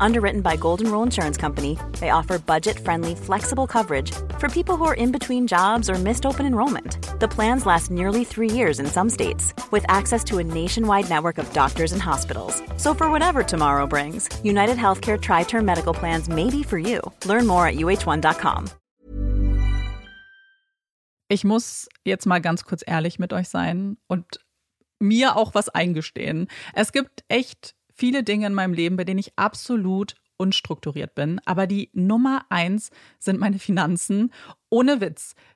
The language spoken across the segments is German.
Underwritten by Golden Rule Insurance Company, they offer budget friendly, flexible coverage for people who are in between jobs or missed open enrollment. The plans last nearly three years in some states, with access to a nationwide network of doctors and hospitals. So, for whatever tomorrow brings, United Healthcare Tri Term Medical Plans may be for you. Learn more at uh1.com. Ich muss jetzt mal ganz kurz ehrlich mit euch sein und mir auch was eingestehen. Es gibt echt viele Dinge in meinem Leben, bei denen ich absolut unstrukturiert bin. Aber die Nummer eins sind meine Finanzen. Ohne Witz.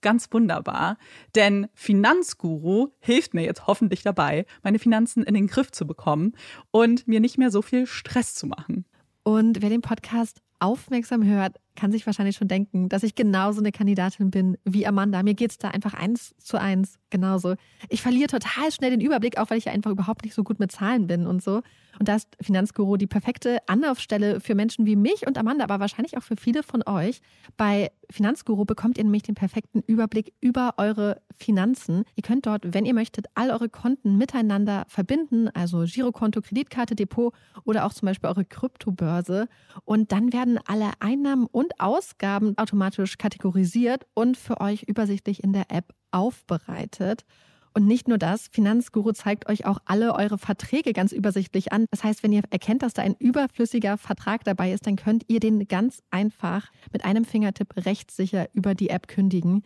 ganz wunderbar, denn Finanzguru hilft mir jetzt hoffentlich dabei, meine Finanzen in den Griff zu bekommen und mir nicht mehr so viel Stress zu machen. Und wer den Podcast aufmerksam hört, kann sich wahrscheinlich schon denken, dass ich genauso eine Kandidatin bin wie Amanda. Mir geht es da einfach eins zu eins genauso. Ich verliere total schnell den Überblick, auch weil ich ja einfach überhaupt nicht so gut mit Zahlen bin und so. Und da ist Finanzguru die perfekte Anlaufstelle für Menschen wie mich und Amanda, aber wahrscheinlich auch für viele von euch. Bei Finanzguru bekommt ihr nämlich den perfekten Überblick über eure Finanzen. Ihr könnt dort, wenn ihr möchtet, all eure Konten miteinander verbinden, also Girokonto, Kreditkarte, Depot oder auch zum Beispiel eure Kryptobörse. Und dann werden alle Einnahmen und Ausgaben automatisch kategorisiert und für euch übersichtlich in der App aufbereitet. Und nicht nur das, Finanzguru zeigt euch auch alle eure Verträge ganz übersichtlich an. Das heißt, wenn ihr erkennt, dass da ein überflüssiger Vertrag dabei ist, dann könnt ihr den ganz einfach mit einem Fingertipp rechtssicher über die App kündigen.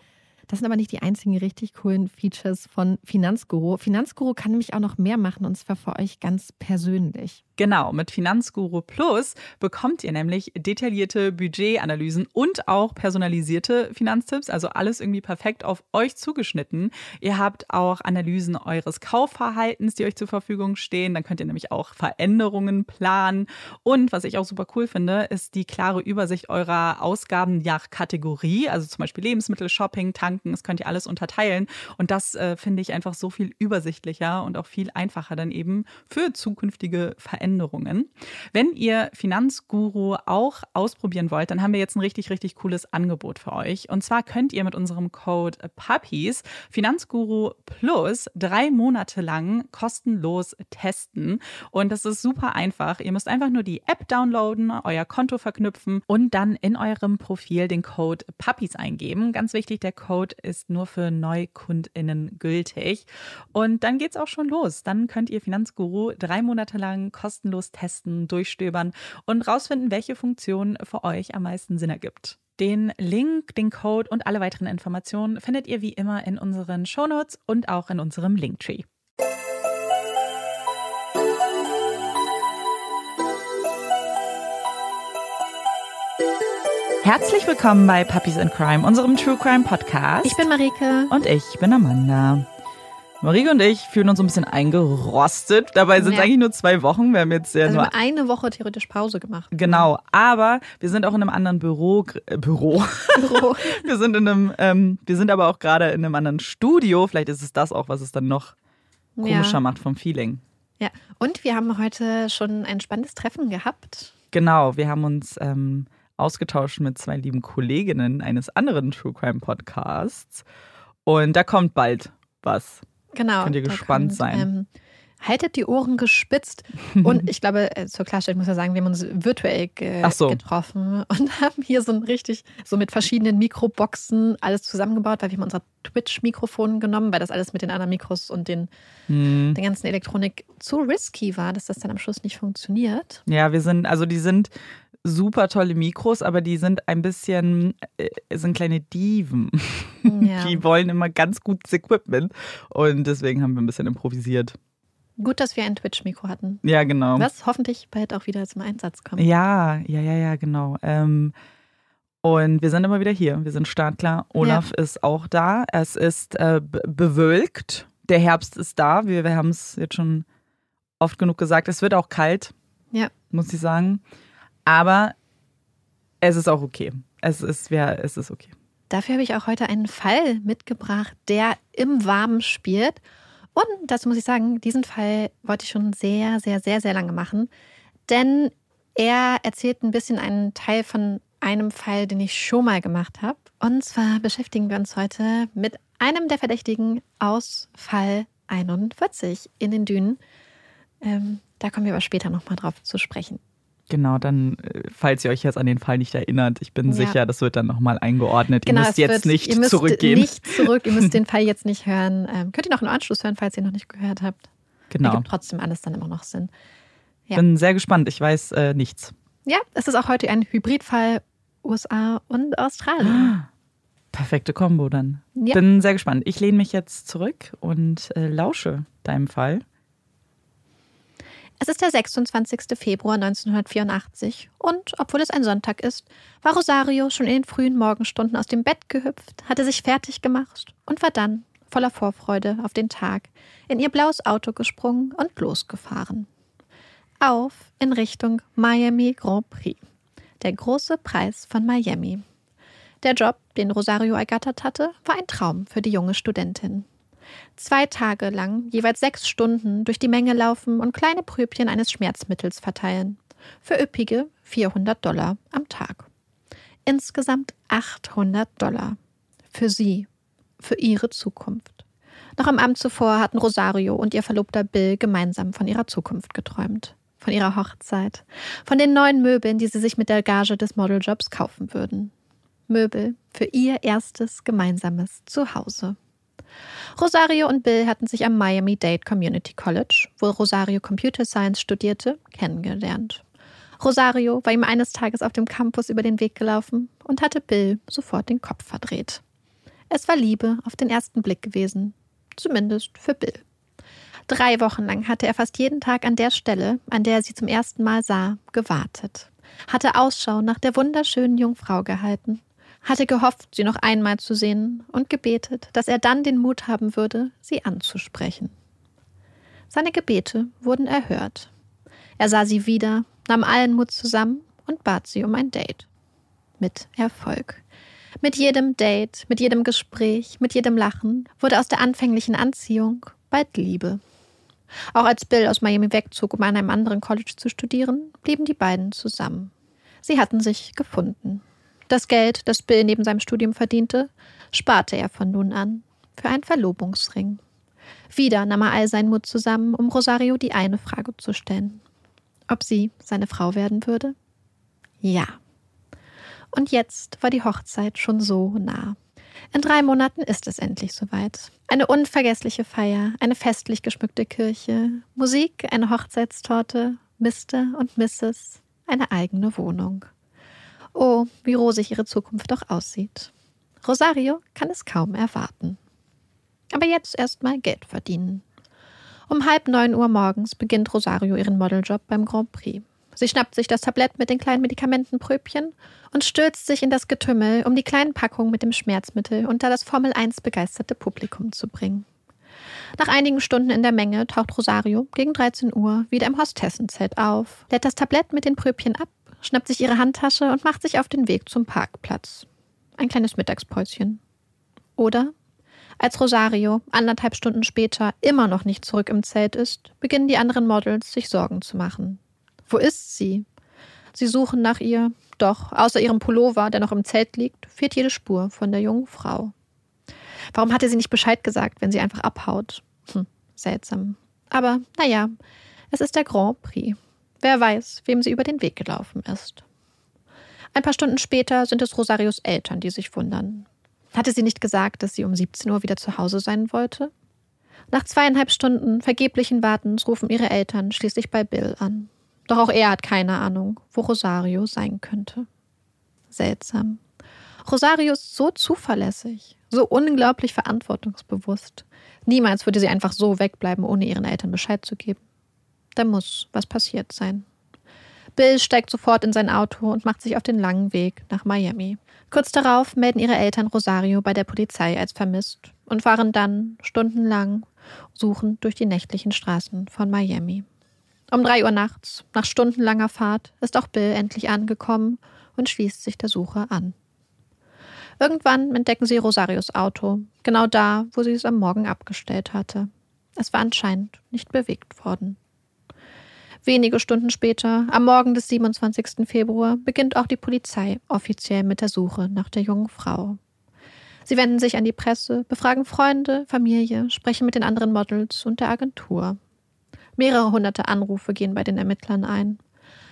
Das sind aber nicht die einzigen richtig coolen Features von Finanzguru. Finanzguru kann nämlich auch noch mehr machen und zwar für euch ganz persönlich. Genau, mit Finanzguru Plus bekommt ihr nämlich detaillierte Budgetanalysen und auch personalisierte Finanztipps, also alles irgendwie perfekt auf euch zugeschnitten. Ihr habt auch Analysen eures Kaufverhaltens, die euch zur Verfügung stehen. Dann könnt ihr nämlich auch Veränderungen planen. Und was ich auch super cool finde, ist die klare Übersicht eurer Ausgaben nach Kategorie, also zum Beispiel Lebensmittel, Shopping, Tanken. Das könnt ihr alles unterteilen. Und das äh, finde ich einfach so viel übersichtlicher und auch viel einfacher dann eben für zukünftige Veränderungen. Veränderungen. Wenn ihr Finanzguru auch ausprobieren wollt, dann haben wir jetzt ein richtig, richtig cooles Angebot für euch. Und zwar könnt ihr mit unserem Code Puppies Finanzguru Plus drei Monate lang kostenlos testen. Und das ist super einfach. Ihr müsst einfach nur die App downloaden, euer Konto verknüpfen und dann in eurem Profil den Code Puppies eingeben. Ganz wichtig, der Code ist nur für NeukundInnen gültig. Und dann geht's auch schon los. Dann könnt ihr Finanzguru drei Monate lang kostenlos kostenlos testen, durchstöbern und rausfinden, welche Funktion für euch am meisten Sinn ergibt. Den Link, den Code und alle weiteren Informationen findet ihr wie immer in unseren Shownotes und auch in unserem Linktree. Herzlich willkommen bei Puppies in Crime, unserem True Crime Podcast. Ich bin Marike. Und ich bin Amanda. Marike und ich fühlen uns ein bisschen eingerostet. Dabei sind es ja. eigentlich nur zwei Wochen. Wir haben jetzt ja also nur eine Woche theoretisch Pause gemacht. Genau, aber wir sind auch in einem anderen Büro. Äh, Büro. Büro. wir sind in einem, ähm, wir sind aber auch gerade in einem anderen Studio. Vielleicht ist es das auch, was es dann noch komischer ja. macht vom Feeling. Ja, und wir haben heute schon ein spannendes Treffen gehabt. Genau, wir haben uns ähm, ausgetauscht mit zwei lieben Kolleginnen eines anderen True Crime Podcasts. Und da kommt bald was. Genau. Könnt ihr gespannt kommt, sein. Ähm, haltet die Ohren gespitzt. Und ich glaube, äh, zur Klarstellung muss ich ja sagen, wir haben uns virtuell ge so. getroffen und haben hier so ein richtig, so mit verschiedenen Mikroboxen alles zusammengebaut, weil wir haben unser Twitch-Mikrofon genommen, weil das alles mit den anderen Mikros und den, hm. der ganzen Elektronik zu risky war, dass das dann am Schluss nicht funktioniert. Ja, wir sind, also die sind super tolle Mikros, aber die sind ein bisschen, äh, sind kleine Diven. Ja. Die wollen immer ganz gutes Equipment und deswegen haben wir ein bisschen improvisiert. Gut, dass wir ein Twitch-Mikro hatten. Ja, genau. Was hoffentlich bald auch wieder zum Einsatz kommt. Ja, ja, ja, ja, genau. Ähm, und wir sind immer wieder hier. Wir sind startklar. Olaf ja. ist auch da. Es ist äh, bewölkt. Der Herbst ist da. Wir, wir haben es jetzt schon oft genug gesagt, es wird auch kalt, Ja. muss ich sagen. Aber es ist auch okay. Es ist, ja, es ist okay. Dafür habe ich auch heute einen Fall mitgebracht, der im Warmen spielt. Und dazu muss ich sagen, diesen Fall wollte ich schon sehr, sehr, sehr, sehr lange machen. Denn er erzählt ein bisschen einen Teil von einem Fall, den ich schon mal gemacht habe. Und zwar beschäftigen wir uns heute mit einem der Verdächtigen aus Fall 41 in den Dünen. Ähm, da kommen wir aber später nochmal drauf zu sprechen. Genau, dann, äh, falls ihr euch jetzt an den Fall nicht erinnert, ich bin Ja. sicher, das wird dann nochmal eingeordnet. ihr müsst jetzt wird- nicht ihr müsst zurückgehen. Nicht zurück, ihr müsst den Fall jetzt nicht hören. Ähm, könnt ihr noch einen Anschluss hören, falls ihr noch nicht gehört habt. genau. Ergibt trotzdem alles dann immer noch Sinn. ja. Bin sehr gespannt. Ich weiß äh, nichts. Ja, es ist auch heute ein Hybridfall USA und Australien. Perfekte Kombo dann. Ja. Bin sehr gespannt. Ich lehne mich jetzt zurück und äh, lausche deinem Fall. Es ist der 26. Februar 1984 und obwohl es ein Sonntag ist, war Rosario schon in den frühen Morgenstunden aus dem Bett gehüpft, hatte sich fertig gemacht und war dann, voller Vorfreude auf den Tag, in ihr blaues Auto gesprungen und losgefahren. Auf in Richtung Miami Grand Prix, der große Preis von Miami. Der Job, den Rosario ergattert hatte, war ein Traum für die junge Studentin. Zwei Tage lang jeweils sechs Stunden durch die Menge laufen und kleine Pröbchen eines Schmerzmittels verteilen. Für üppige 400 Dollar am Tag. Insgesamt 800 Dollar. Für sie, für ihre Zukunft. Noch am Abend zuvor hatten Rosario und ihr Verlobter Bill gemeinsam von ihrer Zukunft geträumt. Von ihrer Hochzeit. Von den neuen Möbeln, die sie sich mit der Gage des Modeljobs kaufen würden. Möbel für ihr erstes gemeinsames Zuhause. Rosario und Bill hatten sich am Miami Dade Community College, wo Rosario Computer Science studierte, kennengelernt. Rosario war ihm eines Tages auf dem Campus über den Weg gelaufen und hatte Bill sofort den Kopf verdreht. Es war Liebe auf den ersten Blick gewesen, zumindest für Bill. Drei Wochen lang hatte er fast jeden Tag an der Stelle, an der er sie zum ersten Mal sah, gewartet, hatte Ausschau nach der wunderschönen Jungfrau gehalten, hatte gehofft, sie noch einmal zu sehen und gebetet, dass er dann den Mut haben würde, sie anzusprechen. Seine Gebete wurden erhört. Er sah sie wieder, nahm allen Mut zusammen und bat sie um ein Date. Mit Erfolg. Mit jedem Date, mit jedem Gespräch, mit jedem Lachen wurde aus der anfänglichen Anziehung bald Liebe. Auch als Bill aus Miami wegzog, um an einem anderen College zu studieren, blieben die beiden zusammen. Sie hatten sich gefunden. Das Geld, das Bill neben seinem Studium verdiente, sparte er von nun an für einen Verlobungsring. Wieder nahm er all seinen Mut zusammen, um Rosario die eine Frage zu stellen. Ob sie seine Frau werden würde? Ja. Und jetzt war die Hochzeit schon so nah. In drei Monaten ist es endlich soweit. Eine unvergessliche Feier, eine festlich geschmückte Kirche, Musik, eine Hochzeitstorte, Mr. und Mrs., eine eigene Wohnung. Oh, wie rosig ihre Zukunft doch aussieht. Rosario kann es kaum erwarten. Aber jetzt erstmal Geld verdienen. Um halb neun Uhr morgens beginnt Rosario ihren Modeljob beim Grand Prix. Sie schnappt sich das Tablett mit den kleinen Medikamentenpröbchen und stürzt sich in das Getümmel, um die kleinen Packungen mit dem Schmerzmittel unter das Formel 1 begeisterte Publikum zu bringen. Nach einigen Stunden in der Menge taucht Rosario gegen 13 Uhr wieder im Hostessenzelt auf, lädt das Tablett mit den Pröbchen ab, schnappt sich ihre Handtasche und macht sich auf den Weg zum Parkplatz. Ein kleines Mittagspäuschen. Oder als Rosario anderthalb Stunden später immer noch nicht zurück im Zelt ist, beginnen die anderen Models sich Sorgen zu machen. Wo ist sie? Sie suchen nach ihr, doch außer ihrem Pullover, der noch im Zelt liegt, fehlt jede Spur von der jungen Frau. Warum hatte sie nicht Bescheid gesagt, wenn sie einfach abhaut? Hm, seltsam. Aber naja, es ist der Grand Prix. Wer weiß, wem sie über den Weg gelaufen ist. Ein paar Stunden später sind es Rosarios Eltern, die sich wundern. Hatte sie nicht gesagt, dass sie um 17 Uhr wieder zu Hause sein wollte? Nach zweieinhalb Stunden vergeblichen Wartens rufen ihre Eltern schließlich bei Bill an. Doch auch er hat keine Ahnung, wo Rosario sein könnte. Seltsam. Rosario ist so zuverlässig, so unglaublich verantwortungsbewusst. Niemals würde sie einfach so wegbleiben, ohne ihren Eltern Bescheid zu geben. Da muss was passiert sein. Bill steigt sofort in sein Auto und macht sich auf den langen Weg nach Miami. Kurz darauf melden ihre Eltern Rosario bei der Polizei als vermisst und fahren dann stundenlang suchend durch die nächtlichen Straßen von Miami. Um drei Uhr nachts, nach stundenlanger Fahrt, ist auch Bill endlich angekommen und schließt sich der Suche an. Irgendwann entdecken sie Rosarios Auto, genau da, wo sie es am Morgen abgestellt hatte. Es war anscheinend nicht bewegt worden. Wenige Stunden später, am Morgen des 27. Februar, beginnt auch die Polizei offiziell mit der Suche nach der jungen Frau. Sie wenden sich an die Presse, befragen Freunde, Familie, sprechen mit den anderen Models und der Agentur. Mehrere hunderte Anrufe gehen bei den Ermittlern ein.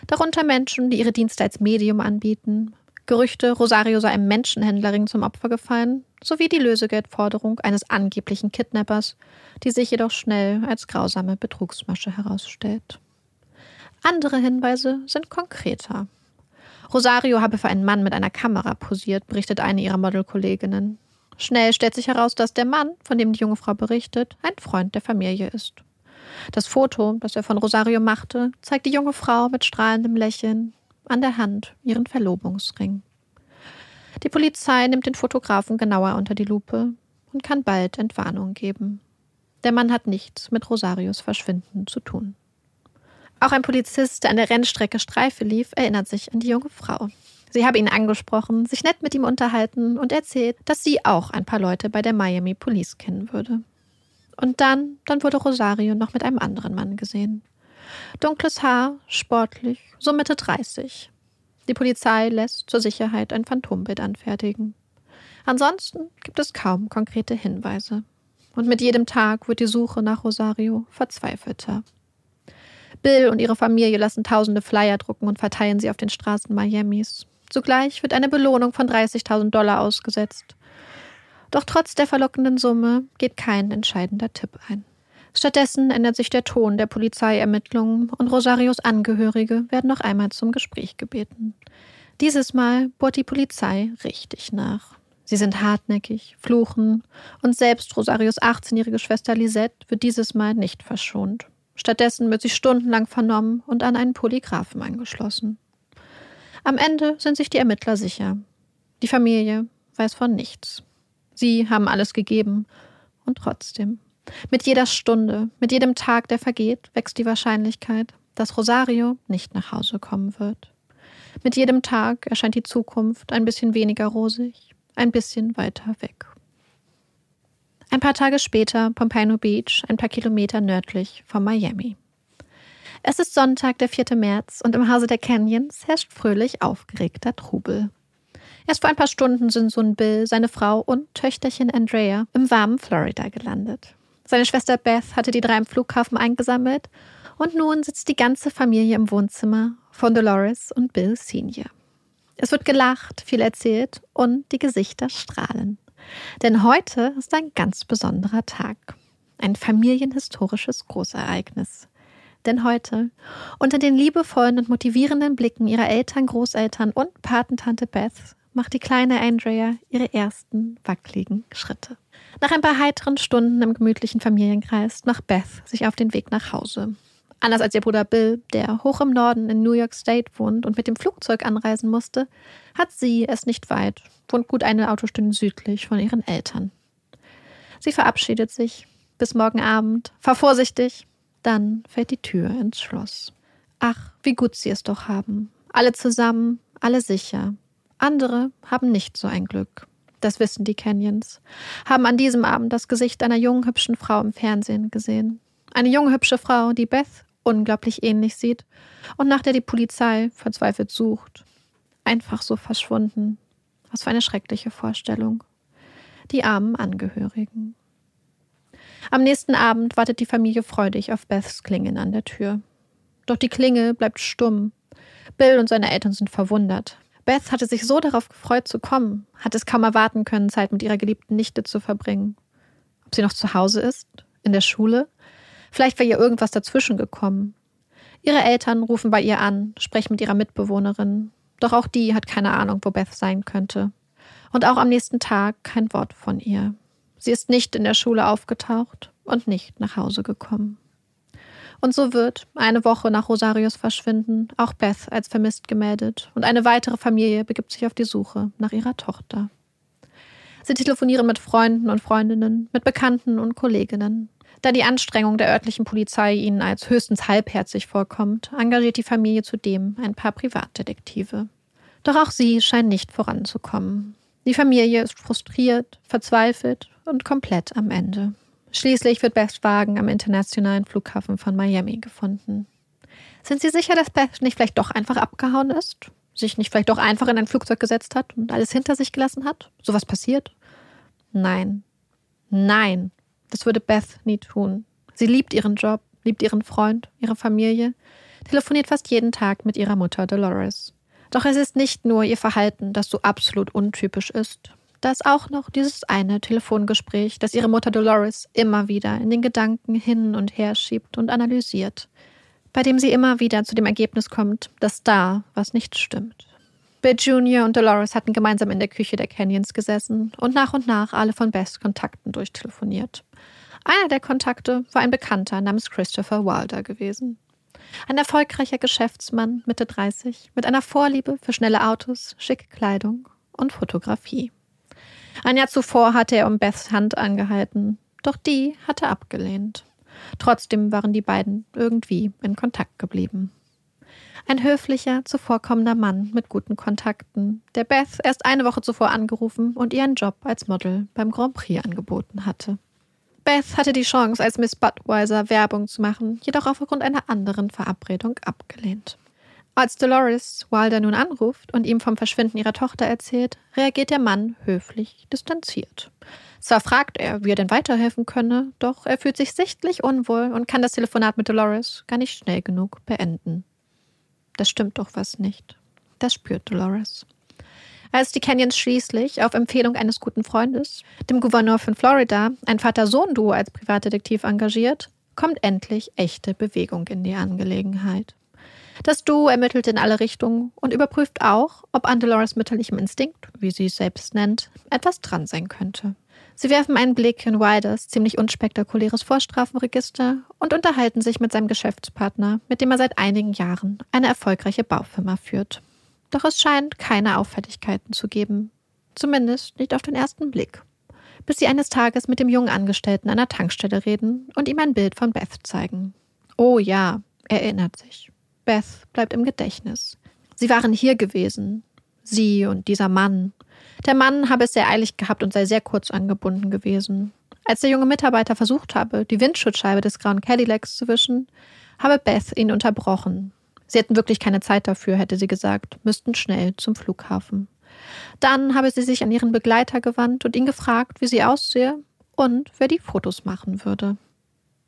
Darunter Menschen, die ihre Dienste als Medium anbieten, Gerüchte, Rosario sei einem Menschenhändlerring zum Opfer gefallen, sowie die Lösegeldforderung eines angeblichen Kidnappers, die sich jedoch schnell als grausame Betrugsmasche herausstellt. Andere Hinweise sind konkreter. Rosario habe für einen Mann mit einer Kamera posiert, berichtet eine ihrer Modelkolleginnen. Schnell stellt sich heraus, dass der Mann, von dem die junge Frau berichtet, ein Freund der Familie ist. Das Foto, das er von Rosario machte, zeigt die junge Frau mit strahlendem Lächeln, an der Hand ihren Verlobungsring. Die Polizei nimmt den Fotografen genauer unter die Lupe und kann bald Entwarnung geben. Der Mann hat nichts mit Rosarios Verschwinden zu tun. Auch ein Polizist, der an der Rennstrecke Streife lief, erinnert sich an die junge Frau. Sie habe ihn angesprochen, sich nett mit ihm unterhalten und erzählt, dass sie auch ein paar Leute bei der Miami Police kennen würde. Und dann, dann wurde Rosario noch mit einem anderen Mann gesehen. Dunkles Haar, sportlich, so Mitte 30. Die Polizei lässt zur Sicherheit ein Phantombild anfertigen. Ansonsten gibt es kaum konkrete Hinweise. Und mit jedem Tag wird die Suche nach Rosario verzweifelter. Bill und ihre Familie lassen tausende Flyer drucken und verteilen sie auf den Straßen Miamis. Zugleich wird eine Belohnung von 30.000 Dollar ausgesetzt. Doch trotz der verlockenden Summe geht kein entscheidender Tipp ein. Stattdessen ändert sich der Ton der Polizeiermittlungen und Rosarios Angehörige werden noch einmal zum Gespräch gebeten. Dieses Mal bohrt die Polizei richtig nach. Sie sind hartnäckig, fluchen und selbst Rosarios 18-jährige Schwester Lisette wird dieses Mal nicht verschont. Stattdessen wird sie stundenlang vernommen und an einen Polygraphen angeschlossen. Am Ende sind sich die Ermittler sicher. Die Familie weiß von nichts. Sie haben alles gegeben und trotzdem. Mit jeder Stunde, mit jedem Tag, der vergeht, wächst die Wahrscheinlichkeit, dass Rosario nicht nach Hause kommen wird. Mit jedem Tag erscheint die Zukunft ein bisschen weniger rosig, ein bisschen weiter weg. Ein paar Tage später Pompano Beach, ein paar Kilometer nördlich von Miami. Es ist Sonntag, der 4. März, und im Hause der Canyons herrscht fröhlich aufgeregter Trubel. Erst vor ein paar Stunden sind Sohn Bill, seine Frau und Töchterchen Andrea im warmen Florida gelandet. Seine Schwester Beth hatte die drei im Flughafen eingesammelt und nun sitzt die ganze Familie im Wohnzimmer von Dolores und Bill Senior. Es wird gelacht, viel erzählt und die Gesichter strahlen. Denn heute ist ein ganz besonderer Tag. Ein familienhistorisches Großereignis. Denn heute, unter den liebevollen und motivierenden Blicken ihrer Eltern, Großeltern und Patentante Beth, macht die kleine Andrea ihre ersten wackeligen Schritte. Nach ein paar heiteren Stunden im gemütlichen Familienkreis macht Beth sich auf den Weg nach Hause. Anders als ihr Bruder Bill, der hoch im Norden in New York State wohnt und mit dem Flugzeug anreisen musste, hat sie es nicht weit, wohnt gut eine Autostunde südlich von ihren Eltern. Sie verabschiedet sich. Bis morgen Abend. Fahr vorsichtig. Dann fällt die Tür ins Schloss. Ach, wie gut sie es doch haben. Alle zusammen, alle sicher. Andere haben nicht so ein Glück. Das wissen die Canyons. Haben an diesem Abend das Gesicht einer jungen, hübschen Frau im Fernsehen gesehen. Eine junge, hübsche Frau, die Beth unglaublich ähnlich sieht und nach der die Polizei verzweifelt sucht. Einfach so verschwunden. Was für eine schreckliche Vorstellung. Die armen Angehörigen. Am nächsten Abend wartet die Familie freudig auf Beths Klingen an der Tür. Doch die Klingel bleibt stumm. Bill und seine Eltern sind verwundert. Beth hatte sich so darauf gefreut zu kommen, hat es kaum erwarten können, Zeit mit ihrer geliebten Nichte zu verbringen. Ob sie noch zu Hause ist? In der Schule? Vielleicht war ihr irgendwas dazwischen gekommen. Ihre Eltern rufen bei ihr an, sprechen mit ihrer Mitbewohnerin. Doch auch die hat keine Ahnung, wo Beth sein könnte. Und auch am nächsten Tag kein Wort von ihr. Sie ist nicht in der Schule aufgetaucht und nicht nach Hause gekommen. Und so wird, eine Woche nach Rosarios Verschwinden, auch Beth als vermisst gemeldet und eine weitere Familie begibt sich auf die Suche nach ihrer Tochter. Sie telefonieren mit Freunden und Freundinnen, mit Bekannten und Kolleginnen. Da die Anstrengung der örtlichen Polizei ihnen als höchstens halbherzig vorkommt, engagiert die Familie zudem ein paar Privatdetektive. Doch auch sie scheinen nicht voranzukommen. Die Familie ist frustriert, verzweifelt und komplett am Ende. Schließlich wird Beths Wagen am internationalen Flughafen von Miami gefunden. Sind Sie sicher, dass Beth nicht vielleicht doch einfach abgehauen ist? Sich nicht vielleicht doch einfach in ein Flugzeug gesetzt hat und alles hinter sich gelassen hat? Sowas passiert? Nein. Nein. Das würde Beth nie tun. Sie liebt ihren Job, liebt ihren Freund, ihre Familie, telefoniert fast jeden Tag mit ihrer Mutter Dolores. Doch es ist nicht nur ihr Verhalten, das so absolut untypisch ist. Da ist auch noch dieses eine Telefongespräch, das ihre Mutter Dolores immer wieder in den Gedanken hin und her schiebt und analysiert, bei dem sie immer wieder zu dem Ergebnis kommt, dass da was nicht stimmt. Bill Jr. und Dolores hatten gemeinsam in der Küche der Canyons gesessen und nach und nach alle von Beths Kontakten durchtelefoniert. Einer der Kontakte war ein Bekannter namens Christopher Wilder gewesen. Ein erfolgreicher Geschäftsmann, Mitte 30, mit einer Vorliebe für schnelle Autos, schicke Kleidung und Fotografie. Ein Jahr zuvor hatte er um Beths Hand angehalten, doch die hatte abgelehnt. Trotzdem waren die beiden irgendwie in Kontakt geblieben. Ein höflicher, zuvorkommender Mann mit guten Kontakten, der Beth erst eine Woche zuvor angerufen und ihr einen Job als Model beim Grand Prix angeboten hatte. Beth hatte die Chance, als Miss Budweiser Werbung zu machen, jedoch aufgrund einer anderen Verabredung abgelehnt. Als Dolores Wilder nun anruft und ihm vom Verschwinden ihrer Tochter erzählt, reagiert der Mann höflich distanziert. Zwar fragt er, wie er denn weiterhelfen könne, doch er fühlt sich sichtlich unwohl und kann das Telefonat mit Dolores gar nicht schnell genug beenden. Das stimmt doch was nicht. Das spürt Dolores. Als die Canyons schließlich auf Empfehlung eines guten Freundes, dem Gouverneur von Florida, ein Vater-Sohn-Duo als Privatdetektiv engagiert, kommt endlich echte Bewegung in die Angelegenheit. Das Duo ermittelt in alle Richtungen und überprüft auch, ob an Dolores mütterlichem Instinkt, wie sie es selbst nennt, etwas dran sein könnte. Sie werfen einen Blick in Wilders ziemlich unspektakuläres Vorstrafenregister und unterhalten sich mit seinem Geschäftspartner, mit dem er seit einigen Jahren eine erfolgreiche Baufirma führt. Doch es scheint keine Auffälligkeiten zu geben. Zumindest nicht auf den ersten Blick. Bis sie eines Tages mit dem jungen Angestellten an der Tankstelle reden und ihm ein Bild von Beth zeigen. Oh ja, er erinnert sich. Beth bleibt im Gedächtnis. Sie waren hier gewesen. Sie und dieser Mann. Der Mann habe es sehr eilig gehabt und sei sehr kurz angebunden gewesen. Als der junge Mitarbeiter versucht habe, die Windschutzscheibe des grauen Cadillacs zu wischen, habe Beth ihn unterbrochen. Sie hätten wirklich keine Zeit dafür, hätte sie gesagt, müssten schnell zum Flughafen. Dann habe sie sich an ihren Begleiter gewandt und ihn gefragt, wie sie aussehe und wer die Fotos machen würde.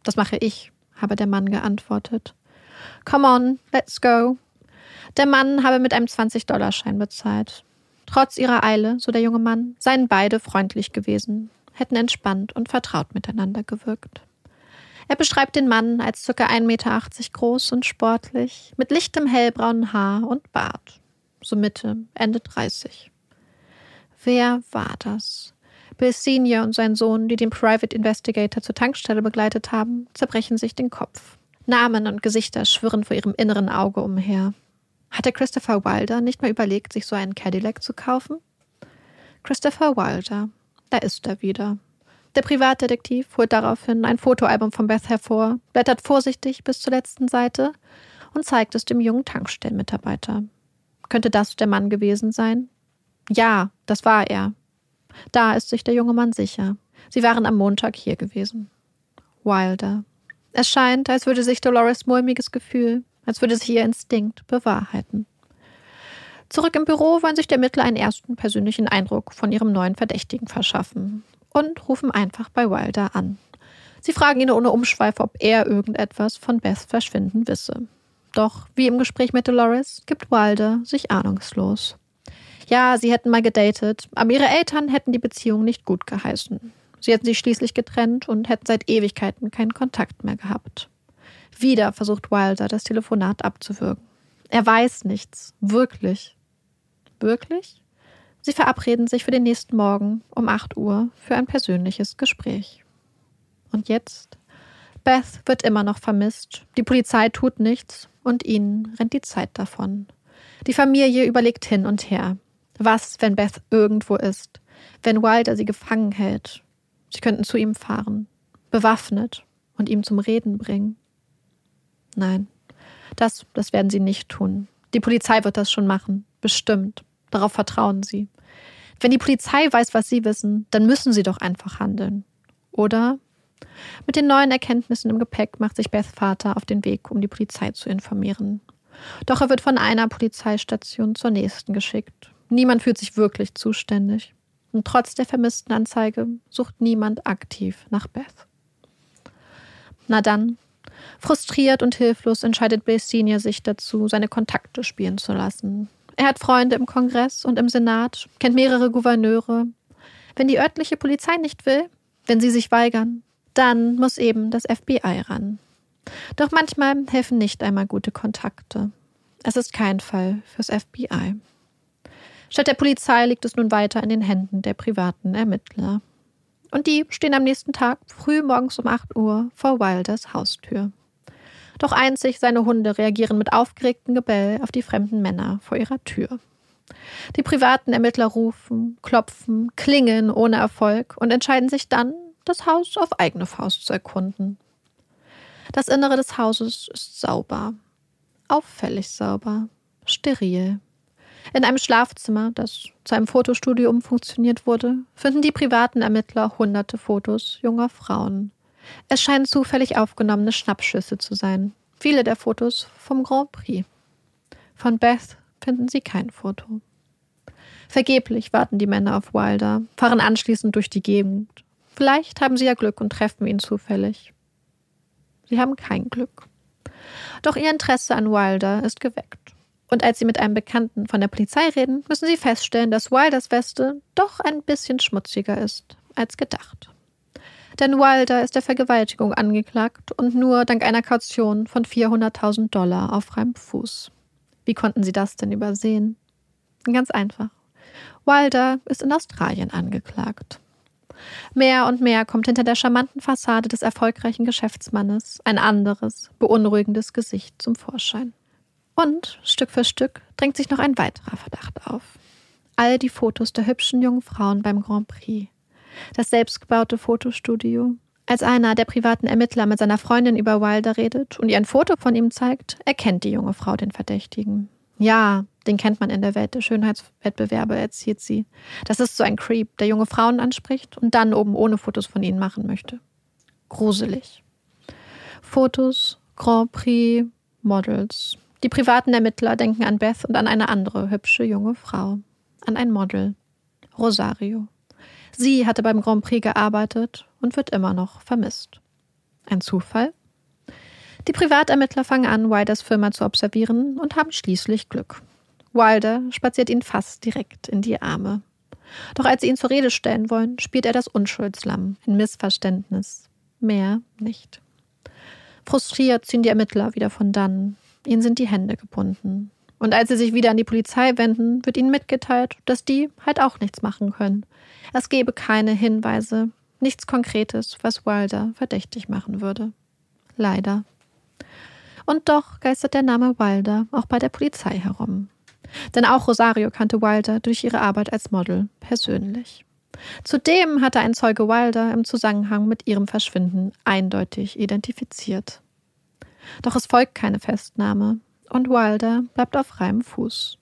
Das mache ich, habe der Mann geantwortet. Come on, let's go. Der Mann habe mit einem 20-Dollar-Schein bezahlt. Trotz ihrer Eile, so der junge Mann, seien beide freundlich gewesen, hätten entspannt und vertraut miteinander gewirkt. Er beschreibt den Mann als ca. 1,80 Meter groß und sportlich, mit lichtem hellbraunen Haar und Bart. So Mitte, Ende 30. Wer war das? Bill Senior und sein Sohn, die den Private Investigator zur Tankstelle begleitet haben, zerbrechen sich den Kopf. Namen und Gesichter schwirren vor ihrem inneren Auge umher. Hatte Christopher Wilder nicht mal überlegt, sich so einen Cadillac zu kaufen? Christopher Wilder, da ist er wieder. Der Privatdetektiv holt daraufhin ein Fotoalbum von Beth hervor, blättert vorsichtig bis zur letzten Seite und zeigt es dem jungen Tankstellenmitarbeiter. Könnte das der Mann gewesen sein? Ja, das war er. Da ist sich der junge Mann sicher. Sie waren am Montag hier gewesen. Wilder. Es scheint, als würde sich Dolores mulmiges Gefühl, als würde sich ihr Instinkt bewahrheiten. Zurück im Büro wollen sich der Ermittler einen ersten persönlichen Eindruck von ihrem neuen Verdächtigen verschaffen und rufen einfach bei Wilder an. Sie fragen ihn ohne Umschweife, ob er irgendetwas von Beths Verschwinden wisse. Doch, wie im Gespräch mit Dolores, gibt Wilder sich ahnungslos. Ja, sie hätten mal gedatet, aber ihre Eltern hätten die Beziehung nicht gut geheißen. Sie hätten sich schließlich getrennt und hätten seit Ewigkeiten keinen Kontakt mehr gehabt. Wieder versucht Wilder, das Telefonat abzuwürgen. Er weiß nichts. Wirklich. Wirklich? Sie verabreden sich für den nächsten Morgen um 8 Uhr für ein persönliches Gespräch. Und jetzt? Beth wird immer noch vermisst, die Polizei tut nichts und ihnen rennt die Zeit davon. Die Familie überlegt hin und her. Was, wenn Beth irgendwo ist? Wenn Wilder sie gefangen hält? Sie könnten zu ihm fahren. Bewaffnet. und ihm zum Reden bringen. Nein, das, das werden sie nicht tun. Die Polizei wird das schon machen. Bestimmt. Darauf vertrauen sie. Wenn die Polizei weiß, was sie wissen, dann müssen sie doch einfach handeln. Oder? Mit den neuen Erkenntnissen im Gepäck macht sich Beths Vater auf den Weg, um die Polizei zu informieren. Doch er wird von einer Polizeistation zur nächsten geschickt. Niemand fühlt sich wirklich zuständig. Und trotz der vermissten Anzeige sucht niemand aktiv nach Beth. Na dann, frustriert und hilflos entscheidet Bill Senior sich dazu, seine Kontakte spielen zu lassen. Er hat Freunde im Kongress und im Senat, kennt mehrere Gouverneure. Wenn die örtliche Polizei nicht will, wenn sie sich weigern, dann muss eben das FBI ran. Doch manchmal helfen nicht einmal gute Kontakte. Es ist kein Fall fürs FBI. Statt der Polizei liegt es nun weiter in den Händen der privaten Ermittler. Und die stehen am nächsten Tag früh morgens um 8 Uhr vor Wilders Haustür. Doch einzig seine Hunde reagieren mit aufgeregtem Gebell auf die fremden Männer vor ihrer Tür. Die privaten Ermittler rufen, klopfen, klingeln ohne Erfolg und entscheiden sich dann, das Haus auf eigene Faust zu erkunden. Das Innere des Hauses ist sauber, auffällig sauber, steril. In einem Schlafzimmer, das zu einem Fotostudio umfunktioniert wurde, finden die privaten Ermittler hunderte Fotos junger Frauen. Es scheinen zufällig aufgenommene Schnappschüsse zu sein. Viele der Fotos vom Grand Prix. Von Beth finden sie kein Foto. Vergeblich warten die Männer auf Wilder, fahren anschließend durch die Gegend. Vielleicht haben sie ja Glück und treffen ihn zufällig. Sie haben kein Glück. Doch ihr Interesse an Wilder ist geweckt. Und als sie mit einem Bekannten von der Polizei reden, müssen sie feststellen, dass Wilders Weste doch ein bisschen schmutziger ist als gedacht. Denn Wilder ist der Vergewaltigung angeklagt und nur dank einer Kaution von 400.000 Dollar auf freiem Fuß. Wie konnten sie das denn übersehen? Ganz einfach. Wilder ist in Australien angeklagt. Mehr und mehr kommt hinter der charmanten Fassade des erfolgreichen Geschäftsmannes ein anderes, beunruhigendes Gesicht zum Vorschein. Und Stück für Stück drängt sich noch ein weiterer Verdacht auf. All die Fotos der hübschen jungen Frauen beim Grand Prix. Das selbstgebaute Fotostudio. Als einer der privaten Ermittler mit seiner Freundin über Wilder redet und ihr ein Foto von ihm zeigt, erkennt die junge Frau den Verdächtigen. Ja, den kennt man in der Welt der Schönheitswettbewerbe, erzählt sie. Das ist so ein Creep, der junge Frauen anspricht und dann oben ohne Fotos von ihnen machen möchte. Gruselig. Fotos, Grand Prix, Models. Die privaten Ermittler denken an Beth und an eine andere hübsche junge Frau. An ein Model. Rosario. Sie hatte beim Grand Prix gearbeitet und wird immer noch vermisst. Ein Zufall? Die Privatermittler fangen an, Wilders Firma zu observieren und haben schließlich Glück. Wilder spaziert ihn fast direkt in die Arme. Doch als sie ihn zur Rede stellen wollen, spielt er das Unschuldslamm, ein Missverständnis. Mehr nicht. Frustriert ziehen die Ermittler wieder von dann. Ihnen sind die Hände gebunden. Und als sie sich wieder an die Polizei wenden, wird ihnen mitgeteilt, dass die halt auch nichts machen können. Es gebe keine Hinweise, nichts Konkretes, was Wilder verdächtig machen würde. Leider. Und doch geistert der Name Wilder auch bei der Polizei herum. Denn auch Rosario kannte Wilder durch ihre Arbeit als Model persönlich. Zudem hatte ein Zeuge Wilder im Zusammenhang mit ihrem Verschwinden eindeutig identifiziert. Doch es folgt keine Festnahme und Wilder bleibt auf freiem Fuß.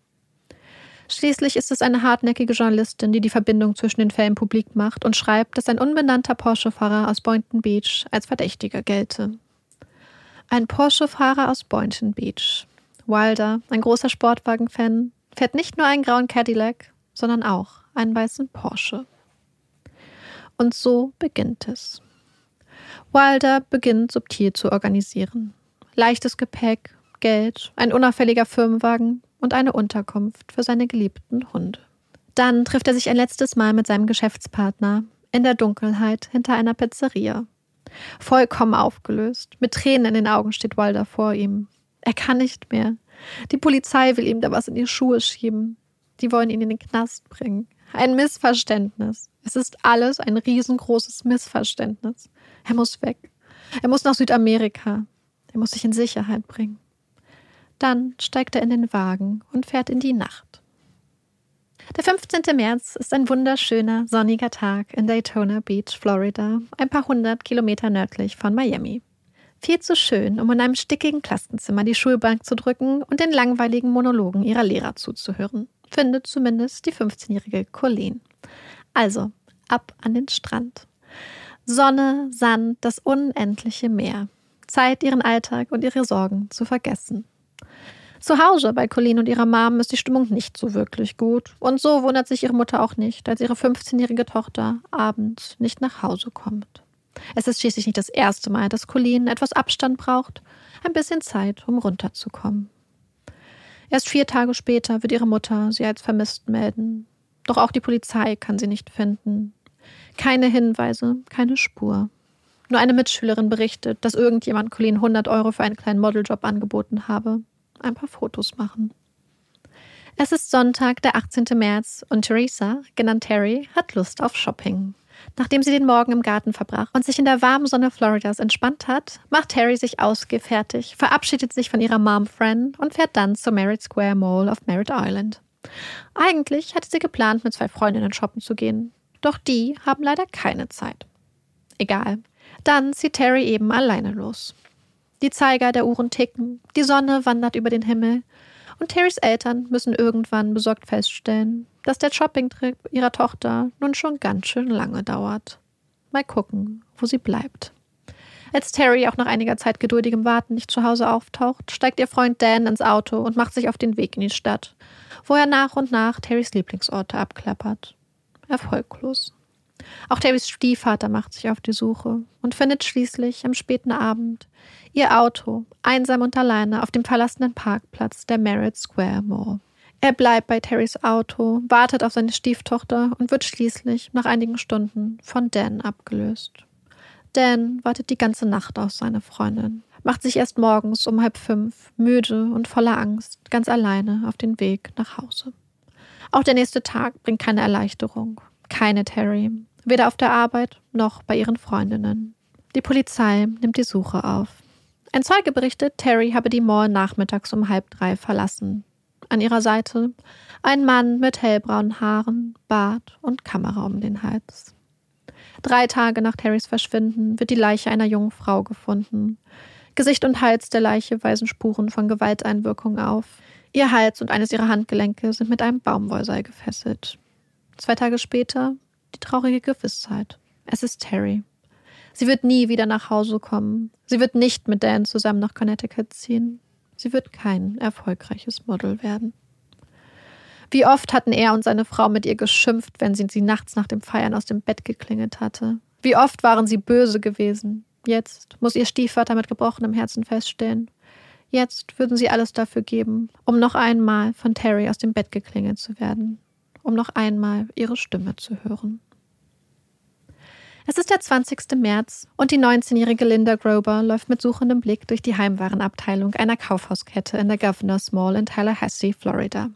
Schließlich ist es eine hartnäckige Journalistin, die die Verbindung zwischen den Fällen publik macht und schreibt, dass ein unbenannter Porsche-Fahrer aus Boynton Beach als Verdächtiger gelte. Ein Porsche-Fahrer aus Boynton Beach. Wilder, ein großer Sportwagen-Fan, fährt nicht nur einen grauen Cadillac, sondern auch einen weißen Porsche. Und so beginnt es. Wilder beginnt subtil zu organisieren. Leichtes Gepäck, Geld, ein unauffälliger Firmenwagen und eine Unterkunft für seine geliebten Hunde. Dann trifft er sich ein letztes Mal mit seinem Geschäftspartner in der Dunkelheit hinter einer Pizzeria Vollkommen aufgelöst. Mit Tränen in den Augen steht Walder vor ihm. Er kann nicht mehr. Die Polizei will ihm da was in die Schuhe schieben. Die wollen ihn in den Knast bringen. Ein Missverständnis. Es ist alles ein riesengroßes Missverständnis. Er muss weg. Er muss nach Südamerika. Er muss sich in Sicherheit bringen. Dann steigt er in den Wagen und fährt in die Nacht. Der 15. März ist ein wunderschöner, sonniger Tag in Daytona Beach, Florida, ein paar hundert Kilometer nördlich von Miami. Viel zu schön, um in einem stickigen Klassenzimmer die Schulbank zu drücken und den langweiligen Monologen ihrer Lehrer zuzuhören, findet zumindest die 15-jährige Colleen. Also, ab an den Strand. Sonne, Sand, das unendliche Meer. Zeit, ihren Alltag und ihre Sorgen zu vergessen. Zu Hause bei Colleen und ihrer Mom ist die Stimmung nicht so wirklich gut. Und so wundert sich ihre Mutter auch nicht, als ihre 15-jährige Tochter abends nicht nach Hause kommt. Es ist schließlich nicht das erste Mal, dass Colleen etwas Abstand braucht, ein bisschen Zeit, um runterzukommen. Erst vier Tage später wird ihre Mutter sie als vermisst melden. Doch auch die Polizei kann sie nicht finden. Keine Hinweise, keine Spur. Nur eine Mitschülerin berichtet, dass irgendjemand Colleen 100 Euro für einen kleinen Modeljob angeboten habe. Ein paar Fotos machen. Es ist Sonntag, der 18. März, und Theresa, genannt Terry, hat Lust auf Shopping. Nachdem sie den Morgen im Garten verbracht und sich in der warmen Sonne Floridas entspannt hat, macht Terry sich ausgefertigt, verabschiedet sich von ihrer Mom Friend und fährt dann zur Merritt Square Mall auf Merritt Island. Eigentlich hatte sie geplant, mit zwei Freundinnen shoppen zu gehen, doch die haben leider keine Zeit. Egal. Dann zieht Terry eben alleine los. Die Zeiger der Uhren ticken, die Sonne wandert über den Himmel und Terrys Eltern müssen irgendwann besorgt feststellen, dass der Shoppingtrip ihrer Tochter nun schon ganz schön lange dauert. Mal gucken, wo sie bleibt. Als Terry auch nach einiger Zeit geduldigem Warten nicht zu Hause auftaucht, steigt ihr Freund Dan ins Auto und macht sich auf den Weg in die Stadt, wo er nach und nach Terrys Lieblingsorte abklappert. Erfolglos. Auch Terrys Stiefvater macht sich auf die Suche und findet schließlich am späten Abend ihr Auto einsam und alleine auf dem verlassenen Parkplatz der Merritt Square Mall. Er bleibt bei Terrys Auto, wartet auf seine Stieftochter und wird schließlich nach einigen Stunden von Dan abgelöst. Dan wartet die ganze Nacht auf seine Freundin, macht sich erst morgens um halb fünf, müde und voller Angst, ganz alleine auf den Weg nach Hause. Auch der nächste Tag bringt keine Erleichterung, keine Terry, weder auf der Arbeit noch bei ihren Freundinnen. Die Polizei nimmt die Suche auf. Ein Zeuge berichtet, Terry habe die Mall nachmittags um halb drei verlassen. An ihrer Seite ein Mann mit hellbraunen Haaren, Bart und Kamera um den Hals. Drei Tage nach Terrys Verschwinden wird die Leiche einer jungen Frau gefunden. Gesicht und Hals der Leiche weisen Spuren von Gewalteinwirkung auf. Ihr Hals und eines ihrer Handgelenke sind mit einem Baumwollseil gefesselt. Zwei Tage später die traurige Gewissheit. Es ist Terry. Sie wird nie wieder nach Hause kommen. Sie wird nicht mit Dan zusammen nach Connecticut ziehen. Sie wird kein erfolgreiches Model werden. Wie oft hatten er und seine Frau mit ihr geschimpft, wenn sie sie nachts nach dem Feiern aus dem Bett geklingelt hatte. Wie oft waren sie böse gewesen. Jetzt muss ihr Stiefvater mit gebrochenem Herzen feststellen. Jetzt würden sie alles dafür geben, um noch einmal von Terry aus dem Bett geklingelt zu werden, um noch einmal ihre Stimme zu hören. Es ist der 20. März und die 19-jährige Linda Grober läuft mit suchendem Blick durch die Heimwarenabteilung einer Kaufhauskette in der Governor's Mall in Tallahassee, Florida.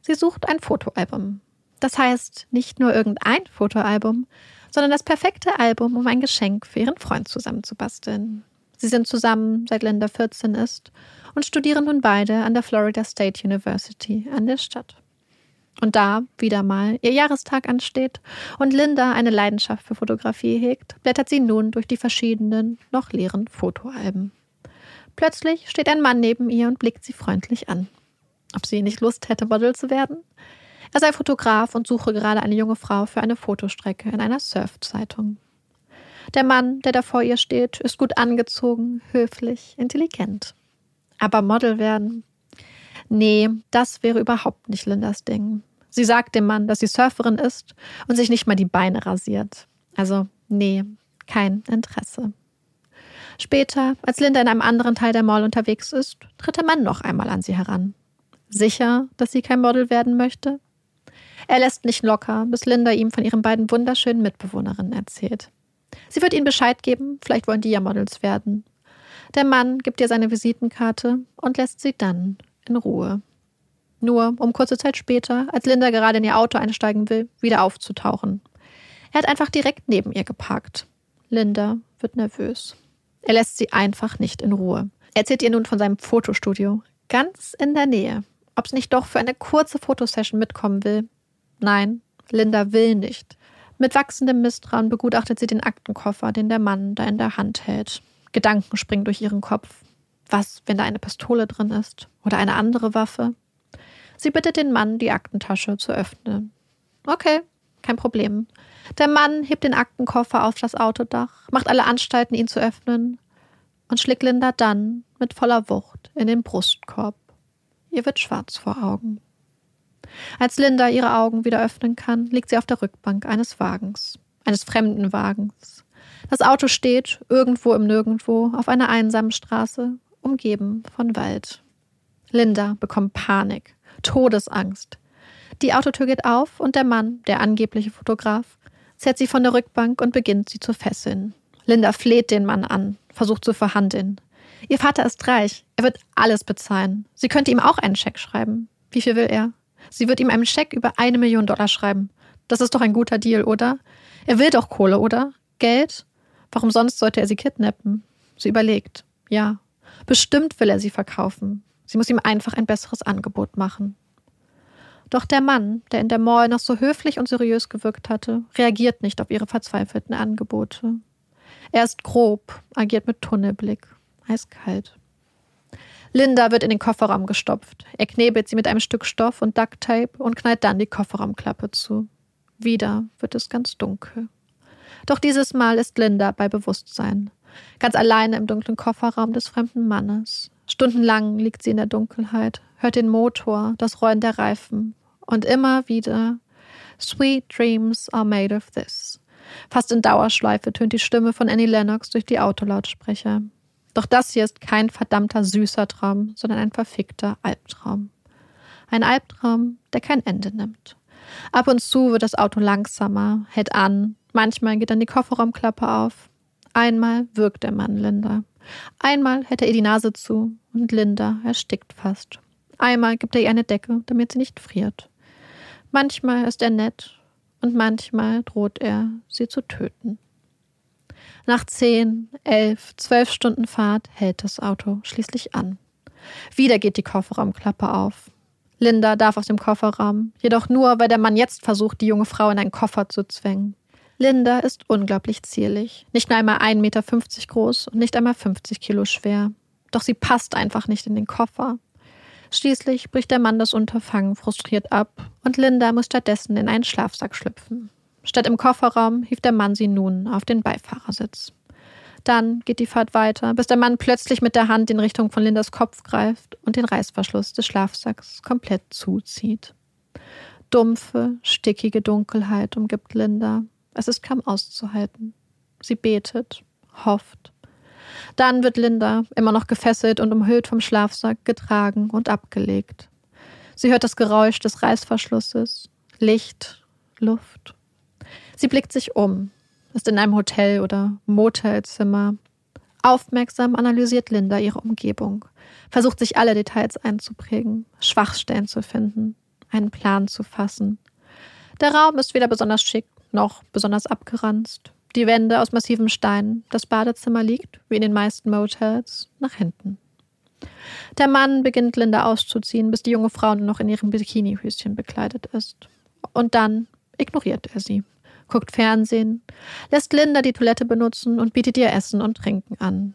Sie sucht ein Fotoalbum. Das heißt, nicht nur irgendein Fotoalbum, sondern das perfekte Album, um ein Geschenk für ihren Freund zusammenzubasteln. Sie sind zusammen, seit Linda 14 ist, und studieren nun beide an der Florida State University an der Stadt. Und da wieder mal ihr Jahrestag ansteht und Linda eine Leidenschaft für Fotografie hegt, blättert sie nun durch die verschiedenen, noch leeren Fotoalben. Plötzlich steht ein Mann neben ihr und blickt sie freundlich an. Ob sie nicht Lust hätte, Model zu werden? Er sei Fotograf und suche gerade eine junge Frau für eine Fotostrecke in einer Surfzeitung. Der Mann, der da vor ihr steht, ist gut angezogen, höflich, intelligent. Aber Model werden? Nee, das wäre überhaupt nicht Lindas Ding. Sie sagt dem Mann, dass sie Surferin ist und sich nicht mal die Beine rasiert. Also, nee, kein Interesse. Später, als Linda in einem anderen Teil der Mall unterwegs ist, tritt der Mann noch einmal an sie heran. Sicher, dass sie kein Model werden möchte? Er lässt nicht locker, bis Linda ihm von ihren beiden wunderschönen Mitbewohnerinnen erzählt. Sie wird ihnen Bescheid geben, vielleicht wollen die ja Models werden. Der Mann gibt ihr seine Visitenkarte und lässt sie dann in Ruhe. Nur, um kurze Zeit später, als Linda gerade in ihr Auto einsteigen will, wieder aufzutauchen. Er hat einfach direkt neben ihr geparkt. Linda wird nervös. Er lässt sie einfach nicht in Ruhe. Er erzählt ihr nun von seinem Fotostudio, ganz in der Nähe. Ob sie nicht doch für eine kurze Fotosession mitkommen will? Nein, Linda will nicht. Mit wachsendem Misstrauen begutachtet sie den Aktenkoffer, den der Mann da in der Hand hält. Gedanken springen durch ihren Kopf. Was, wenn da eine Pistole drin ist? Oder eine andere Waffe? Sie bittet den Mann, die Aktentasche zu öffnen. Okay, kein Problem. Der Mann hebt den Aktenkoffer auf das Autodach, macht alle Anstalten, ihn zu öffnen und schlägt Linda dann mit voller Wucht in den Brustkorb. Ihr wird schwarz vor Augen. Als Linda ihre Augen wieder öffnen kann, liegt sie auf der Rückbank eines Wagens, eines fremden Wagens. Das Auto steht irgendwo im Nirgendwo auf einer einsamen Straße, umgeben von Wald. Linda bekommt Panik, Todesangst. Die Autotür geht auf und der Mann, der angebliche Fotograf, zerrt sie von der Rückbank und beginnt sie zu fesseln. Linda fleht den Mann an, versucht zu verhandeln. Ihr Vater ist reich, er wird alles bezahlen. Sie könnte ihm auch einen Scheck schreiben. Wie viel will er? Sie wird ihm einen Scheck über eine Million Dollar schreiben. Das ist doch ein guter Deal, oder? Er will doch Kohle, oder? Geld? Warum sonst sollte er sie kidnappen? Sie überlegt. Ja, bestimmt will er sie verkaufen. Sie muss ihm einfach ein besseres Angebot machen. Doch der Mann, der in der Mall noch so höflich und seriös gewirkt hatte, reagiert nicht auf ihre verzweifelten Angebote. Er ist grob, agiert mit Tunnelblick, eiskalt. Linda wird in den Kofferraum gestopft. Er knebelt sie mit einem Stück Stoff und Ducktape und knallt dann die Kofferraumklappe zu. Wieder wird es ganz dunkel. Doch dieses Mal ist Linda bei Bewusstsein. Ganz alleine im dunklen Kofferraum des fremden Mannes. Stundenlang liegt sie in der Dunkelheit, hört den Motor, das Rollen der Reifen und immer wieder Sweet dreams are made of this. Fast in Dauerschleife tönt die Stimme von Annie Lennox durch die Autolautsprecher. Doch das hier ist kein verdammter süßer Traum, sondern ein verfickter Albtraum. Ein Albtraum, der kein Ende nimmt. Ab und zu wird das Auto langsamer, hält an, manchmal geht dann die Kofferraumklappe auf. Einmal wirkt der Mann Linda. Einmal hält er ihr die Nase zu und Linda erstickt fast. Einmal gibt er ihr eine Decke, damit sie nicht friert. Manchmal ist er nett und manchmal droht er, sie zu töten. Nach zehn, elf, zwölf Stunden Fahrt hält das Auto schließlich an. Wieder geht die Kofferraumklappe auf. Linda darf aus dem Kofferraum, jedoch nur, weil der Mann jetzt versucht, die junge Frau in einen Koffer zu zwängen. Linda ist unglaublich zierlich, nicht nur einmal 1,50 Meter groß und nicht einmal 50 Kilo schwer. Doch sie passt einfach nicht in den Koffer. Schließlich bricht der Mann das Unterfangen frustriert ab und Linda muss stattdessen in einen Schlafsack schlüpfen. Statt im Kofferraum hieft der Mann sie nun auf den Beifahrersitz. Dann geht die Fahrt weiter, bis der Mann plötzlich mit der Hand in Richtung von Lindas Kopf greift und den Reißverschluss des Schlafsacks komplett zuzieht. Dumpfe, stickige Dunkelheit umgibt Linda. Es ist kaum auszuhalten. Sie betet, hofft. Dann wird Linda, immer noch gefesselt und umhüllt vom Schlafsack, getragen und abgelegt. Sie hört das Geräusch des Reißverschlusses, Licht, Luft Sie blickt sich um, ist in einem Hotel oder Motelzimmer. Aufmerksam analysiert Linda ihre Umgebung, versucht sich alle Details einzuprägen, Schwachstellen zu finden, einen Plan zu fassen. Der Raum ist weder besonders schick noch besonders abgeranzt. Die Wände aus massivem Stein, das Badezimmer liegt, wie in den meisten Motels, nach hinten. Der Mann beginnt Linda auszuziehen, bis die junge Frau nur noch in ihrem Bikinihöschen bekleidet ist. Und dann ignoriert er sie guckt Fernsehen, lässt Linda die Toilette benutzen und bietet ihr Essen und Trinken an.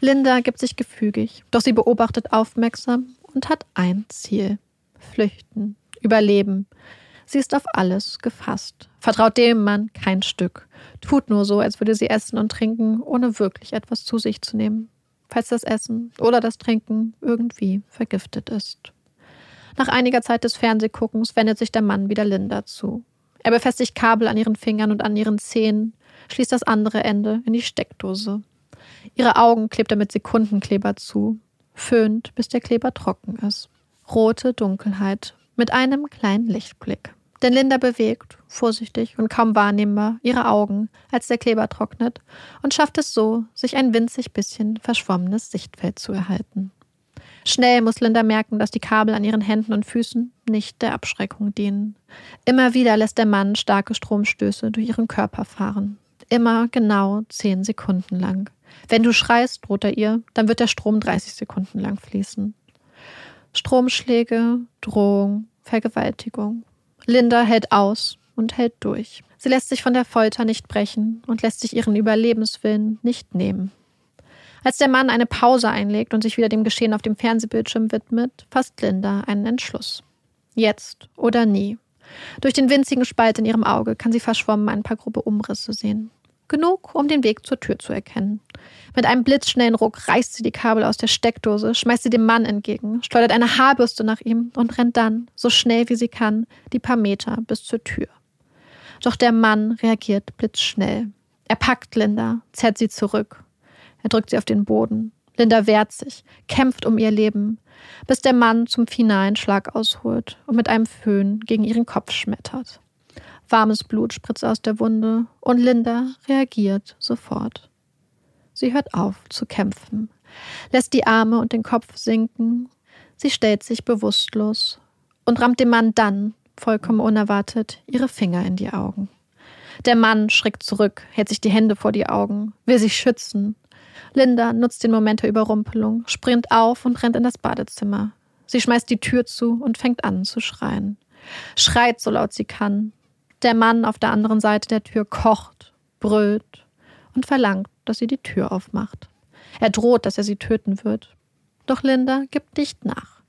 Linda gibt sich gefügig, doch sie beobachtet aufmerksam und hat ein Ziel. Flüchten, Überleben. Sie ist auf alles gefasst, vertraut dem Mann kein Stück, tut nur so, als würde sie essen und trinken, ohne wirklich etwas zu sich zu nehmen, falls das Essen oder das Trinken irgendwie vergiftet ist. Nach einiger Zeit des Fernsehguckens wendet sich der Mann wieder Linda zu. Er befestigt Kabel an ihren Fingern und an ihren Zehen, schließt das andere Ende in die Steckdose. Ihre Augen klebt er mit Sekundenkleber zu, föhnt, bis der Kleber trocken ist. Rote Dunkelheit mit einem kleinen Lichtblick. Denn Linda bewegt, vorsichtig und kaum wahrnehmbar, ihre Augen, als der Kleber trocknet, und schafft es so, sich ein winzig bisschen verschwommenes Sichtfeld zu erhalten. Schnell muss Linda merken, dass die Kabel an ihren Händen und Füßen nicht der Abschreckung dienen. Immer wieder lässt der Mann starke Stromstöße durch ihren Körper fahren. Immer genau zehn Sekunden lang. Wenn du schreist, droht er ihr, dann wird der Strom 30 Sekunden lang fließen. Stromschläge, Drohung, Vergewaltigung. Linda hält aus und hält durch. Sie lässt sich von der Folter nicht brechen und lässt sich ihren Überlebenswillen nicht nehmen. Als der Mann eine Pause einlegt und sich wieder dem Geschehen auf dem Fernsehbildschirm widmet, fasst Linda einen Entschluss. Jetzt oder nie. Durch den winzigen Spalt in ihrem Auge kann sie verschwommen ein paar grobe Umrisse sehen. Genug, um den Weg zur Tür zu erkennen. Mit einem blitzschnellen Ruck reißt sie die Kabel aus der Steckdose, schmeißt sie dem Mann entgegen, schleudert eine Haarbürste nach ihm und rennt dann, so schnell wie sie kann, die paar Meter bis zur Tür. Doch der Mann reagiert blitzschnell. Er packt Linda, zerrt sie zurück. Er drückt sie auf den Boden. Linda wehrt sich, kämpft um ihr Leben, bis der Mann zum finalen Schlag ausholt und mit einem Föhn gegen ihren Kopf schmettert. Warmes Blut spritzt aus der Wunde und Linda reagiert sofort. Sie hört auf zu kämpfen, lässt die Arme und den Kopf sinken. Sie stellt sich bewusstlos und rammt dem Mann dann, vollkommen unerwartet, ihre Finger in die Augen. Der Mann schrickt zurück, hält sich die Hände vor die Augen, will sich schützen. Linda nutzt den Moment der Überrumpelung, springt auf und rennt in das Badezimmer. Sie schmeißt die Tür zu und fängt an zu schreien. Schreit so laut sie kann, der Mann auf der anderen Seite der Tür kocht, brüllt und verlangt, dass sie die Tür aufmacht. Er droht, dass er sie töten wird. Doch Linda gibt nicht nach.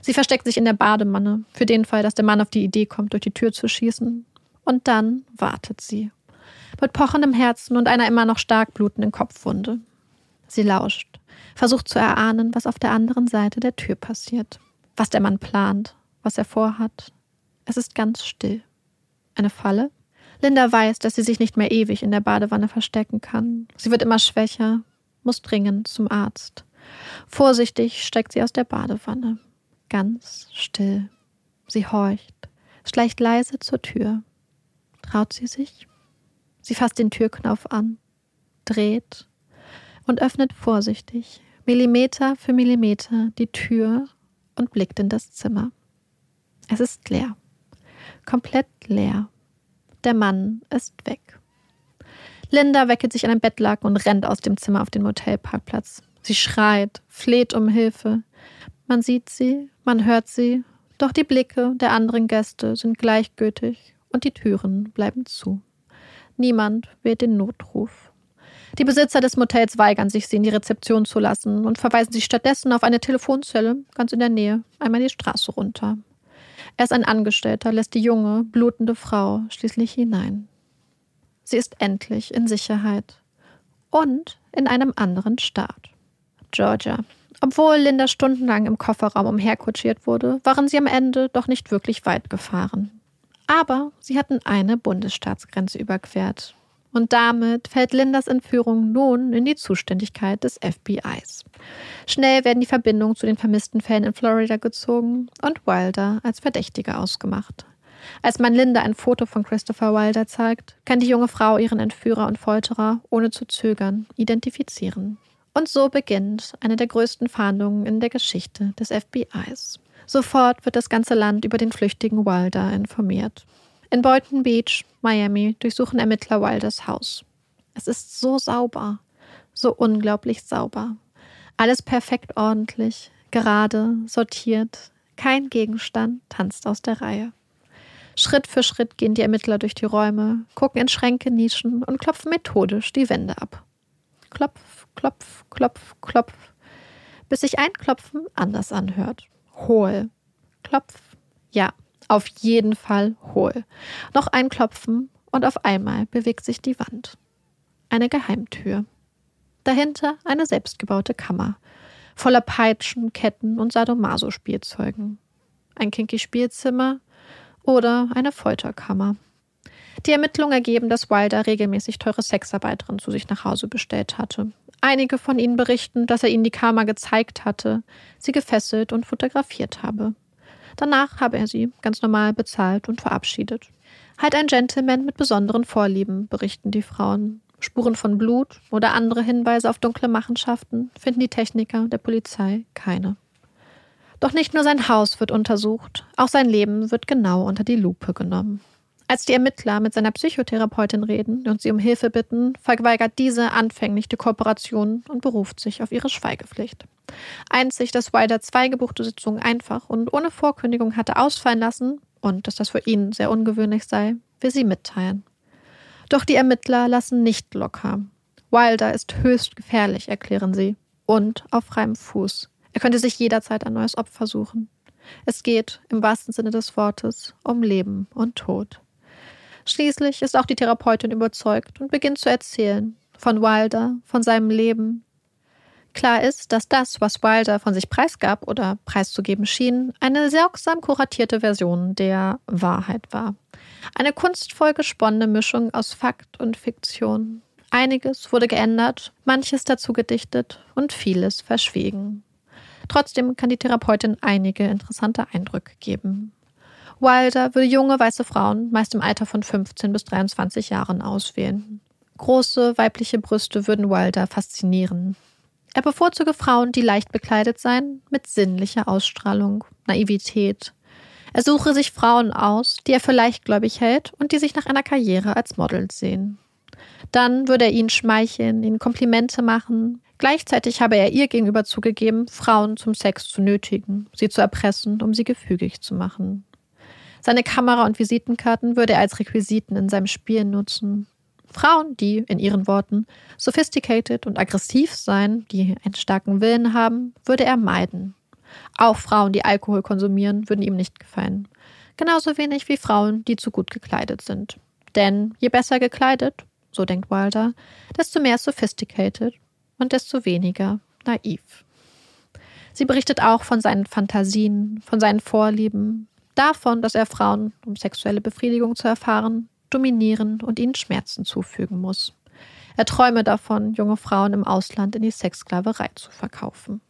Sie versteckt sich in der Bademanne, für den Fall, dass der Mann auf die Idee kommt, durch die Tür zu schießen. Und dann wartet sie. Mit pochendem Herzen und einer immer noch stark blutenden Kopfwunde. Sie lauscht, versucht zu erahnen, was auf der anderen Seite der Tür passiert. Was der Mann plant, was er vorhat. Es ist ganz still. Eine Falle? Linda weiß, dass sie sich nicht mehr ewig in der Badewanne verstecken kann. Sie wird immer schwächer, muss dringend zum Arzt. Vorsichtig steigt sie aus der Badewanne. Ganz still. Sie horcht, schleicht leise zur Tür. Traut sie sich? Sie fasst den Türknopf an, dreht und öffnet vorsichtig, Millimeter für Millimeter, die Tür und blickt in das Zimmer. Es ist leer komplett leer. Der Mann ist weg. Linda weckelt sich an einem Bettlaken und rennt aus dem Zimmer auf den Motelparkplatz. Sie schreit, fleht um Hilfe. Man sieht sie, man hört sie, doch die Blicke der anderen Gäste sind gleichgültig und die Türen bleiben zu. Niemand wählt den Notruf. Die Besitzer des Motels weigern sich, sie in die Rezeption zu lassen und verweisen sie stattdessen auf eine Telefonzelle ganz in der Nähe, einmal die Straße runter. Erst ein Angestellter lässt die junge, blutende Frau schließlich hinein. Sie ist endlich in Sicherheit und in einem anderen Staat. Georgia. Obwohl Linda stundenlang im Kofferraum umherkutschiert wurde, waren sie am Ende doch nicht wirklich weit gefahren. Aber sie hatten eine Bundesstaatsgrenze überquert und damit fällt Lindas Entführung nun in die Zuständigkeit des FBIs. Schnell werden die Verbindungen zu den vermissten Fällen in Florida gezogen und Wilder als Verdächtiger ausgemacht. Als man Linda ein Foto von Christopher Wilder zeigt, kann die junge Frau ihren Entführer und Folterer ohne zu zögern identifizieren. Und so beginnt eine der größten Fahndungen in der Geschichte des FBIs. Sofort wird das ganze Land über den flüchtigen Wilder informiert. In Boynton Beach, Miami, durchsuchen Ermittler Wilders Haus. Es ist so sauber, so unglaublich sauber. Alles perfekt ordentlich, gerade, sortiert. Kein Gegenstand tanzt aus der Reihe. Schritt für Schritt gehen die Ermittler durch die Räume, gucken in Schränke, Nischen und klopfen methodisch die Wände ab. Klopf, klopf, klopf, klopf, bis sich ein Klopfen anders anhört. Hohl. Klopf. Ja, auf jeden Fall hohl. Noch ein Klopfen und auf einmal bewegt sich die Wand. Eine Geheimtür. Dahinter eine selbstgebaute Kammer, voller Peitschen, Ketten und Sadomaso-Spielzeugen. Ein kinky Spielzimmer oder eine Folterkammer. Die Ermittlungen ergeben, dass Wilder regelmäßig teure Sexarbeiterinnen zu sich nach Hause bestellt hatte. Einige von ihnen berichten, dass er ihnen die Kammer gezeigt hatte, sie gefesselt und fotografiert habe. Danach habe er sie ganz normal bezahlt und verabschiedet. Halt ein Gentleman mit besonderen Vorlieben, berichten die Frauen. Spuren von Blut oder andere Hinweise auf dunkle Machenschaften finden die Techniker der Polizei keine. Doch nicht nur sein Haus wird untersucht, auch sein Leben wird genau unter die Lupe genommen. Als die Ermittler mit seiner Psychotherapeutin reden und sie um Hilfe bitten, verweigert diese anfänglich die Kooperation und beruft sich auf ihre Schweigepflicht. Einzig, dass Wilder zwei gebuchte Sitzungen einfach und ohne Vorkündigung hatte ausfallen lassen und dass das für ihn sehr ungewöhnlich sei, will sie mitteilen. Doch die Ermittler lassen nicht locker. Wilder ist höchst gefährlich, erklären sie. und auf freiem Fuß. Er könnte sich jederzeit ein neues Opfer suchen. Es geht, im wahrsten Sinne des Wortes, um Leben und Tod. Schließlich ist auch die Therapeutin überzeugt und beginnt zu erzählen von Wilder, von seinem Leben. Klar ist, dass das, was Wilder von sich preisgab oder preiszugeben schien, eine sorgsam kuratierte Version der Wahrheit war. Eine kunstvoll gesponnene Mischung aus Fakt und Fiktion. Einiges wurde geändert, manches dazu gedichtet und vieles verschwiegen. Trotzdem kann die Therapeutin einige interessante Eindrücke geben. Wilder würde junge weiße Frauen meist im Alter von 15 bis 23 Jahren auswählen. Große weibliche Brüste würden Wilder faszinieren. Er bevorzuge Frauen, die leicht bekleidet seien, mit sinnlicher Ausstrahlung, Naivität. Er suche sich Frauen aus, die er für leichtgläubig hält und die sich nach einer Karriere als Model sehen. Dann würde er ihnen schmeicheln, ihnen Komplimente machen. Gleichzeitig habe er ihr gegenüber zugegeben, Frauen zum Sex zu nötigen, sie zu erpressen, um sie gefügig zu machen. Seine Kamera und Visitenkarten würde er als Requisiten in seinem Spiel nutzen. Frauen, die, in ihren Worten, sophisticated und aggressiv seien, die einen starken Willen haben, würde er meiden. Auch Frauen, die Alkohol konsumieren, würden ihm nicht gefallen. Genauso wenig wie Frauen, die zu gut gekleidet sind. Denn je besser gekleidet, so denkt Wilder, desto mehr sophisticated und desto weniger naiv. Sie berichtet auch von seinen Fantasien, von seinen Vorlieben, davon, dass er Frauen, um sexuelle Befriedigung zu erfahren, dominieren und ihnen Schmerzen zufügen muss. Er träume davon, junge Frauen im Ausland in die Sexsklaverei zu verkaufen.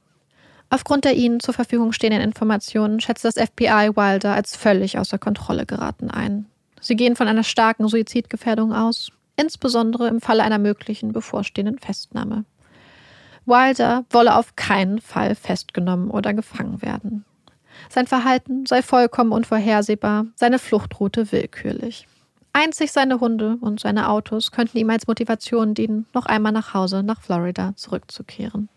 Aufgrund der ihnen zur Verfügung stehenden Informationen schätzt das FBI Wilder als völlig außer Kontrolle geraten ein. Sie gehen von einer starken Suizidgefährdung aus, insbesondere im Falle einer möglichen bevorstehenden Festnahme. Wilder wolle auf keinen Fall festgenommen oder gefangen werden. Sein Verhalten sei vollkommen unvorhersehbar, seine Fluchtroute willkürlich. Einzig seine Hunde und seine Autos könnten ihm als Motivation dienen, noch einmal nach Hause nach Florida zurückzukehren.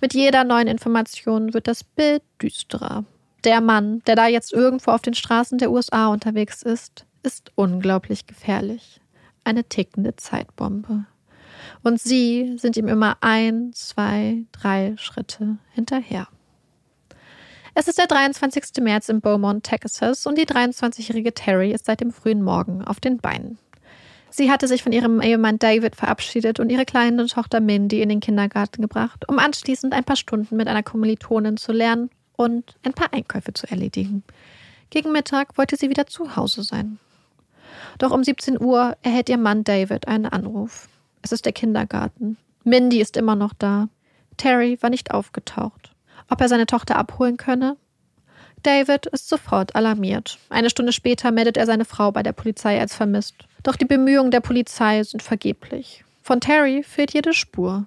Mit jeder neuen Information wird das Bild düsterer. Der Mann, der da jetzt irgendwo auf den Straßen der USA unterwegs ist, ist unglaublich gefährlich. Eine tickende Zeitbombe. Und sie sind ihm immer ein, zwei, drei Schritte hinterher. Es ist der 23. März in Beaumont, Texas und die 23-jährige Terry ist seit dem frühen Morgen auf den Beinen. Sie hatte sich von ihrem Ehemann David verabschiedet und ihre kleine Tochter Mindy in den Kindergarten gebracht, um anschließend ein paar Stunden mit einer Kommilitonin zu lernen und ein paar Einkäufe zu erledigen. Gegen Mittag wollte sie wieder zu Hause sein. Doch um 17 Uhr erhält ihr Mann David einen Anruf. Es ist der Kindergarten. Mindy ist immer noch da. Terry war nicht aufgetaucht ob er seine Tochter abholen könne. David ist sofort alarmiert. Eine Stunde später meldet er seine Frau bei der Polizei als vermisst. Doch die Bemühungen der Polizei sind vergeblich. Von Terry fehlt jede Spur.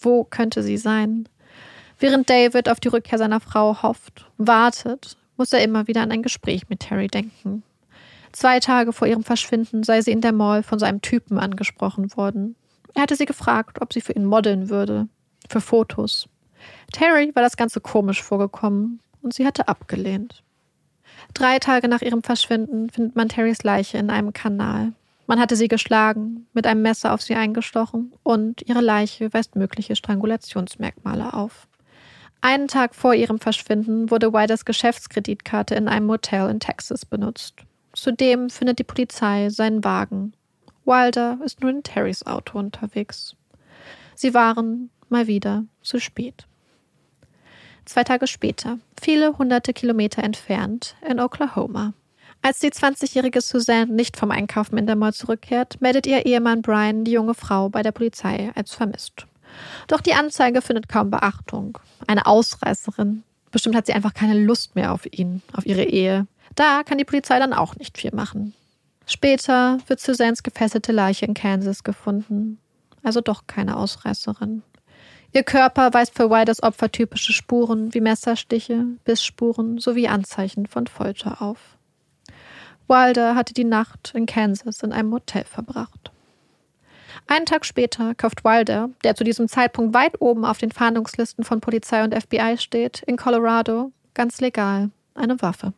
Wo könnte sie sein? Während David auf die Rückkehr seiner Frau hofft, wartet, muss er immer wieder an ein Gespräch mit Terry denken. Zwei Tage vor ihrem Verschwinden sei sie in der Mall von seinem Typen angesprochen worden. Er hatte sie gefragt, ob sie für ihn modeln würde. Für Fotos. Terry war das Ganze komisch vorgekommen und sie hatte abgelehnt. Drei Tage nach ihrem Verschwinden findet man Terrys Leiche in einem Kanal. Man hatte sie geschlagen, mit einem Messer auf sie eingestochen und ihre Leiche weist mögliche Strangulationsmerkmale auf. Einen Tag vor ihrem Verschwinden wurde Wilders Geschäftskreditkarte in einem Motel in Texas benutzt. Zudem findet die Polizei seinen Wagen. Wilder ist nur in Terrys Auto unterwegs. Sie waren mal wieder zu spät. Zwei Tage später, viele hunderte Kilometer entfernt, in Oklahoma. Als die 20-jährige Suzanne nicht vom Einkaufen in der Mall zurückkehrt, meldet ihr Ehemann Brian die junge Frau bei der Polizei als vermisst. Doch die Anzeige findet kaum Beachtung. Eine Ausreißerin. Bestimmt hat sie einfach keine Lust mehr auf ihn, auf ihre Ehe. Da kann die Polizei dann auch nicht viel machen. Später wird Suzannes gefesselte Leiche in Kansas gefunden. Also doch keine Ausreißerin. Ihr Körper weist für Wilders Opfer typische Spuren wie Messerstiche, Bissspuren sowie Anzeichen von Folter auf. Wilder hatte die Nacht in Kansas in einem Motel verbracht. Einen Tag später kauft Wilder, der zu diesem Zeitpunkt weit oben auf den Fahndungslisten von Polizei und FBI steht, in Colorado, ganz legal, eine Waffe.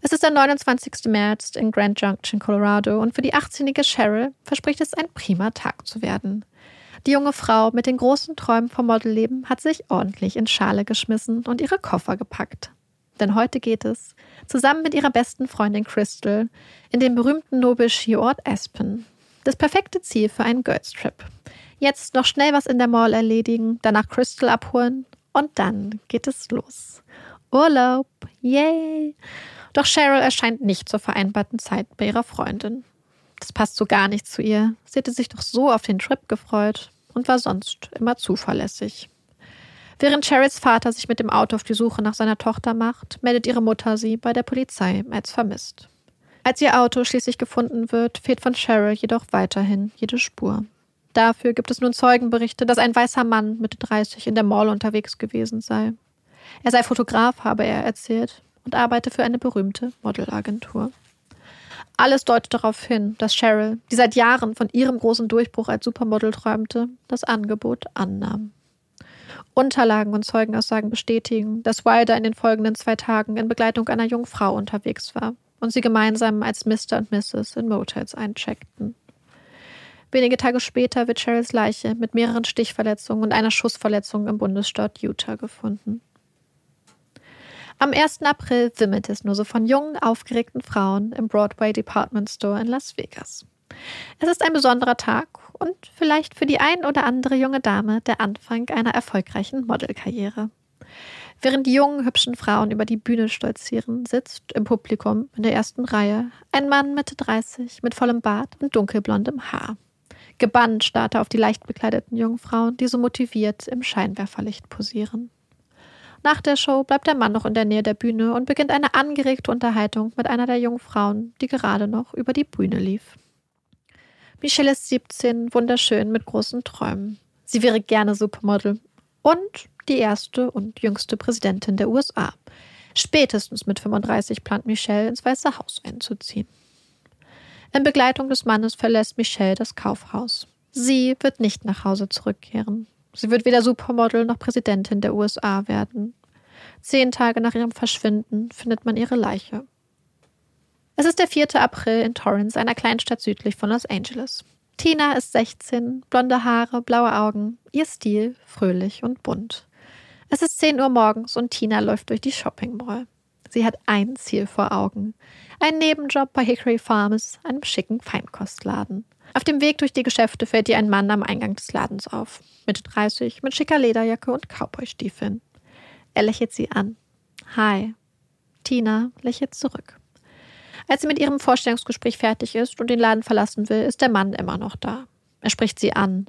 Es ist der 29. März in Grand Junction, Colorado, und für die 18-jährige Cheryl verspricht es ein prima Tag zu werden. Die junge Frau mit den großen Träumen vom Modelleben hat sich ordentlich in Schale geschmissen und ihre Koffer gepackt. Denn heute geht es, zusammen mit ihrer besten Freundin Crystal, in den berühmten Nobel-Skiort Aspen. Das perfekte Ziel für einen Girls Trip. Jetzt noch schnell was in der Mall erledigen, danach Crystal abholen und dann geht es los. Urlaub, yay! Doch Cheryl erscheint nicht zur vereinbarten Zeit bei ihrer Freundin. Das passt so gar nicht zu ihr. Sie hätte sich doch so auf den Trip gefreut und war sonst immer zuverlässig. Während Cheryls Vater sich mit dem Auto auf die Suche nach seiner Tochter macht, meldet ihre Mutter sie bei der Polizei als vermisst. Als ihr Auto schließlich gefunden wird, fehlt von Cheryl jedoch weiterhin jede Spur. Dafür gibt es nun Zeugenberichte, dass ein weißer Mann Mitte 30 in der Mall unterwegs gewesen sei. Er sei Fotograf, habe er erzählt, und arbeite für eine berühmte Modelagentur. Alles deutet darauf hin, dass Cheryl, die seit Jahren von ihrem großen Durchbruch als Supermodel träumte, das Angebot annahm. Unterlagen und Zeugenaussagen bestätigen, dass Wilder in den folgenden zwei Tagen in Begleitung einer jungen Frau unterwegs war und sie gemeinsam als Mr. und Mrs. in Motels eincheckten. Wenige Tage später wird Cheryls Leiche mit mehreren Stichverletzungen und einer Schussverletzung im Bundesstaat Utah gefunden. Am 1. April wimmelt es nur so von jungen, aufgeregten Frauen im Broadway Department Store in Las Vegas. Es ist ein besonderer Tag und vielleicht für die ein oder andere junge Dame der Anfang einer erfolgreichen Modelkarriere. Während die jungen, hübschen Frauen über die Bühne stolzieren, sitzt im Publikum in der ersten Reihe ein Mann Mitte 30 mit vollem Bart und dunkelblondem Haar. Gebannt starrt er auf die leicht bekleideten jungen Frauen, die so motiviert im Scheinwerferlicht posieren. Nach der Show bleibt der Mann noch in der Nähe der Bühne und beginnt eine angeregte Unterhaltung mit einer der jungen Frauen, die gerade noch über die Bühne lief. Michelle ist 17, wunderschön mit großen Träumen. Sie wäre gerne Supermodel und die erste und jüngste Präsidentin der USA. Spätestens mit 35 plant Michelle ins Weiße Haus einzuziehen. In Begleitung des Mannes verlässt Michelle das Kaufhaus. Sie wird nicht nach Hause zurückkehren. Sie wird weder Supermodel noch Präsidentin der USA werden. Zehn Tage nach ihrem Verschwinden findet man ihre Leiche. Es ist der 4. April in Torrance, einer Kleinstadt südlich von Los Angeles. Tina ist 16, blonde Haare, blaue Augen, ihr Stil fröhlich und bunt. Es ist 10 Uhr morgens und Tina läuft durch die Shopping Mall. Sie hat ein Ziel vor Augen. Ein Nebenjob bei Hickory Farms, einem schicken Feinkostladen. Auf dem Weg durch die Geschäfte fällt ihr ein Mann am Eingang des Ladens auf. Mitte 30, mit schicker Lederjacke und Cowboystiefeln. Er lächelt sie an. Hi. Tina lächelt zurück. Als sie mit ihrem Vorstellungsgespräch fertig ist und den Laden verlassen will, ist der Mann immer noch da. Er spricht sie an.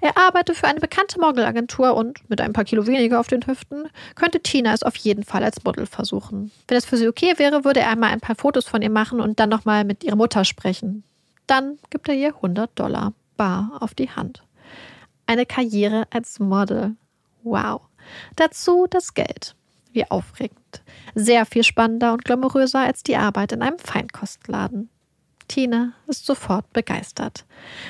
Er arbeitet für eine bekannte Modelagentur und mit ein paar Kilo weniger auf den Hüften könnte Tina es auf jeden Fall als Model versuchen. Wenn es für sie okay wäre, würde er einmal ein paar Fotos von ihr machen und dann nochmal mit ihrer Mutter sprechen. Dann gibt er ihr 100 Dollar bar auf die Hand. Eine Karriere als Model. Wow. Dazu das Geld. Wie aufregend. Sehr viel spannender und glamouröser als die Arbeit in einem Feinkostladen. Tina ist sofort begeistert.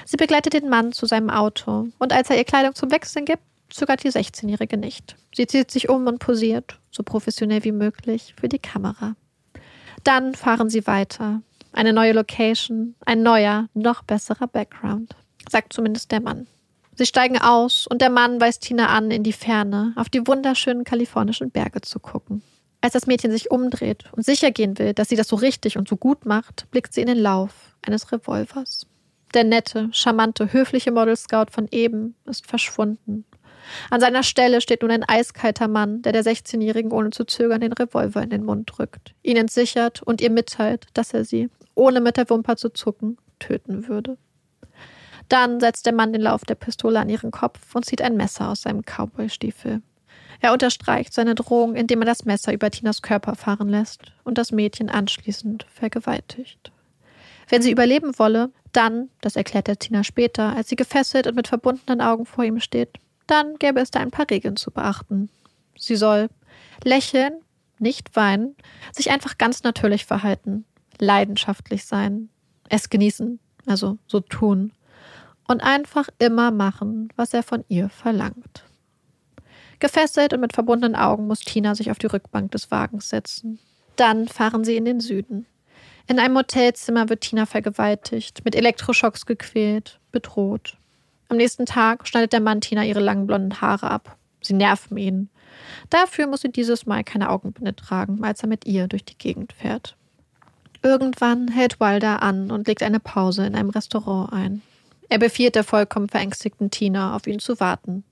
Sie begleitet den Mann zu seinem Auto und als er ihr Kleidung zum Wechseln gibt, zögert die 16-Jährige nicht. Sie zieht sich um und posiert, so professionell wie möglich, für die Kamera. Dann fahren sie weiter. Eine neue Location, ein neuer, noch besserer Background, sagt zumindest der Mann. Sie steigen aus und der Mann weist Tina an, in die Ferne, auf die wunderschönen kalifornischen Berge zu gucken. Als das Mädchen sich umdreht und sicher gehen will, dass sie das so richtig und so gut macht, blickt sie in den Lauf eines Revolvers. Der nette, charmante, höfliche Model Scout von eben ist verschwunden. An seiner Stelle steht nun ein eiskalter Mann, der der 16-Jährigen ohne zu zögern den Revolver in den Mund drückt, ihnen sichert und ihr mitteilt, dass er sie, ohne mit der Wumper zu zucken, töten würde. Dann setzt der Mann den Lauf der Pistole an ihren Kopf und zieht ein Messer aus seinem Cowboystiefel. Er unterstreicht seine Drohung, indem er das Messer über Tinas Körper fahren lässt und das Mädchen anschließend vergewaltigt. Wenn sie überleben wolle, dann, das erklärt er Tina später, als sie gefesselt und mit verbundenen Augen vor ihm steht, dann gäbe es da ein paar Regeln zu beachten. Sie soll lächeln, nicht weinen, sich einfach ganz natürlich verhalten, leidenschaftlich sein, es genießen, also so tun, und einfach immer machen, was er von ihr verlangt. Gefesselt und mit verbundenen Augen muss Tina sich auf die Rückbank des Wagens setzen. Dann fahren sie in den Süden. In einem Hotelzimmer wird Tina vergewaltigt, mit Elektroschocks gequält, bedroht. Am nächsten Tag schneidet der Mann Tina ihre langen blonden Haare ab. Sie nerven ihn. Dafür muss sie dieses Mal keine Augenbinde tragen, als er mit ihr durch die Gegend fährt. Irgendwann hält Wilder an und legt eine Pause in einem Restaurant ein. Er befiehlt der vollkommen verängstigten Tina, auf ihn zu warten.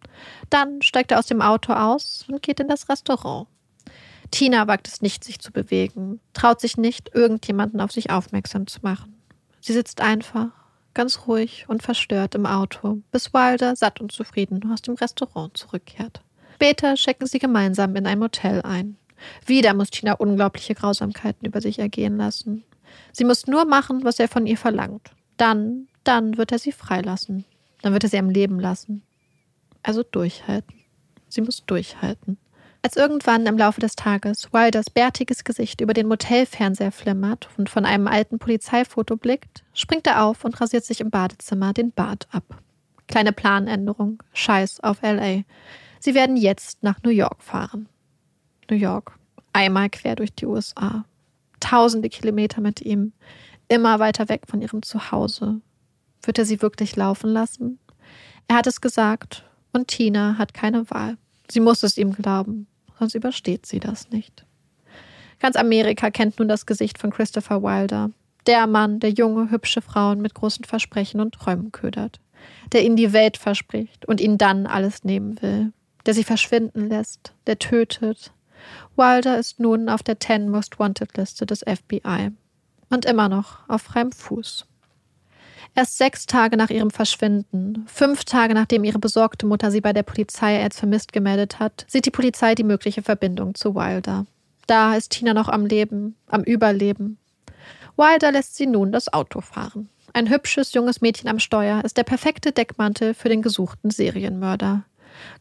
Dann steigt er aus dem Auto aus und geht in das Restaurant. Tina wagt es nicht, sich zu bewegen, traut sich nicht, irgendjemanden auf sich aufmerksam zu machen. Sie sitzt einfach, ganz ruhig und verstört im Auto, bis Wilder satt und zufrieden aus dem Restaurant zurückkehrt. Später checken sie gemeinsam in ein Motel ein. Wieder muss Tina unglaubliche Grausamkeiten über sich ergehen lassen. Sie muss nur machen, was er von ihr verlangt. Dann, dann wird er sie freilassen. Dann wird er sie am Leben lassen. Also durchhalten. Sie muss durchhalten. Als irgendwann im Laufe des Tages Wilders bärtiges Gesicht über den Motelfernseher flimmert und von einem alten Polizeifoto blickt, springt er auf und rasiert sich im Badezimmer den Bart ab. Kleine Planänderung. Scheiß auf LA. Sie werden jetzt nach New York fahren. New York. Einmal quer durch die USA. Tausende Kilometer mit ihm. Immer weiter weg von ihrem Zuhause. Wird er sie wirklich laufen lassen? Er hat es gesagt und Tina hat keine Wahl. Sie muss es ihm glauben sonst übersteht sie das nicht. Ganz Amerika kennt nun das Gesicht von Christopher Wilder. Der Mann, der junge, hübsche Frauen mit großen Versprechen und Träumen ködert. Der ihnen die Welt verspricht und ihnen dann alles nehmen will. Der sie verschwinden lässt, der tötet. Wilder ist nun auf der Ten Most Wanted Liste des FBI. Und immer noch auf freiem Fuß. Erst sechs Tage nach ihrem Verschwinden, fünf Tage nachdem ihre besorgte Mutter sie bei der Polizei als vermisst gemeldet hat, sieht die Polizei die mögliche Verbindung zu Wilder. Da ist Tina noch am Leben, am Überleben. Wilder lässt sie nun das Auto fahren. Ein hübsches junges Mädchen am Steuer ist der perfekte Deckmantel für den gesuchten Serienmörder.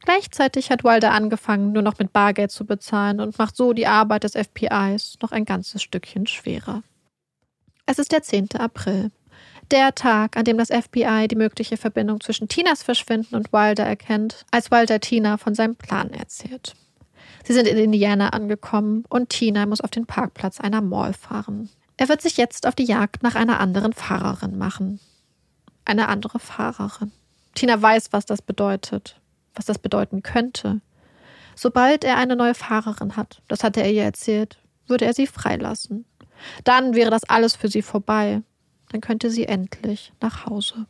Gleichzeitig hat Wilder angefangen, nur noch mit Bargeld zu bezahlen und macht so die Arbeit des FBIs noch ein ganzes Stückchen schwerer. Es ist der 10. April der Tag, an dem das FBI die mögliche Verbindung zwischen Tinas Verschwinden und Wilder erkennt, als Wilder Tina von seinem Plan erzählt. Sie sind in Indiana angekommen und Tina muss auf den Parkplatz einer Mall fahren. Er wird sich jetzt auf die Jagd nach einer anderen Fahrerin machen. Eine andere Fahrerin. Tina weiß, was das bedeutet, was das bedeuten könnte. Sobald er eine neue Fahrerin hat, das hatte er ihr erzählt, würde er sie freilassen. Dann wäre das alles für sie vorbei dann könnte sie endlich nach Hause.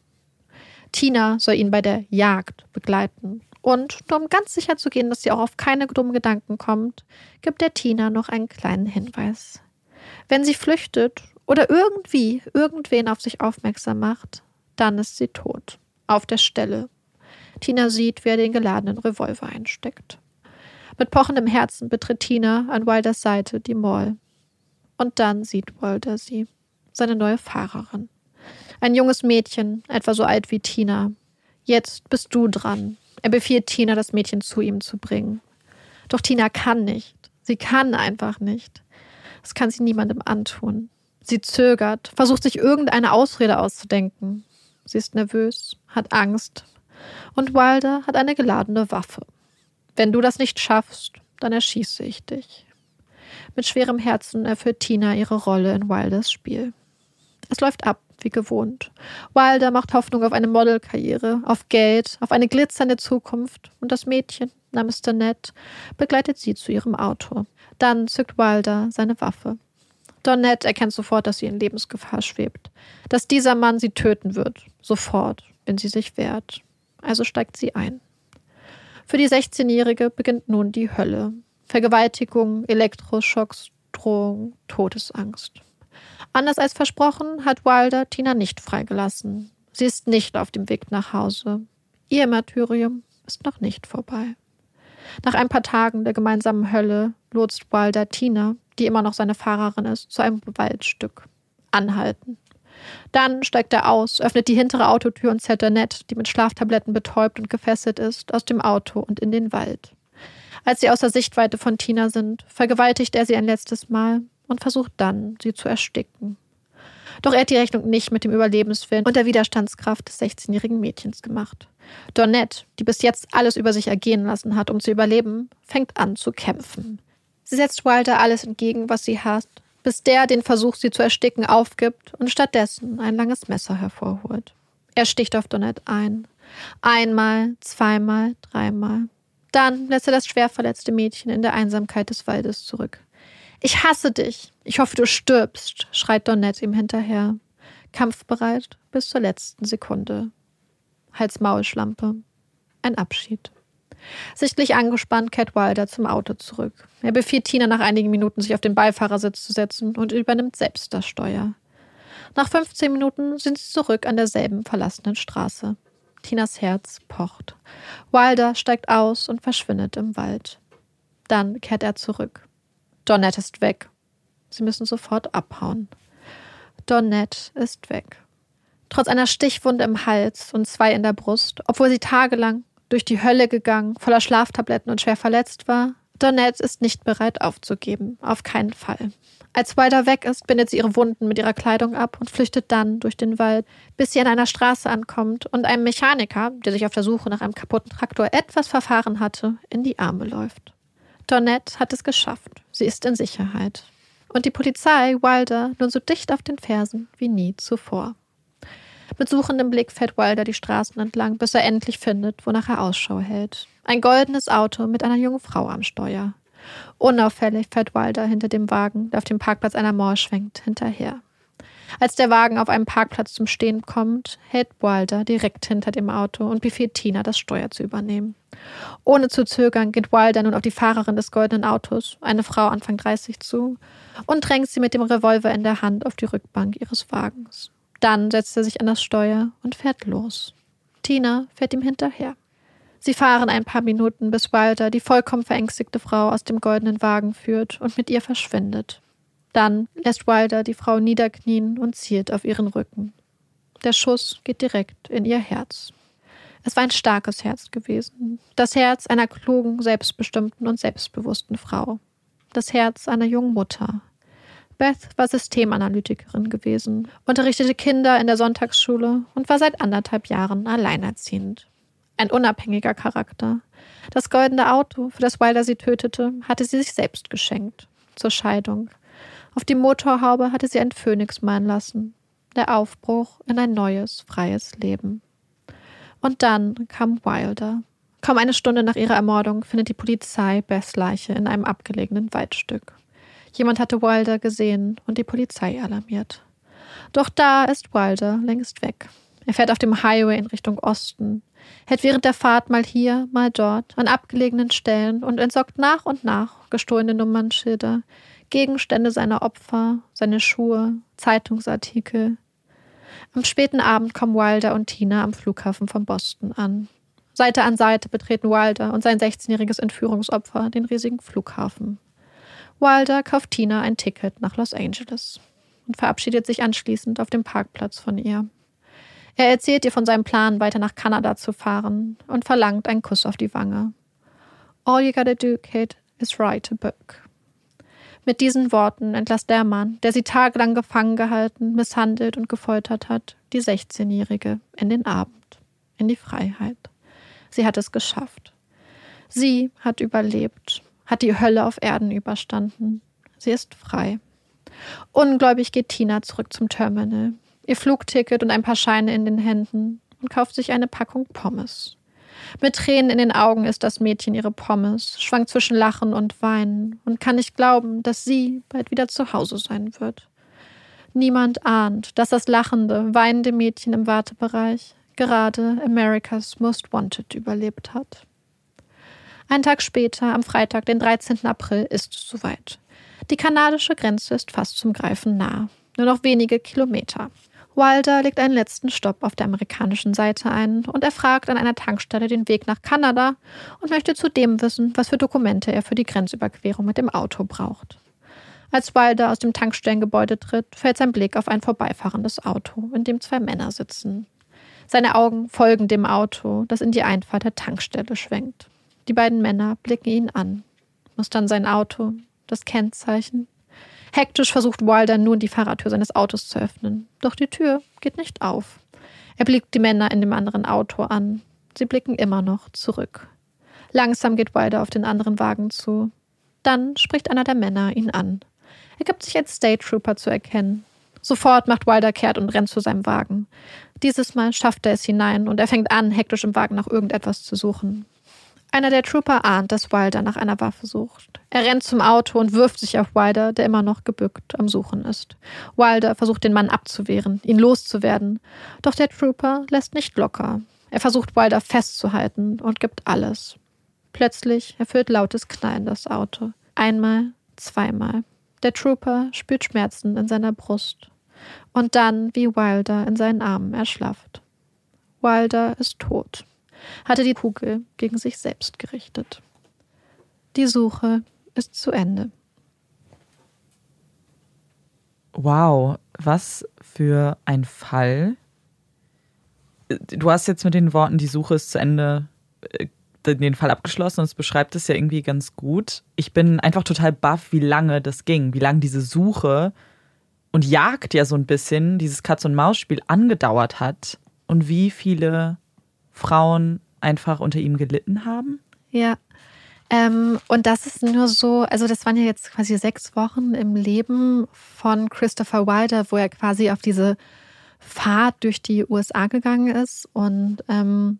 Tina soll ihn bei der Jagd begleiten. Und nur um ganz sicher zu gehen, dass sie auch auf keine dummen Gedanken kommt, gibt er Tina noch einen kleinen Hinweis. Wenn sie flüchtet oder irgendwie irgendwen auf sich aufmerksam macht, dann ist sie tot. Auf der Stelle. Tina sieht, wie er den geladenen Revolver einsteckt. Mit pochendem Herzen betritt Tina an Wilders Seite die Mall. Und dann sieht Wilder sie seine neue Fahrerin. Ein junges Mädchen, etwa so alt wie Tina. Jetzt bist du dran. Er befiehlt Tina, das Mädchen zu ihm zu bringen. Doch Tina kann nicht. Sie kann einfach nicht. Das kann sie niemandem antun. Sie zögert, versucht sich irgendeine Ausrede auszudenken. Sie ist nervös, hat Angst. Und Wilder hat eine geladene Waffe. Wenn du das nicht schaffst, dann erschieße ich dich. Mit schwerem Herzen erfüllt Tina ihre Rolle in Wilders Spiel. Es läuft ab, wie gewohnt. Wilder macht Hoffnung auf eine Modelkarriere, auf Geld, auf eine glitzernde Zukunft und das Mädchen namens Donette begleitet sie zu ihrem Auto. Dann zückt Wilder seine Waffe. Donette erkennt sofort, dass sie in Lebensgefahr schwebt, dass dieser Mann sie töten wird, sofort, wenn sie sich wehrt. Also steigt sie ein. Für die 16-Jährige beginnt nun die Hölle. Vergewaltigung, Elektroschocks, Drohung, Todesangst. Anders als versprochen hat Wilder Tina nicht freigelassen. Sie ist nicht auf dem Weg nach Hause. Ihr Martyrium ist noch nicht vorbei. Nach ein paar Tagen der gemeinsamen Hölle lotst Wilder Tina, die immer noch seine Fahrerin ist, zu einem Waldstück. Anhalten. Dann steigt er aus, öffnet die hintere Autotür und zählt Annette, die mit Schlaftabletten betäubt und gefesselt ist, aus dem Auto und in den Wald. Als sie außer Sichtweite von Tina sind, vergewaltigt er sie ein letztes Mal, und versucht dann, sie zu ersticken. Doch er hat die Rechnung nicht mit dem Überlebenswillen und der Widerstandskraft des 16-jährigen Mädchens gemacht. Dornette, die bis jetzt alles über sich ergehen lassen hat, um zu überleben, fängt an zu kämpfen. Sie setzt Walter alles entgegen, was sie hasst, bis der den Versuch, sie zu ersticken, aufgibt und stattdessen ein langes Messer hervorholt. Er sticht auf Donette ein. Einmal, zweimal, dreimal. Dann lässt er das schwer verletzte Mädchen in der Einsamkeit des Waldes zurück. Ich hasse dich. Ich hoffe, du stirbst, schreit Donette ihm hinterher. Kampfbereit bis zur letzten Sekunde. Hals-Maul-Schlampe. Ein Abschied. Sichtlich angespannt kehrt Wilder zum Auto zurück. Er befiehlt Tina nach einigen Minuten, sich auf den Beifahrersitz zu setzen und übernimmt selbst das Steuer. Nach 15 Minuten sind sie zurück an derselben verlassenen Straße. Tinas Herz pocht. Wilder steigt aus und verschwindet im Wald. Dann kehrt er zurück. Donette ist weg. Sie müssen sofort abhauen. Donette ist weg. Trotz einer Stichwunde im Hals und zwei in der Brust, obwohl sie tagelang durch die Hölle gegangen, voller Schlaftabletten und schwer verletzt war, Donette ist nicht bereit aufzugeben. Auf keinen Fall. Als Wilder weg ist, bindet sie ihre Wunden mit ihrer Kleidung ab und flüchtet dann durch den Wald, bis sie an einer Straße ankommt und einem Mechaniker, der sich auf der Suche nach einem kaputten Traktor etwas verfahren hatte, in die Arme läuft. Donette hat es geschafft. Sie ist in Sicherheit. Und die Polizei Wilder nun so dicht auf den Fersen wie nie zuvor. Mit suchendem Blick fährt Wilder die Straßen entlang, bis er endlich findet, wonach er Ausschau hält. Ein goldenes Auto mit einer jungen Frau am Steuer. Unauffällig fährt Wilder hinter dem Wagen, der auf dem Parkplatz einer Mauer schwenkt, hinterher. Als der Wagen auf einem Parkplatz zum Stehen kommt, hält Wilder direkt hinter dem Auto und befiehlt Tina, das Steuer zu übernehmen. Ohne zu zögern geht Wilder nun auf die Fahrerin des goldenen Autos, eine Frau Anfang 30, zu und drängt sie mit dem Revolver in der Hand auf die Rückbank ihres Wagens. Dann setzt er sich an das Steuer und fährt los. Tina fährt ihm hinterher. Sie fahren ein paar Minuten, bis Wilder die vollkommen verängstigte Frau aus dem goldenen Wagen führt und mit ihr verschwindet. Dann lässt Wilder die Frau niederknien und zielt auf ihren Rücken. Der Schuss geht direkt in ihr Herz. Es war ein starkes Herz gewesen. Das Herz einer klugen, selbstbestimmten und selbstbewussten Frau. Das Herz einer jungen Mutter. Beth war Systemanalytikerin gewesen, unterrichtete Kinder in der Sonntagsschule und war seit anderthalb Jahren alleinerziehend. Ein unabhängiger Charakter. Das goldene Auto, für das Wilder sie tötete, hatte sie sich selbst geschenkt. Zur Scheidung. Auf die Motorhaube hatte sie ein Phönix malen lassen. Der Aufbruch in ein neues, freies Leben. Und dann kam Wilder. Kaum eine Stunde nach ihrer Ermordung findet die Polizei Beths Leiche in einem abgelegenen Waldstück. Jemand hatte Wilder gesehen und die Polizei alarmiert. Doch da ist Wilder längst weg. Er fährt auf dem Highway in Richtung Osten, hält während der Fahrt mal hier, mal dort, an abgelegenen Stellen und entsorgt nach und nach gestohlene Nummernschilder, Gegenstände seiner Opfer, seine Schuhe, Zeitungsartikel, am späten Abend kommen Wilder und Tina am Flughafen von Boston an. Seite an Seite betreten Wilder und sein 16-jähriges Entführungsopfer den riesigen Flughafen. Wilder kauft Tina ein Ticket nach Los Angeles und verabschiedet sich anschließend auf dem Parkplatz von ihr. Er erzählt ihr von seinem Plan, weiter nach Kanada zu fahren und verlangt einen Kuss auf die Wange. All you gotta do, Kate, is write a book. Mit diesen Worten entlässt der Mann, der sie tagelang gefangen gehalten, misshandelt und gefoltert hat, die 16-Jährige in den Abend, in die Freiheit. Sie hat es geschafft. Sie hat überlebt, hat die Hölle auf Erden überstanden. Sie ist frei. Ungläubig geht Tina zurück zum Terminal, ihr Flugticket und ein paar Scheine in den Händen und kauft sich eine Packung Pommes. Mit Tränen in den Augen isst das Mädchen ihre Pommes, schwankt zwischen Lachen und Weinen und kann nicht glauben, dass sie bald wieder zu Hause sein wird. Niemand ahnt, dass das lachende, weinende Mädchen im Wartebereich gerade America's Most Wanted überlebt hat. Ein Tag später, am Freitag, den 13. April, ist es soweit. Die kanadische Grenze ist fast zum Greifen nah. Nur noch wenige Kilometer. Wilder legt einen letzten Stopp auf der amerikanischen Seite ein und er fragt an einer Tankstelle den Weg nach Kanada und möchte zudem wissen, was für Dokumente er für die Grenzüberquerung mit dem Auto braucht. Als Wilder aus dem Tankstellengebäude tritt, fällt sein Blick auf ein vorbeifahrendes Auto, in dem zwei Männer sitzen. Seine Augen folgen dem Auto, das in die Einfahrt der Tankstelle schwenkt. Die beiden Männer blicken ihn an, mustern sein Auto, das Kennzeichen Hektisch versucht Wilder nun die Fahrradtür seines Autos zu öffnen. Doch die Tür geht nicht auf. Er blickt die Männer in dem anderen Auto an. Sie blicken immer noch zurück. Langsam geht Wilder auf den anderen Wagen zu. Dann spricht einer der Männer ihn an. Er gibt sich als State Trooper zu erkennen. Sofort macht Wilder kehrt und rennt zu seinem Wagen. Dieses Mal schafft er es hinein und er fängt an, hektisch im Wagen nach irgendetwas zu suchen. Einer der Trooper ahnt, dass Wilder nach einer Waffe sucht. Er rennt zum Auto und wirft sich auf Wilder, der immer noch gebückt am Suchen ist. Wilder versucht den Mann abzuwehren, ihn loszuwerden. Doch der Trooper lässt nicht locker. Er versucht Wilder festzuhalten und gibt alles. Plötzlich erfüllt lautes Knallen das Auto. Einmal, zweimal. Der Trooper spürt Schmerzen in seiner Brust. Und dann, wie Wilder in seinen Armen erschlafft. Wilder ist tot, hatte die Kugel gegen sich selbst gerichtet. Die Suche ist zu Ende. Wow, was für ein Fall. Du hast jetzt mit den Worten, die Suche ist zu Ende, äh, den Fall abgeschlossen und es beschreibt es ja irgendwie ganz gut. Ich bin einfach total baff, wie lange das ging, wie lange diese Suche und Jagd ja so ein bisschen, dieses Katz-und-Maus-Spiel angedauert hat und wie viele Frauen einfach unter ihm gelitten haben. Ja. Ähm, und das ist nur so, also das waren ja jetzt quasi sechs Wochen im Leben von Christopher Wilder, wo er quasi auf diese Fahrt durch die USA gegangen ist und ähm,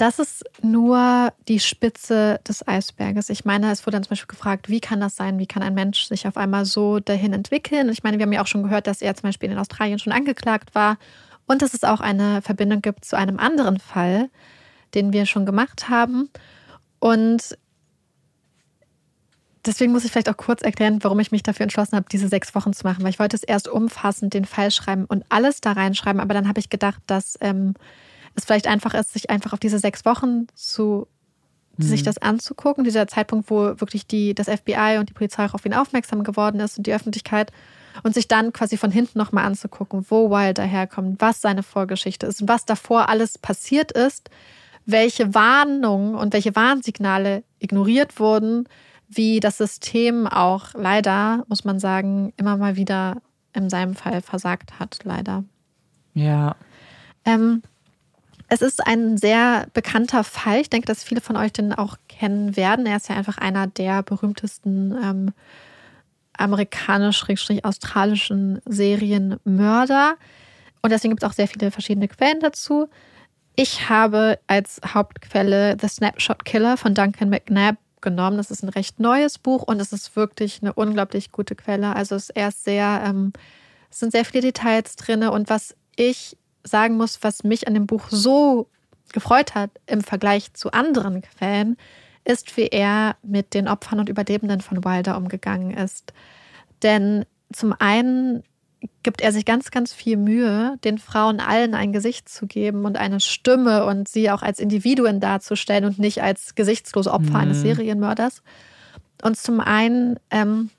das ist nur die Spitze des Eisberges. Ich meine, es wurde dann zum Beispiel gefragt, wie kann das sein? Wie kann ein Mensch sich auf einmal so dahin entwickeln? Ich meine, wir haben ja auch schon gehört, dass er zum Beispiel in Australien schon angeklagt war und dass es auch eine Verbindung gibt zu einem anderen Fall, den wir schon gemacht haben. Und deswegen muss ich vielleicht auch kurz erklären, warum ich mich dafür entschlossen habe, diese sechs Wochen zu machen, weil ich wollte es erst umfassend den Fall schreiben und alles da reinschreiben, aber dann habe ich gedacht, dass ähm, es vielleicht einfach ist, sich einfach auf diese sechs Wochen zu mhm. sich das anzugucken, dieser Zeitpunkt, wo wirklich die, das FBI und die Polizei auch auf ihn aufmerksam geworden ist und die Öffentlichkeit und sich dann quasi von hinten nochmal anzugucken, wo Wilder herkommt, was seine Vorgeschichte ist und was davor alles passiert ist, welche Warnungen und welche Warnsignale ignoriert wurden, wie das System auch leider, muss man sagen, immer mal wieder in seinem Fall versagt hat, leider. Ja. Ähm, es ist ein sehr bekannter Fall. Ich denke, dass viele von euch den auch kennen werden. Er ist ja einfach einer der berühmtesten ähm, amerikanisch-australischen Serienmörder. Und deswegen gibt es auch sehr viele verschiedene Quellen dazu. Ich habe als Hauptquelle The Snapshot Killer von Duncan McNabb genommen. Das ist ein recht neues Buch und es ist wirklich eine unglaublich gute Quelle. Also es sehr, ähm, es sind sehr viele Details drin. Und was ich sagen muss, was mich an dem Buch so gefreut hat im Vergleich zu anderen Quellen, ist, wie er mit den Opfern und Überlebenden von Wilder umgegangen ist. Denn zum einen gibt er sich ganz, ganz viel Mühe, den Frauen allen ein Gesicht zu geben und eine Stimme und sie auch als Individuen darzustellen und nicht als gesichtslose Opfer mhm. eines Serienmörders. Und zum einen ähm,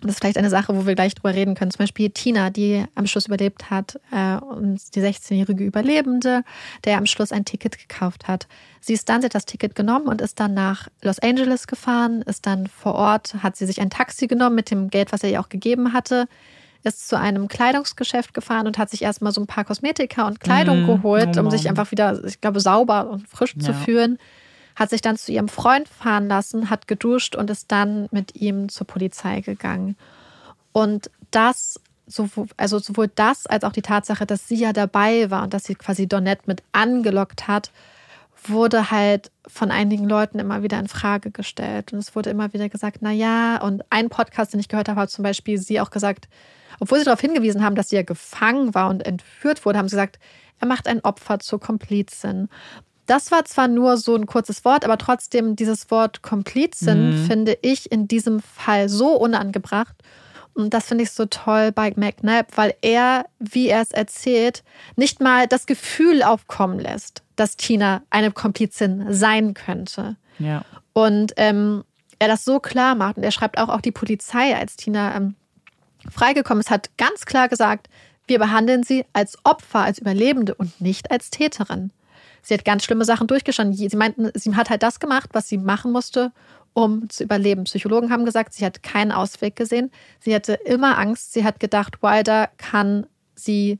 das ist vielleicht eine Sache, wo wir gleich drüber reden können. Zum Beispiel Tina, die am Schluss überlebt hat, äh, und die 16-jährige Überlebende, der am Schluss ein Ticket gekauft hat. Sie ist dann, sie hat das Ticket genommen und ist dann nach Los Angeles gefahren, ist dann vor Ort, hat sie sich ein Taxi genommen mit dem Geld, was er ihr auch gegeben hatte, ist zu einem Kleidungsgeschäft gefahren und hat sich erstmal so ein paar Kosmetika und Kleidung mhm. geholt, oh um sich einfach wieder, ich glaube, sauber und frisch ja. zu fühlen hat sich dann zu ihrem Freund fahren lassen, hat geduscht und ist dann mit ihm zur Polizei gegangen. Und das, also sowohl das als auch die Tatsache, dass sie ja dabei war und dass sie quasi Donette mit angelockt hat, wurde halt von einigen Leuten immer wieder in Frage gestellt. Und es wurde immer wieder gesagt, na ja, und ein Podcast, den ich gehört habe, hat zum Beispiel sie auch gesagt, obwohl sie darauf hingewiesen haben, dass sie ja gefangen war und entführt wurde, haben sie gesagt, er macht ein Opfer zur Komplizin. Das war zwar nur so ein kurzes Wort, aber trotzdem dieses Wort Komplizin mhm. finde ich in diesem Fall so unangebracht. Und das finde ich so toll bei McNabb, weil er, wie er es erzählt, nicht mal das Gefühl aufkommen lässt, dass Tina eine Komplizin sein könnte. Ja. Und ähm, er das so klar macht. Und er schreibt auch, auch die Polizei, als Tina ähm, freigekommen ist, hat ganz klar gesagt, wir behandeln sie als Opfer, als Überlebende und nicht als Täterin. Sie hat ganz schlimme Sachen durchgestanden. Sie meinten, sie hat halt das gemacht, was sie machen musste, um zu überleben. Psychologen haben gesagt, sie hat keinen Ausweg gesehen. Sie hatte immer Angst. Sie hat gedacht, Wilder kann sie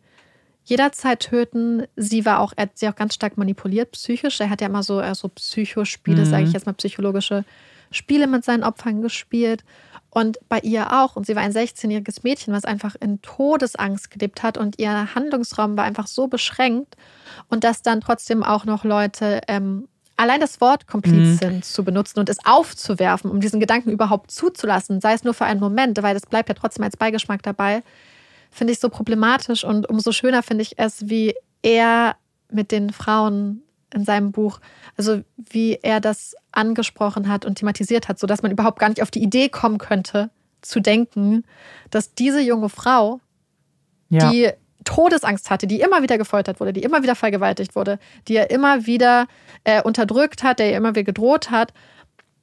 jederzeit töten. Sie war auch, er hat sie auch ganz stark manipuliert, psychisch. Er hat ja immer so, so Psychospiele, mhm. sage ich jetzt mal, psychologische Spiele mit seinen Opfern gespielt. Und bei ihr auch. Und sie war ein 16-jähriges Mädchen, was einfach in Todesangst gelebt hat und ihr Handlungsraum war einfach so beschränkt. Und dass dann trotzdem auch noch Leute ähm, allein das Wort Kompliz mhm. zu benutzen und es aufzuwerfen, um diesen Gedanken überhaupt zuzulassen, sei es nur für einen Moment, weil das bleibt ja trotzdem als Beigeschmack dabei, finde ich so problematisch. Und umso schöner finde ich es, wie er mit den Frauen in seinem Buch, also wie er das angesprochen hat und thematisiert hat, sodass man überhaupt gar nicht auf die Idee kommen könnte, zu denken, dass diese junge Frau, ja. die Todesangst hatte, die immer wieder gefoltert wurde, die immer wieder vergewaltigt wurde, die er immer wieder äh, unterdrückt hat, der ihr immer wieder gedroht hat,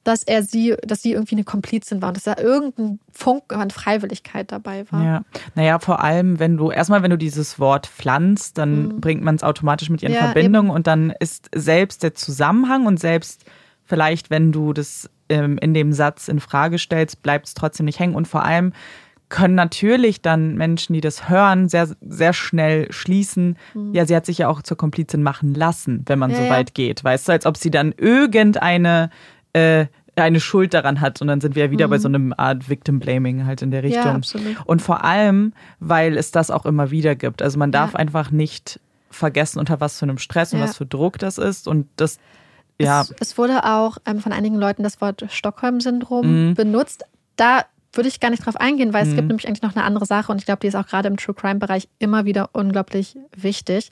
dass er sie, dass sie irgendwie eine Komplizin war und dass da irgendein Funken an Freiwilligkeit dabei war. Ja, naja, vor allem, wenn du, erstmal, wenn du dieses Wort pflanzt, dann mhm. bringt man es automatisch mit ihr in ja, Verbindung eben. und dann ist selbst der Zusammenhang und selbst vielleicht, wenn du das ähm, in dem Satz in Frage stellst, bleibt es trotzdem nicht hängen und vor allem können natürlich dann Menschen, die das hören, sehr, sehr schnell schließen, mhm. ja, sie hat sich ja auch zur Komplizin machen lassen, wenn man ja, so weit geht. Weißt du, als ob sie dann irgendeine äh, eine Schuld daran hat. Und dann sind wir ja wieder mhm. bei so einem Art Victim Blaming halt in der Richtung. Ja, absolut. Und vor allem, weil es das auch immer wieder gibt. Also man darf ja. einfach nicht vergessen, unter was für einem Stress ja. und was für Druck das ist. Und das, ja. Es, es wurde auch ähm, von einigen Leuten das Wort Stockholm-Syndrom mhm. benutzt. Da würde ich gar nicht drauf eingehen, weil mhm. es gibt nämlich eigentlich noch eine andere Sache und ich glaube, die ist auch gerade im True Crime-Bereich immer wieder unglaublich wichtig,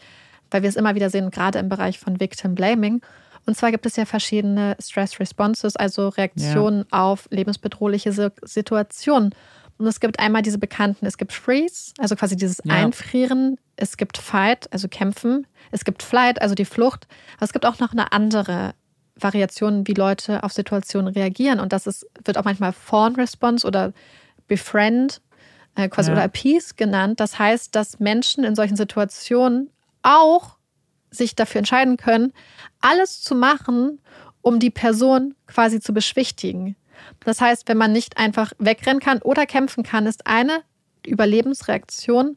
weil wir es immer wieder sehen, gerade im Bereich von Victim Blaming. Und zwar gibt es ja verschiedene Stress Responses, also Reaktionen ja. auf lebensbedrohliche Situationen. Und es gibt einmal diese bekannten, es gibt Freeze, also quasi dieses ja. Einfrieren. Es gibt Fight, also Kämpfen. Es gibt Flight, also die Flucht. Aber es gibt auch noch eine andere Variation, wie Leute auf Situationen reagieren. Und das ist, wird auch manchmal Fawn Response oder Befriend äh, quasi ja. oder Appease genannt. Das heißt, dass Menschen in solchen Situationen auch sich dafür entscheiden können, alles zu machen, um die Person quasi zu beschwichtigen. Das heißt, wenn man nicht einfach wegrennen kann oder kämpfen kann, ist eine Überlebensreaktion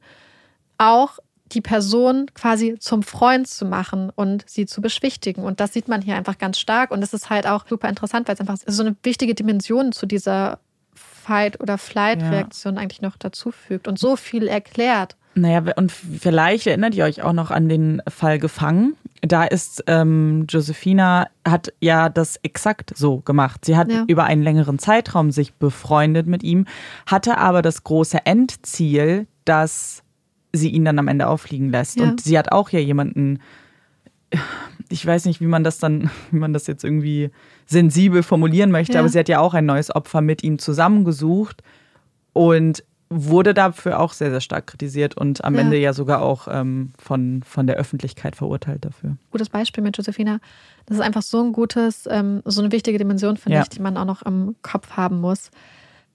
auch die Person quasi zum Freund zu machen und sie zu beschwichtigen. Und das sieht man hier einfach ganz stark. Und es ist halt auch super interessant, weil es einfach so eine wichtige Dimension zu dieser Fight- oder Flight-Reaktion ja. eigentlich noch dazu fügt und so viel erklärt. Naja, und vielleicht erinnert ihr euch auch noch an den Fall Gefangen. Da ist ähm, Josephina, hat ja das exakt so gemacht. Sie hat ja. über einen längeren Zeitraum sich befreundet mit ihm, hatte aber das große Endziel, dass sie ihn dann am Ende auffliegen lässt. Ja. Und sie hat auch ja jemanden, ich weiß nicht, wie man das dann, wie man das jetzt irgendwie sensibel formulieren möchte, ja. aber sie hat ja auch ein neues Opfer mit ihm zusammengesucht. Und wurde dafür auch sehr, sehr stark kritisiert und am ja. Ende ja sogar auch ähm, von, von der Öffentlichkeit verurteilt dafür. Gutes Beispiel mit Josephina. Das ist einfach so ein gutes, ähm, so eine wichtige Dimension, finde ja. ich, die man auch noch im Kopf haben muss.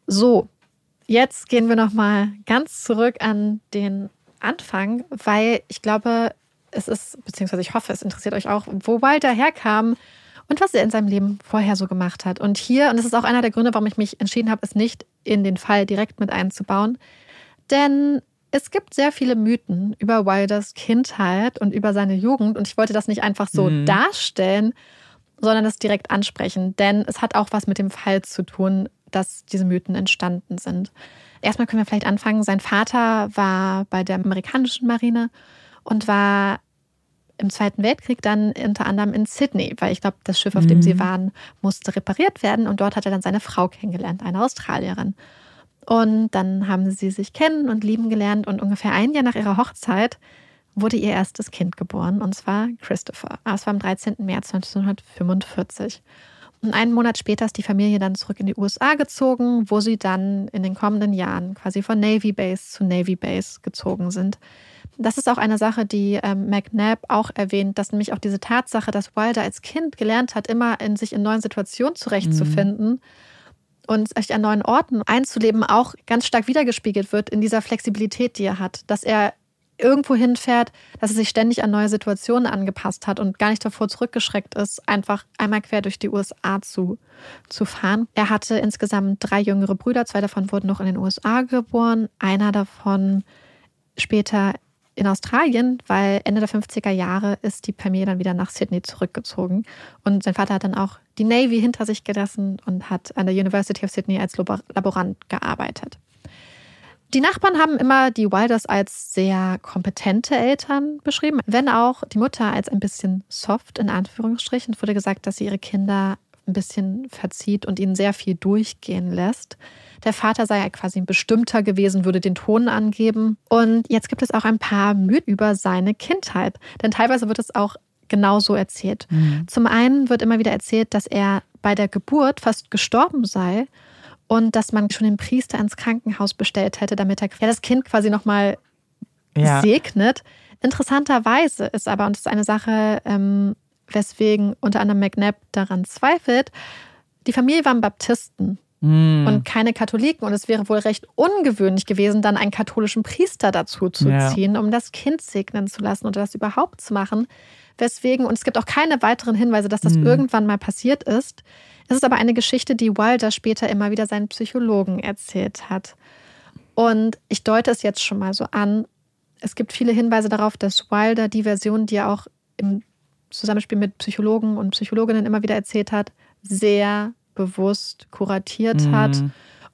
So, jetzt gehen wir nochmal ganz zurück an den Anfang, weil ich glaube, es ist, beziehungsweise ich hoffe, es interessiert euch auch, wo Walter herkam und was er in seinem Leben vorher so gemacht hat. Und hier, und das ist auch einer der Gründe, warum ich mich entschieden habe, es nicht in den Fall direkt mit einzubauen, denn es gibt sehr viele Mythen über Wilders Kindheit und über seine Jugend und ich wollte das nicht einfach so mhm. darstellen, sondern das direkt ansprechen, denn es hat auch was mit dem Fall zu tun, dass diese Mythen entstanden sind. Erstmal können wir vielleicht anfangen. Sein Vater war bei der amerikanischen Marine und war im Zweiten Weltkrieg dann unter anderem in Sydney, weil ich glaube, das Schiff, auf dem sie mhm. waren, musste repariert werden und dort hat er dann seine Frau kennengelernt, eine Australierin. Und dann haben sie sich kennen und lieben gelernt und ungefähr ein Jahr nach ihrer Hochzeit wurde ihr erstes Kind geboren und zwar Christopher. Es war am 13. März 1945. Und einen Monat später ist die Familie dann zurück in die USA gezogen, wo sie dann in den kommenden Jahren quasi von Navy Base zu Navy Base gezogen sind. Das ist auch eine Sache, die ähm, McNabb auch erwähnt, dass nämlich auch diese Tatsache, dass Wilder als Kind gelernt hat, immer in sich in neuen Situationen zurechtzufinden mhm. und sich an neuen Orten einzuleben, auch ganz stark wiedergespiegelt wird in dieser Flexibilität, die er hat. Dass er irgendwo hinfährt, dass er sich ständig an neue Situationen angepasst hat und gar nicht davor zurückgeschreckt ist, einfach einmal quer durch die USA zu, zu fahren. Er hatte insgesamt drei jüngere Brüder, zwei davon wurden noch in den USA geboren, einer davon später in Australien, weil Ende der 50er Jahre ist die Familie dann wieder nach Sydney zurückgezogen. Und sein Vater hat dann auch die Navy hinter sich gelassen und hat an der University of Sydney als Laborant gearbeitet. Die Nachbarn haben immer die Wilders als sehr kompetente Eltern beschrieben, wenn auch die Mutter als ein bisschen soft in Anführungsstrichen. Es wurde gesagt, dass sie ihre Kinder ein bisschen verzieht und ihnen sehr viel durchgehen lässt. Der Vater sei ja quasi ein bestimmter gewesen, würde den Ton angeben. Und jetzt gibt es auch ein paar Mythen über seine Kindheit. Denn teilweise wird es auch genauso erzählt. Mhm. Zum einen wird immer wieder erzählt, dass er bei der Geburt fast gestorben sei und dass man schon den Priester ins Krankenhaus bestellt hätte, damit er ja, das Kind quasi nochmal ja. segnet. Interessanterweise ist aber, und das ist eine Sache, ähm, weswegen unter anderem McNabb daran zweifelt, die Familie waren Baptisten mm. und keine Katholiken. Und es wäre wohl recht ungewöhnlich gewesen, dann einen katholischen Priester dazu zu ja. ziehen, um das Kind segnen zu lassen oder das überhaupt zu machen. Weswegen, und es gibt auch keine weiteren Hinweise, dass das mm. irgendwann mal passiert ist. Es ist aber eine Geschichte, die Wilder später immer wieder seinen Psychologen erzählt hat. Und ich deute es jetzt schon mal so an. Es gibt viele Hinweise darauf, dass Wilder die Version, die er auch im Zusammenspiel mit Psychologen und Psychologinnen immer wieder erzählt hat, sehr bewusst kuratiert mhm. hat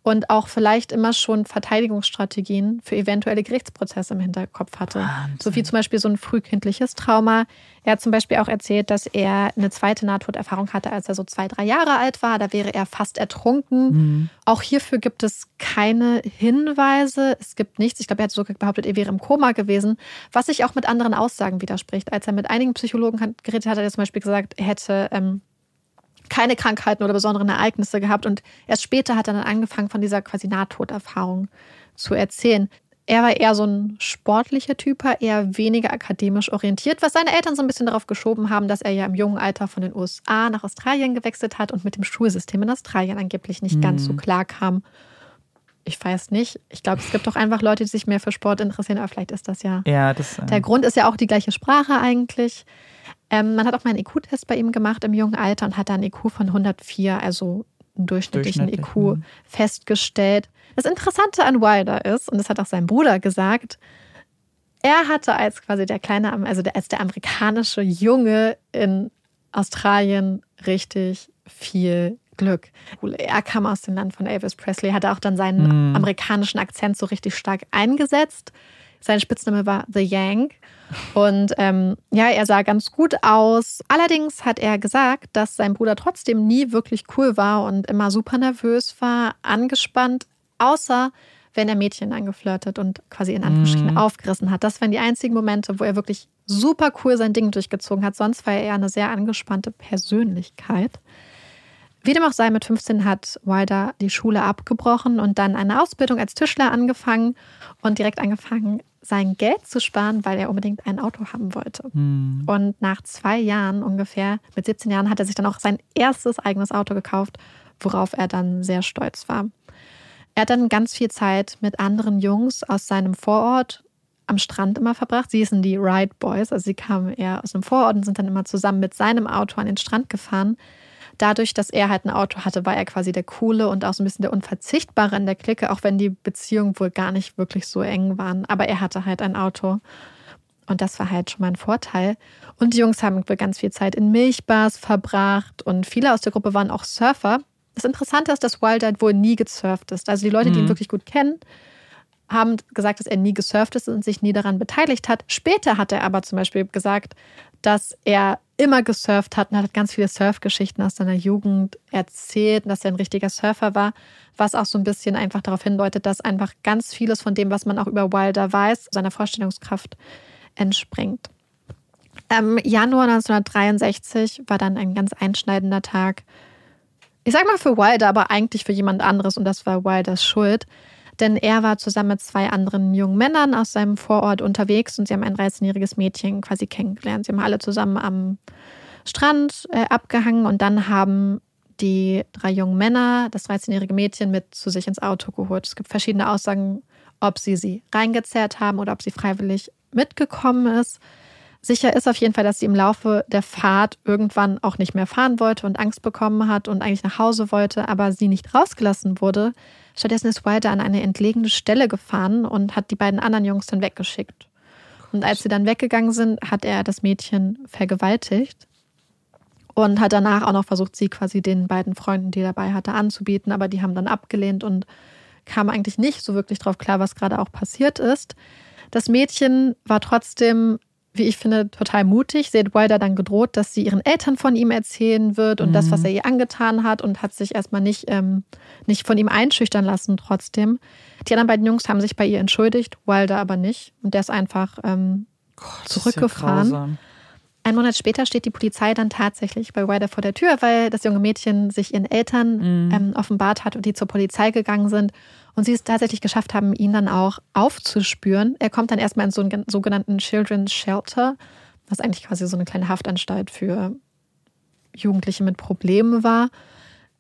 und auch vielleicht immer schon Verteidigungsstrategien für eventuelle Gerichtsprozesse im Hinterkopf hatte. Wahnsinn. So wie zum Beispiel so ein frühkindliches Trauma. Er hat zum Beispiel auch erzählt, dass er eine zweite Nahtoderfahrung hatte, als er so zwei, drei Jahre alt war. Da wäre er fast ertrunken. Mhm. Auch hierfür gibt es keine Hinweise. Es gibt nichts. Ich glaube, er hat sogar behauptet, er wäre im Koma gewesen, was sich auch mit anderen Aussagen widerspricht. Als er mit einigen Psychologen geredet hat, hat er zum Beispiel gesagt, er hätte ähm, keine Krankheiten oder besonderen Ereignisse gehabt. Und erst später hat er dann angefangen, von dieser quasi Nahtoderfahrung zu erzählen. Er war eher so ein sportlicher Typ, eher weniger akademisch orientiert, was seine Eltern so ein bisschen darauf geschoben haben, dass er ja im jungen Alter von den USA nach Australien gewechselt hat und mit dem Schulsystem in Australien angeblich nicht mhm. ganz so klar kam. Ich weiß nicht. Ich glaube, es gibt doch einfach Leute, die sich mehr für Sport interessieren, aber vielleicht ist das ja. Ja, das. Äh der Grund ist ja auch die gleiche Sprache eigentlich. Ähm, man hat auch mal einen IQ-Test bei ihm gemacht im jungen Alter und hat da einen IQ von 104, also einen durchschnittlichen Durchschnittlich, IQ, mh. festgestellt. Das Interessante an Wilder ist, und das hat auch sein Bruder gesagt, er hatte als quasi der kleine, also als der amerikanische Junge in Australien richtig viel Glück. Er kam aus dem Land von Elvis Presley, hatte auch dann seinen mm. amerikanischen Akzent so richtig stark eingesetzt. Sein Spitzname war The Yank. Und ähm, ja, er sah ganz gut aus. Allerdings hat er gesagt, dass sein Bruder trotzdem nie wirklich cool war und immer super nervös war, angespannt, außer wenn er Mädchen angeflirtet und quasi in Anführungsstrichen mm. aufgerissen hat. Das waren die einzigen Momente, wo er wirklich super cool sein Ding durchgezogen hat. Sonst war er eher eine sehr angespannte Persönlichkeit. Wie dem auch sei, mit 15 hat Wilder die Schule abgebrochen und dann eine Ausbildung als Tischler angefangen und direkt angefangen, sein Geld zu sparen, weil er unbedingt ein Auto haben wollte. Mhm. Und nach zwei Jahren ungefähr, mit 17 Jahren, hat er sich dann auch sein erstes eigenes Auto gekauft, worauf er dann sehr stolz war. Er hat dann ganz viel Zeit mit anderen Jungs aus seinem Vorort am Strand immer verbracht. Sie hießen die Ride Boys, also sie kamen eher aus dem Vorort und sind dann immer zusammen mit seinem Auto an den Strand gefahren dadurch, dass er halt ein Auto hatte, war er quasi der Coole und auch so ein bisschen der Unverzichtbare in der Clique, auch wenn die Beziehungen wohl gar nicht wirklich so eng waren. Aber er hatte halt ein Auto. Und das war halt schon mal ein Vorteil. Und die Jungs haben ganz viel Zeit in Milchbars verbracht und viele aus der Gruppe waren auch Surfer. Das Interessante ist, dass Wilder wohl nie gesurft ist. Also die Leute, die ihn mhm. wirklich gut kennen, haben gesagt, dass er nie gesurft ist und sich nie daran beteiligt hat. Später hat er aber zum Beispiel gesagt, dass er immer gesurft hat und hat ganz viele Surfgeschichten aus seiner Jugend erzählt, dass er ein richtiger Surfer war, was auch so ein bisschen einfach darauf hindeutet, dass einfach ganz vieles von dem, was man auch über Wilder weiß, seiner Vorstellungskraft entspringt. Im Januar 1963 war dann ein ganz einschneidender Tag. Ich sag mal für Wilder, aber eigentlich für jemand anderes und das war Wilders Schuld denn er war zusammen mit zwei anderen jungen Männern aus seinem Vorort unterwegs und sie haben ein 13-jähriges Mädchen quasi kennengelernt. Sie haben alle zusammen am Strand äh, abgehangen und dann haben die drei jungen Männer das 13-jährige Mädchen mit zu sich ins Auto geholt. Es gibt verschiedene Aussagen, ob sie sie reingezerrt haben oder ob sie freiwillig mitgekommen ist. Sicher ist auf jeden Fall, dass sie im Laufe der Fahrt irgendwann auch nicht mehr fahren wollte und Angst bekommen hat und eigentlich nach Hause wollte, aber sie nicht rausgelassen wurde. Stattdessen ist Wilder an eine entlegene Stelle gefahren und hat die beiden anderen Jungs dann weggeschickt. Und als sie dann weggegangen sind, hat er das Mädchen vergewaltigt. und hat danach auch noch versucht, sie quasi den beiden Freunden, die er dabei hatte, anzubieten, aber die haben dann abgelehnt und kam eigentlich nicht so wirklich drauf klar, was gerade auch passiert ist. Das Mädchen war trotzdem, wie ich finde, total mutig. Sie hat Wilder dann gedroht, dass sie ihren Eltern von ihm erzählen wird und mhm. das, was er ihr angetan hat und hat sich erstmal nicht, ähm, nicht von ihm einschüchtern lassen trotzdem. Die anderen beiden Jungs haben sich bei ihr entschuldigt, Wilder aber nicht. Und der ist einfach ähm, Gott, zurückgefahren. Ja ein Monat später steht die Polizei dann tatsächlich bei Ryder vor der Tür, weil das junge Mädchen sich ihren Eltern mhm. ähm, offenbart hat und die zur Polizei gegangen sind. Und sie es tatsächlich geschafft haben, ihn dann auch aufzuspüren. Er kommt dann erstmal in so einen sogenannten Children's Shelter, was eigentlich quasi so eine kleine Haftanstalt für Jugendliche mit Problemen war.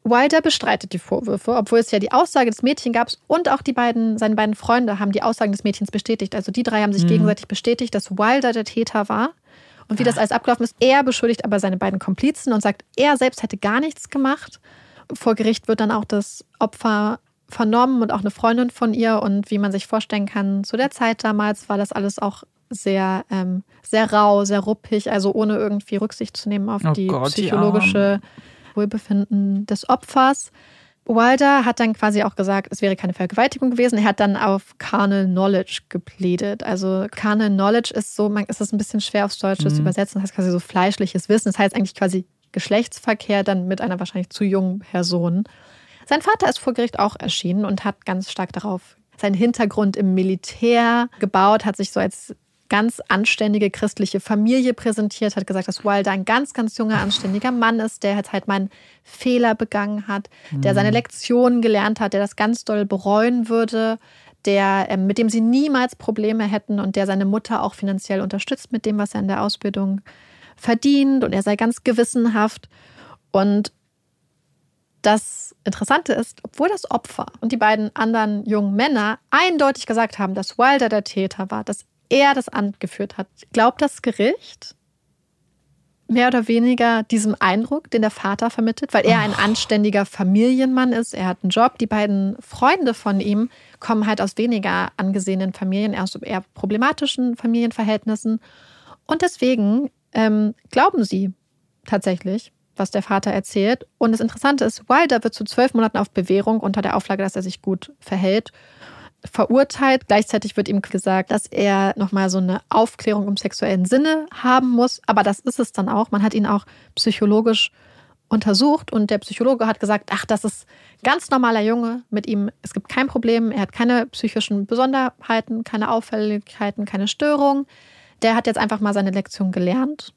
Wilder bestreitet die Vorwürfe, obwohl es ja die Aussage des Mädchens gab und auch die beiden, seine beiden Freunde haben die Aussagen des Mädchens bestätigt. Also die drei haben sich mhm. gegenseitig bestätigt, dass Wilder der Täter war. Und wie das alles abgelaufen ist, er beschuldigt aber seine beiden Komplizen und sagt, er selbst hätte gar nichts gemacht. Vor Gericht wird dann auch das Opfer vernommen und auch eine Freundin von ihr. Und wie man sich vorstellen kann, zu der Zeit damals war das alles auch sehr, ähm, sehr rau, sehr ruppig, also ohne irgendwie Rücksicht zu nehmen auf oh die Gott, psychologische die Wohlbefinden des Opfers. Wilder hat dann quasi auch gesagt, es wäre keine Vergewaltigung gewesen. Er hat dann auf Carnal Knowledge geplädet. Also Carnal Knowledge ist so, man ist das ein bisschen schwer aufs Deutsche mhm. zu übersetzen. Das heißt quasi so fleischliches Wissen. Das heißt eigentlich quasi Geschlechtsverkehr dann mit einer wahrscheinlich zu jungen Person. Sein Vater ist vor Gericht auch erschienen und hat ganz stark darauf seinen Hintergrund im Militär gebaut, hat sich so als ganz anständige christliche Familie präsentiert, hat gesagt, dass Wilder ein ganz, ganz junger, anständiger Mann ist, der jetzt halt meinen Fehler begangen hat, der seine mhm. Lektionen gelernt hat, der das ganz doll bereuen würde, der, äh, mit dem sie niemals Probleme hätten und der seine Mutter auch finanziell unterstützt mit dem, was er in der Ausbildung verdient und er sei ganz gewissenhaft. Und das Interessante ist, obwohl das Opfer und die beiden anderen jungen Männer eindeutig gesagt haben, dass Wilder der Täter war, dass er das Amt geführt hat. Glaubt das Gericht mehr oder weniger diesem Eindruck, den der Vater vermittelt, weil er ein anständiger Familienmann ist, er hat einen Job. Die beiden Freunde von ihm kommen halt aus weniger angesehenen Familien, aus eher problematischen Familienverhältnissen. Und deswegen ähm, glauben sie tatsächlich, was der Vater erzählt. Und das Interessante ist, Wilder wird zu zwölf Monaten auf Bewährung unter der Auflage, dass er sich gut verhält verurteilt. Gleichzeitig wird ihm gesagt, dass er nochmal so eine Aufklärung im sexuellen Sinne haben muss. Aber das ist es dann auch. Man hat ihn auch psychologisch untersucht und der Psychologe hat gesagt, ach, das ist ganz normaler Junge. Mit ihm, es gibt kein Problem. Er hat keine psychischen Besonderheiten, keine Auffälligkeiten, keine Störungen. Der hat jetzt einfach mal seine Lektion gelernt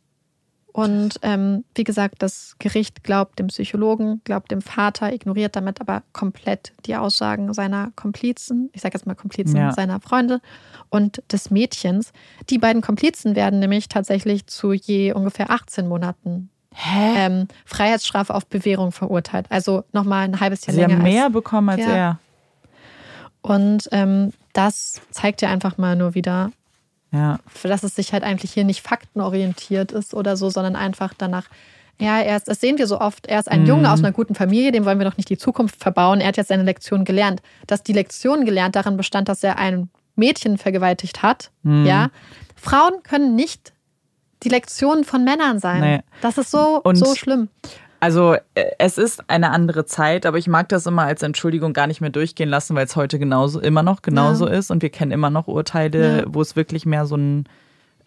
und ähm, wie gesagt, das Gericht glaubt dem Psychologen, glaubt dem Vater, ignoriert damit aber komplett die Aussagen seiner Komplizen, ich sage jetzt mal Komplizen ja. seiner Freunde und des Mädchens. Die beiden Komplizen werden nämlich tatsächlich zu je ungefähr 18 Monaten ähm, Freiheitsstrafe auf Bewährung verurteilt. Also nochmal ein halbes Jahr Sie länger. Sie haben mehr als, bekommen als ja. er. Und ähm, das zeigt ja einfach mal nur wieder, ja. Für dass es sich halt eigentlich hier nicht faktenorientiert ist oder so, sondern einfach danach, ja, er ist, das sehen wir so oft, er ist ein mhm. Junge aus einer guten Familie, dem wollen wir doch nicht die Zukunft verbauen. Er hat jetzt seine Lektion gelernt. Dass die Lektion gelernt darin bestand, dass er ein Mädchen vergewaltigt hat, mhm. ja. Frauen können nicht die Lektionen von Männern sein. Nee. Das ist so, Und so schlimm. Also äh, es ist eine andere Zeit, aber ich mag das immer als Entschuldigung gar nicht mehr durchgehen lassen, weil es heute genauso immer noch genauso ja. ist und wir kennen immer noch Urteile, ja. wo es wirklich mehr so ein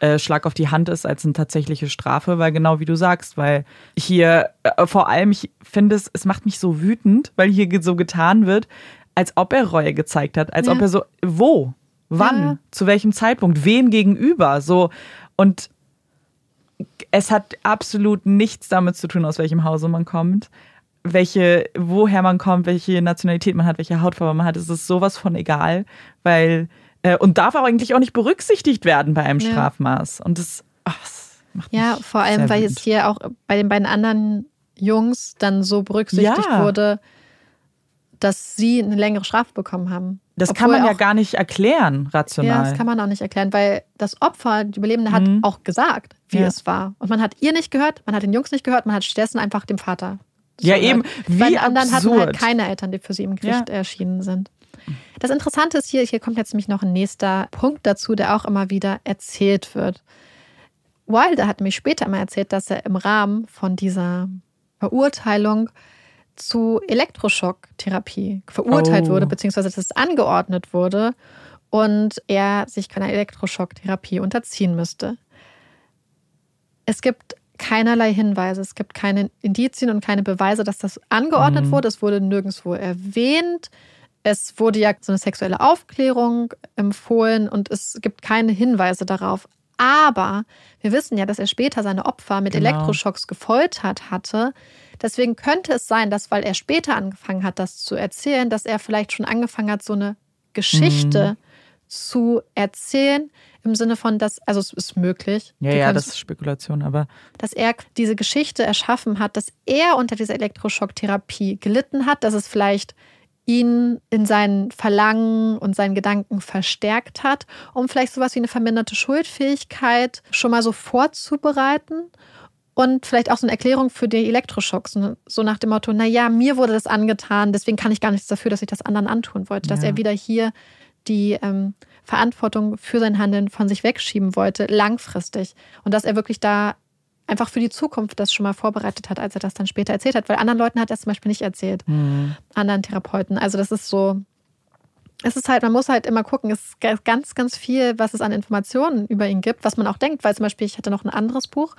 äh, Schlag auf die Hand ist als eine tatsächliche Strafe, weil genau wie du sagst, weil hier äh, vor allem, ich finde es, es macht mich so wütend, weil hier so getan wird, als ob er Reue gezeigt hat, als ja. ob er so, wo, wann, zu welchem Zeitpunkt, wem gegenüber, so und es hat absolut nichts damit zu tun, aus welchem Hause man kommt, welche, woher man kommt, welche Nationalität man hat, welche Hautfarbe man hat. Es ist sowas von egal, weil äh, und darf auch eigentlich auch nicht berücksichtigt werden bei einem ja. Strafmaß. Und das, ach, das macht ja, vor allem, weil es hier auch bei den beiden anderen Jungs dann so berücksichtigt ja. wurde, dass sie eine längere Strafe bekommen haben. Das Obwohl kann man ja gar nicht erklären, rational. Ja, das kann man auch nicht erklären, weil das Opfer, die Überlebende, hat mhm. auch gesagt, wie ja. es war. Und man hat ihr nicht gehört, man hat den Jungs nicht gehört, man hat stattdessen einfach dem Vater. Ja, eben. Wie Bei den anderen absurd. hatten halt keine Eltern, die für sie im Gericht ja. erschienen sind. Das Interessante ist hier, hier kommt jetzt nämlich noch ein nächster Punkt dazu, der auch immer wieder erzählt wird. Wilder hat mir später mal erzählt, dass er im Rahmen von dieser Verurteilung zu Elektroschocktherapie verurteilt Oh. wurde, beziehungsweise dass es angeordnet wurde und er sich keiner Elektroschocktherapie unterziehen müsste. Es gibt keinerlei Hinweise, es gibt keine Indizien und keine Beweise, dass das angeordnet Mhm. wurde. Es wurde nirgendwo erwähnt. Es wurde ja so eine sexuelle Aufklärung empfohlen und es gibt keine Hinweise darauf. Aber wir wissen ja, dass er später seine Opfer mit Genau. Elektroschocks gefoltert hatte. Deswegen könnte es sein, dass, weil er später angefangen hat, das zu erzählen, dass er vielleicht schon angefangen hat, so eine Geschichte Mhm. zu erzählen. Im Sinne von, dass, also es ist möglich. Ja, ja, das ist Spekulation, aber dass er diese Geschichte erschaffen hat, dass er unter dieser Elektroschocktherapie gelitten hat, dass es vielleicht ihn in seinen Verlangen und seinen Gedanken verstärkt hat, um vielleicht sowas wie eine verminderte Schuldfähigkeit schon mal so vorzubereiten und vielleicht auch so eine Erklärung für die Elektroschocks, ne? so nach dem Motto, naja, mir wurde das angetan, deswegen kann ich gar nichts dafür, dass ich das anderen antun wollte, dass Ja. er wieder hier die ähm, Verantwortung für sein Handeln von sich wegschieben wollte, langfristig. Und dass er wirklich da einfach für die Zukunft das schon mal vorbereitet hat, als er das dann später erzählt hat. Weil anderen Leuten hat er es zum Beispiel nicht erzählt, hm, anderen Therapeuten. Also das ist so, es ist halt, man muss halt immer gucken, es ist ganz, ganz viel, was es an Informationen über ihn gibt, was man auch denkt, weil zum Beispiel, ich hatte noch ein anderes Buch,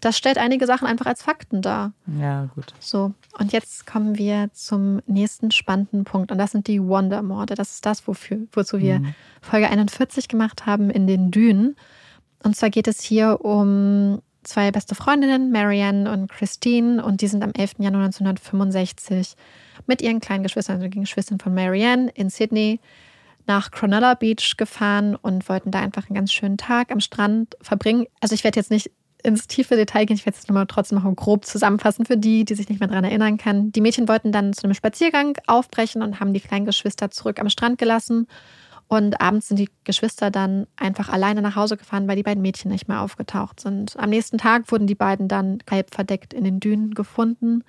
das stellt einige Sachen einfach als Fakten dar. ja, gut. So, und jetzt kommen wir zum nächsten spannenden Punkt. Und das sind die Wonder-Morde. Das ist das, wofür, wozu wir Mhm. Folge 41 gemacht haben in den Dünen. Und zwar geht es hier um zwei beste Freundinnen, Marianne und Christine. Und die sind am 11. Januar 1965 mit ihren kleinen Geschwistern, also den Geschwistern von Marianne in Sydney nach Cronulla Beach gefahren und wollten da einfach einen ganz schönen Tag am Strand verbringen. Also ich werde jetzt nicht ins tiefe Detail gehen, ich werde es nochmal trotzdem noch grob zusammenfassen für die, die sich nicht mehr daran erinnern kann. Die Mädchen wollten dann zu einem Spaziergang aufbrechen und haben die kleinen Geschwister zurück am Strand gelassen. Und abends sind die Geschwister dann einfach alleine nach Hause gefahren, weil die beiden Mädchen nicht mehr aufgetaucht sind. Am nächsten Tag wurden die beiden dann halb verdeckt in den Dünen gefunden.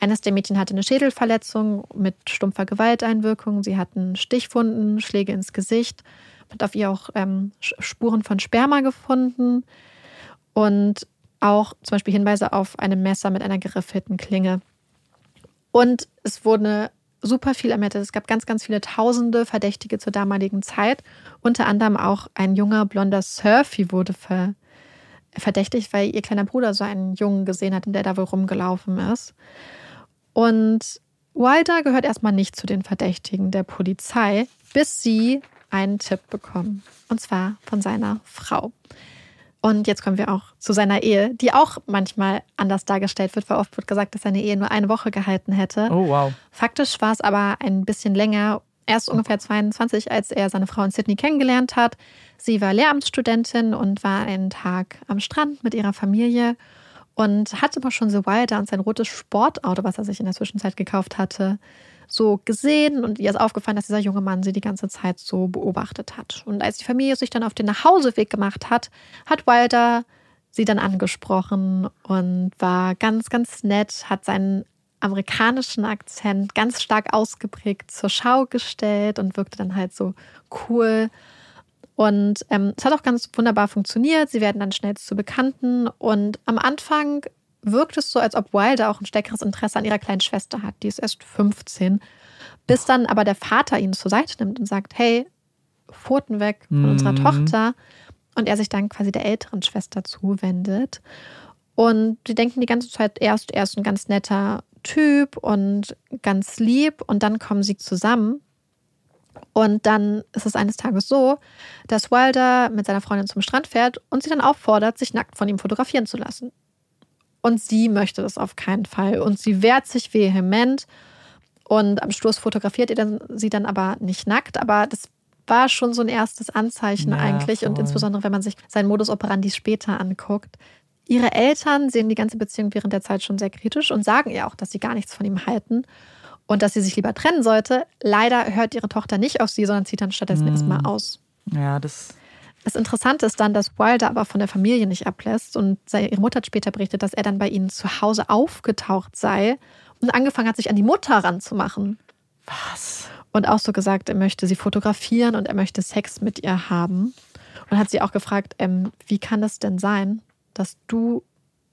Eines der Mädchen hatte eine Schädelverletzung mit stumpfer Gewalteinwirkung. Sie hatten Stichwunden, Schläge ins Gesicht. Man hat auf ihr auch ähm, Spuren von Sperma gefunden und auch zum Beispiel Hinweise auf ein Messer mit einer geriffelten Klinge. Und es wurde super viel ermittelt. Es gab ganz, ganz viele tausende Verdächtige zur damaligen Zeit. Unter anderem auch ein junger blonder Surfy wurde ver verdächtigt, weil ihr kleiner Bruder so einen Jungen gesehen hat, der da wohl rumgelaufen ist. Und Wilder gehört erstmal nicht zu den Verdächtigen der Polizei, bis sie einen Tipp bekommen. Und zwar von seiner Frau. Und jetzt kommen wir auch zu seiner Ehe, die auch manchmal anders dargestellt wird, weil oft wird gesagt, dass seine Ehe nur eine Woche gehalten hätte. Oh, wow. Faktisch war es aber ein bisschen länger. Er ist ungefähr 22, als er seine Frau in Sydney kennengelernt hat. Sie war Lehramtsstudentin und war einen Tag am Strand mit ihrer Familie und hatte aber schon so Wilder und sein rotes Sportauto, was er sich in der Zwischenzeit gekauft hatte, so gesehen und ihr ist aufgefallen, dass dieser junge Mann sie die ganze Zeit so beobachtet hat. Und als die Familie sich dann auf den Nachhauseweg gemacht hat, hat Wilder sie dann angesprochen und war ganz, ganz nett, hat seinen amerikanischen Akzent ganz stark ausgeprägt zur Schau gestellt und wirkte dann halt so cool. Und ähm, es hat auch ganz wunderbar funktioniert. Sie werden dann schnell zu Bekannten. Und am Anfang wirkt es so, als ob Wilder auch ein stärkeres Interesse an ihrer kleinen Schwester hat. Die ist erst 15. Bis dann aber der Vater ihn zur Seite nimmt und sagt, hey, Pfoten weg von unserer Mhm. Tochter. Und er sich dann quasi der älteren Schwester zuwendet. Und die denken die ganze Zeit erst, er ist ein ganz netter Typ und ganz lieb. Und dann kommen sie zusammen. Und dann ist es eines Tages so, dass Wilder mit seiner Freundin zum Strand fährt und sie dann auffordert, sich nackt von ihm fotografieren zu lassen. Und sie möchte das auf keinen Fall. Und sie wehrt sich vehement. Und am Schluss fotografiert ihr dann, sie dann aber nicht nackt. Aber das war schon so ein erstes Anzeichen Ja, eigentlich. Und voll. insbesondere, wenn man sich seinen Modus operandi später anguckt. Ihre Eltern sehen die ganze Beziehung während der Zeit schon sehr kritisch und sagen ihr auch, dass sie gar nichts von ihm halten und dass sie sich lieber trennen sollte. Leider hört ihre Tochter nicht auf sie, sondern zieht dann stattdessen Mhm. erstmal aus. Ja, das. Das Interessante ist dann, dass Wilder aber von der Familie nicht ablässt und ihre Mutter hat später berichtet, dass er dann bei ihnen zu Hause aufgetaucht sei und angefangen hat, sich an die Mutter ranzumachen. Was? Und auch so gesagt, er möchte sie fotografieren und er möchte Sex mit ihr haben. Und hat sie auch gefragt, ähm, wie kann das denn sein, dass du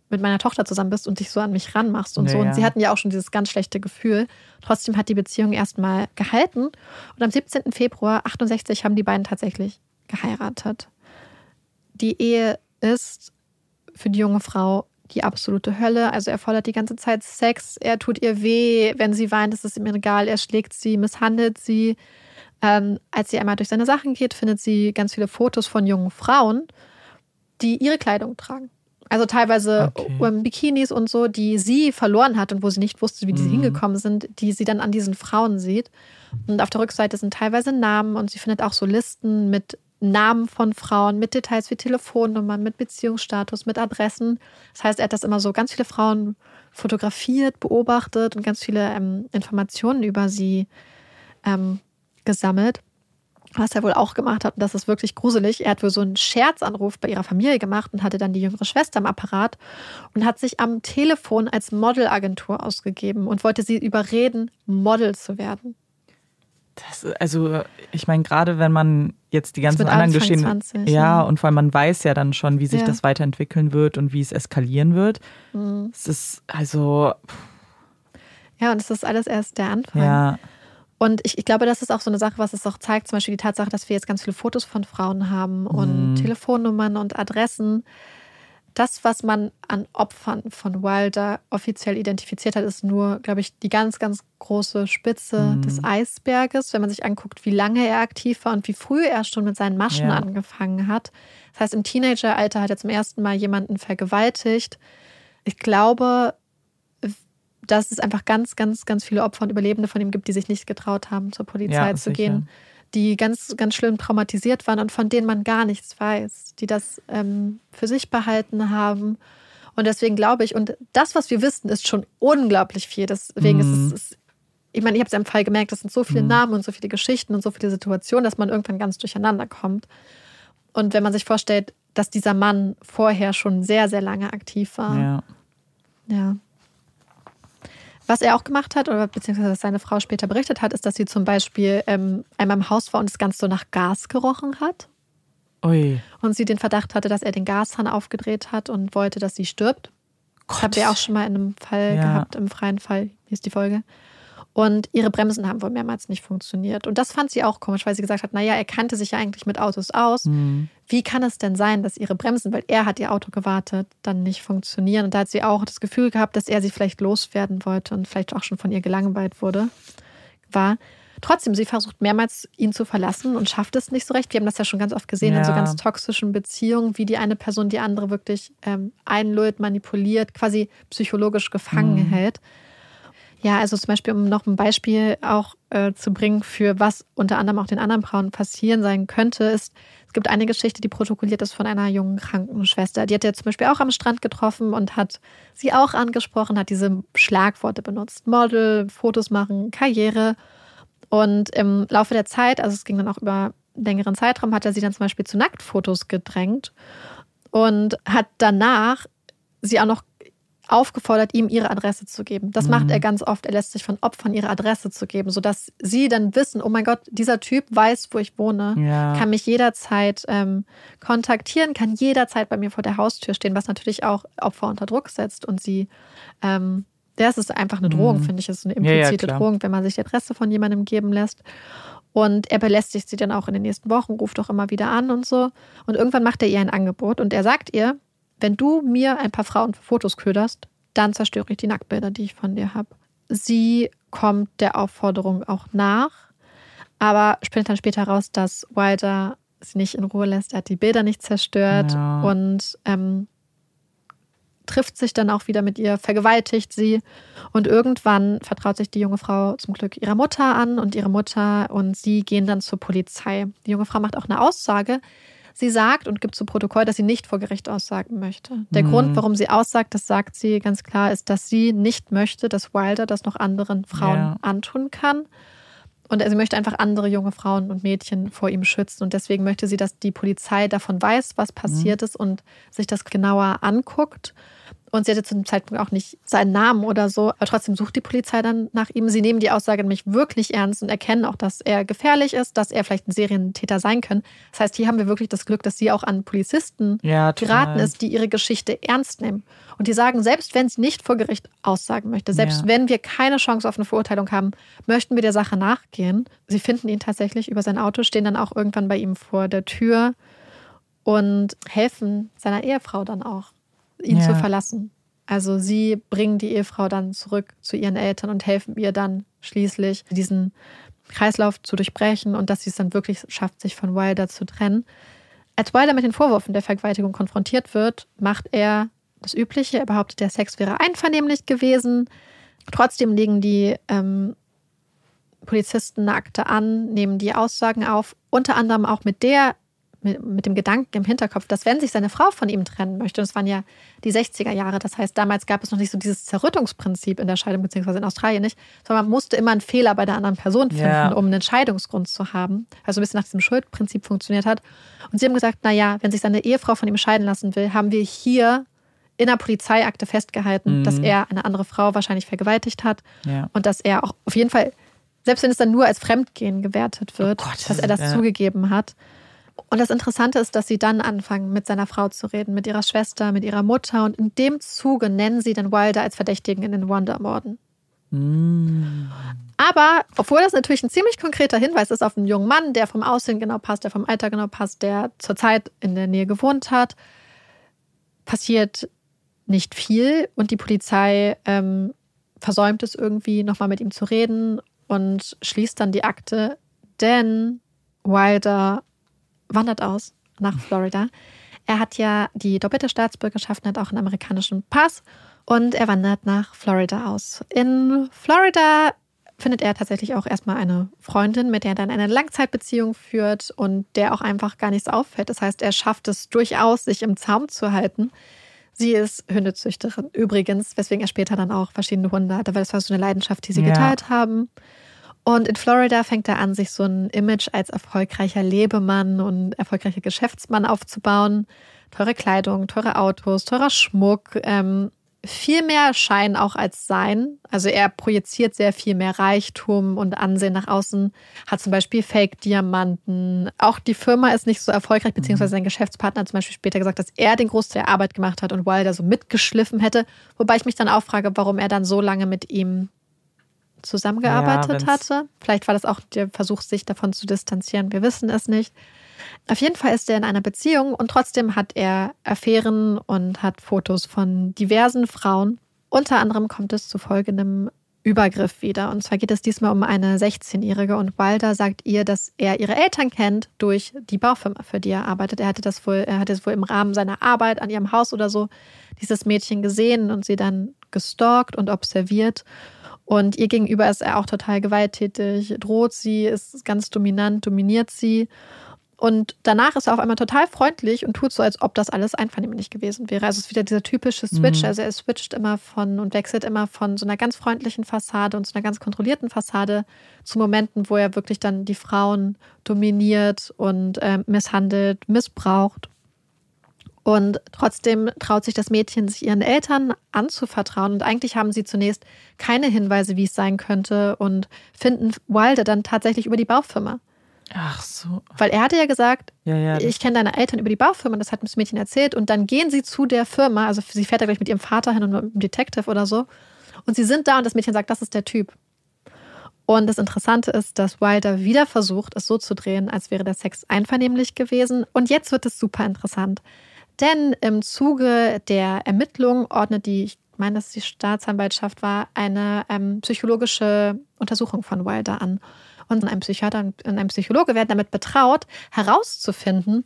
mit meiner Tochter zusammen bist und dich so an mich ranmachst und Ja, so. Und sie hatten ja auch schon dieses ganz schlechte Gefühl. Trotzdem hat die Beziehung erstmal gehalten. Und am 17. Februar 68 haben die beiden tatsächlich geheiratet. Die Ehe ist für die junge Frau die absolute Hölle. Also er fordert die ganze Zeit Sex, er tut ihr weh, wenn sie weint, ist es ihm egal, er schlägt sie, misshandelt sie. Ähm, als sie einmal durch seine Sachen geht, findet sie ganz viele Fotos von jungen Frauen, die ihre Kleidung tragen. Also teilweise Okay. Bikinis und so, die sie verloren hat und wo sie nicht wusste, wie die Mhm. hingekommen sind, die sie dann an diesen Frauen sieht. Und auf der Rückseite sind teilweise Namen und sie findet auch so Listen mit Namen von Frauen, mit Details wie Telefonnummern, mit Beziehungsstatus, mit Adressen. Das heißt, er hat das immer so ganz viele Frauen fotografiert, beobachtet und ganz viele ähm, Informationen über sie ähm, gesammelt. Was er wohl auch gemacht hat, und das ist wirklich gruselig, er hat wohl so einen Scherzanruf bei ihrer Familie gemacht und hatte dann die jüngere Schwester am Apparat und hat sich am Telefon als Modelagentur ausgegeben und wollte sie überreden, Model zu werden. Das, also, ich meine, gerade wenn man jetzt die ganzen anderen. 20, ja, ja. und vor allem man weiß ja dann schon, wie sich Ja. das weiterentwickeln wird und wie es eskalieren wird. Mhm. Es ist also, Ja, und es ist alles erst der Anfang. ja, Und ich, ich glaube, das ist auch so eine Sache, was es auch zeigt, zum Beispiel die Tatsache, dass wir jetzt ganz viele Fotos von Frauen haben und Mhm. Telefonnummern und Adressen. Das, was man an Opfern von Wilder offiziell identifiziert hat, ist nur, glaube ich, die ganz, ganz große Spitze Mhm. des Eisberges, wenn man sich anguckt, wie lange er aktiv war und wie früh er schon mit seinen Maschen Ja. angefangen hat. Das heißt, im Teenageralter hat er zum ersten Mal jemanden vergewaltigt. Ich glaube, dass es einfach ganz, ganz, ganz viele Opfer und Überlebende von ihm gibt, die sich nicht getraut haben, zur Polizei Ja, zu sicher. gehen, die ganz, ganz schlimm traumatisiert waren und von denen man gar nichts weiß, die das ähm, für sich behalten haben. Und deswegen glaube ich, und das, was wir wissen, ist schon unglaublich viel. Deswegen Mhm. ist es, ist, ich meine, ich habe es im Fall gemerkt, das sind so viele Mhm. Namen und so viele Geschichten und so viele Situationen, dass man irgendwann ganz durcheinander kommt. Und wenn man sich vorstellt, dass dieser Mann vorher schon sehr, sehr lange aktiv war. ja. Ja. Was er auch gemacht hat, oder beziehungsweise was seine Frau später berichtet hat, ist, dass sie zum Beispiel ähm, einmal im Haus war und es ganz so nach Gas gerochen hat. Ui. Und sie den Verdacht hatte, dass er den Gashahn aufgedreht hat und wollte, dass sie stirbt. Gott. habt ihr auch schon mal in einem Fall Ja. gehabt, im freien Fall, hier ist die Folge. Und ihre Bremsen haben wohl mehrmals nicht funktioniert. Und das fand sie auch komisch, weil sie gesagt hat, naja, er kannte sich ja eigentlich mit Autos aus. Hm. Wie kann es denn sein, dass ihre Bremsen, weil er hat ihr Auto gewartet, dann nicht funktionieren? Und da hat sie auch das Gefühl gehabt, dass er sie vielleicht loswerden wollte und vielleicht auch schon von ihr gelangweilt wurde, war. Trotzdem, sie versucht mehrmals, ihn zu verlassen und schafft es nicht so recht. Wir haben das ja schon ganz oft gesehen in so Ja. ganz toxischen Beziehungen, wie die eine Person die andere wirklich ähm, einlullt, manipuliert, quasi psychologisch gefangen Mhm. hält. Ja, also zum Beispiel, um noch ein Beispiel auch äh, zu bringen für was unter anderem auch den anderen Frauen passieren sein könnte, ist, es gibt eine Geschichte, die protokolliert ist von einer jungen Krankenschwester. Die hat er zum Beispiel auch am Strand getroffen und hat sie auch angesprochen, hat diese Schlagworte benutzt. Model, Fotos machen, Karriere. Und im Laufe der Zeit, also es ging dann auch über einen längeren Zeitraum, hat er sie dann zum Beispiel zu Nacktfotos gedrängt und hat danach sie auch noch aufgefordert, ihm ihre Adresse zu geben. Das Mhm. macht er ganz oft. Er lässt sich von Opfern ihre Adresse zu geben, sodass sie dann wissen, oh mein Gott, dieser Typ weiß, wo ich wohne, Ja. kann mich jederzeit ähm, kontaktieren, kann jederzeit bei mir vor der Haustür stehen, was natürlich auch Opfer unter Druck setzt und sie, ähm, das ist einfach eine Drohung, Mhm. finde ich, ist eine Ja, ja, implizite klar. Drohung, wenn man sich die Adresse von jemandem geben lässt. Und er belästigt sie dann auch in den nächsten Wochen, ruft auch immer wieder an und so. Und irgendwann macht er ihr ein Angebot und er sagt ihr, wenn du mir ein paar Frauen für Fotos köderst, dann zerstöre ich die Nacktbilder, die ich von dir habe. Sie kommt der Aufforderung auch nach, aber spinnt dann später raus, dass Wilder sie nicht in Ruhe lässt. Er hat die Bilder nicht zerstört Ja. und ähm, trifft sich dann auch wieder mit ihr, vergewaltigt sie und irgendwann vertraut sich die junge Frau zum Glück ihrer Mutter an und ihre Mutter und sie gehen dann zur Polizei. Die junge Frau macht auch eine Aussage. Sie sagt und gibt zu Protokoll, dass sie nicht vor Gericht aussagen möchte. Der Mhm. Grund, warum sie aussagt, das sagt sie ganz klar, ist, dass sie nicht möchte, dass Wilder das noch anderen Frauen Ja. antun kann. Und sie möchte einfach andere junge Frauen und Mädchen vor ihm schützen. Und deswegen möchte sie, dass die Polizei davon weiß, was passiert ist und sich das genauer anguckt. Und sie hatte zu dem Zeitpunkt auch nicht seinen Namen oder so. Aber trotzdem sucht die Polizei dann nach ihm. Sie nehmen die Aussage nämlich wirklich ernst und erkennen auch, dass er gefährlich ist, dass er vielleicht ein Serientäter sein kann. Das heißt, hier haben wir wirklich das Glück, dass sie auch an Polizisten Ja, geraten ist, die ihre Geschichte ernst nehmen. Und die sagen, selbst wenn sie nicht vor Gericht aussagen möchte, selbst Ja. wenn wir keine Chance auf eine Verurteilung haben, möchten wir der Sache nachgehen. Sie finden ihn tatsächlich über sein Auto, stehen dann auch irgendwann bei ihm vor der Tür und helfen seiner Ehefrau dann auch, ihn Ja. zu verlassen. Also sie bringen die Ehefrau dann zurück zu ihren Eltern und helfen ihr dann schließlich diesen Kreislauf zu durchbrechen und dass sie es dann wirklich schafft, sich von Wilder zu trennen. Als Wilder mit den Vorwürfen der Vergewaltigung konfrontiert wird, macht er das Übliche. Er behauptet, der Sex wäre einvernehmlich gewesen. Trotzdem legen die ähm, Polizisten eine Akte an, nehmen die Aussagen auf, unter anderem auch mit der, mit, mit dem Gedanken im Hinterkopf, dass wenn sich seine Frau von ihm trennen möchte, und es waren ja die 60er Jahre, das heißt, damals gab es noch nicht so dieses Zerrüttungsprinzip in der Scheidung, beziehungsweise in Australien nicht, sondern man musste immer einen Fehler bei der anderen Person finden, Ja. um einen Scheidungsgrund zu haben. Also ein bisschen nach diesem Schuldprinzip funktioniert hat. Und sie haben gesagt, naja, wenn sich seine Ehefrau von ihm scheiden lassen will, haben wir hier in der Polizeiakte festgehalten, Mhm. dass er eine andere Frau wahrscheinlich vergewaltigt hat Ja. und dass er auch auf jeden Fall, selbst wenn es dann nur als Fremdgehen gewertet wird, Oh Gott, dass er das ja. zugegeben hat. Und das Interessante ist, dass sie dann anfangen, mit seiner Frau zu reden, mit ihrer Schwester, mit ihrer Mutter. Und in dem Zuge nennen sie dann Wilder als Verdächtigen in den Wonder-Morden. Mm. Aber, obwohl das natürlich ein ziemlich konkreter Hinweis ist auf einen jungen Mann, der vom Aussehen genau passt, der vom Alter genau passt, der zurzeit in der Nähe gewohnt hat, passiert nicht viel und die Polizei ähm, versäumt es irgendwie, nochmal mit ihm zu reden und schließt dann die Akte, denn Wilder wandert aus nach Florida. Er hat ja die doppelte Staatsbürgerschaft und hat auch einen amerikanischen Pass und er wandert nach Florida aus. In Florida findet er tatsächlich auch erstmal eine Freundin, mit der er dann eine Langzeitbeziehung führt und der auch einfach gar nichts auffällt. Das heißt, er schafft es durchaus, sich im Zaum zu halten. Sie ist Hundezüchterin übrigens, weswegen er später dann auch verschiedene Hunde hatte, weil das war so eine Leidenschaft, die sie Ja. geteilt haben. Und in Florida fängt er an, sich so ein Image als erfolgreicher Lebemann und erfolgreicher Geschäftsmann aufzubauen. Teure Kleidung, teure Autos, teurer Schmuck, ähm, viel mehr Schein auch als Sein. Also er projiziert sehr viel mehr Reichtum und Ansehen nach außen, hat zum Beispiel Fake-Diamanten. Auch die Firma ist nicht so erfolgreich, beziehungsweise sein Geschäftspartner hat zum Beispiel später gesagt, dass er den Großteil der Arbeit gemacht hat und Wilder so mitgeschliffen hätte. Wobei ich mich dann auch frage, warum er dann so lange mit ihm zusammengearbeitet Ja, hatte. Vielleicht war das auch der Versuch, sich davon zu distanzieren. Wir wissen es nicht. Auf jeden Fall ist er in einer Beziehung und trotzdem hat er Affären und hat Fotos von diversen Frauen. Unter anderem kommt es zu folgendem Übergriff wieder. Und zwar geht es diesmal um eine 16-Jährige und Wilder sagt ihr, dass er ihre Eltern kennt durch die Baufirma, für die er arbeitet. Er hatte das wohl, er hatte es wohl im Rahmen seiner Arbeit an ihrem Haus oder so dieses Mädchen gesehen und sie dann gestalkt und observiert. Und ihr gegenüber ist er auch total gewalttätig, droht sie, ist ganz dominant, dominiert sie. Und danach ist er auf einmal total freundlich und tut so, als ob das alles einvernehmlich gewesen wäre. Also es ist wieder dieser typische Switch. Mhm. Also er switcht immer von und wechselt immer von so einer ganz freundlichen Fassade und so einer ganz kontrollierten Fassade zu Momenten, wo er wirklich dann die Frauen dominiert und ähm, misshandelt, missbraucht. Und trotzdem traut sich das Mädchen, sich ihren Eltern anzuvertrauen. Und eigentlich haben sie zunächst keine Hinweise, wie es sein könnte und finden Wilder dann tatsächlich über die Baufirma. Ach so. Weil er hatte ja gesagt, Ja, ja. ich kenne deine Eltern über die Baufirma, das hat das Mädchen erzählt. Und dann gehen sie zu der Firma, also sie fährt ja gleich mit ihrem Vater hin und mit einem Detective oder so. Und sie sind da und das Mädchen sagt, das ist der Typ. Und das Interessante ist, dass Wilder wieder versucht, es so zu drehen, als wäre der Sex einvernehmlich gewesen. Und jetzt wird es super interessant. Denn im Zuge der Ermittlung ordnet die, ich meine, dass die Staatsanwaltschaft war, eine ähm, psychologische Untersuchung von Wilder an. Und ein Psychiater und ein Psychologe werden damit betraut, herauszufinden,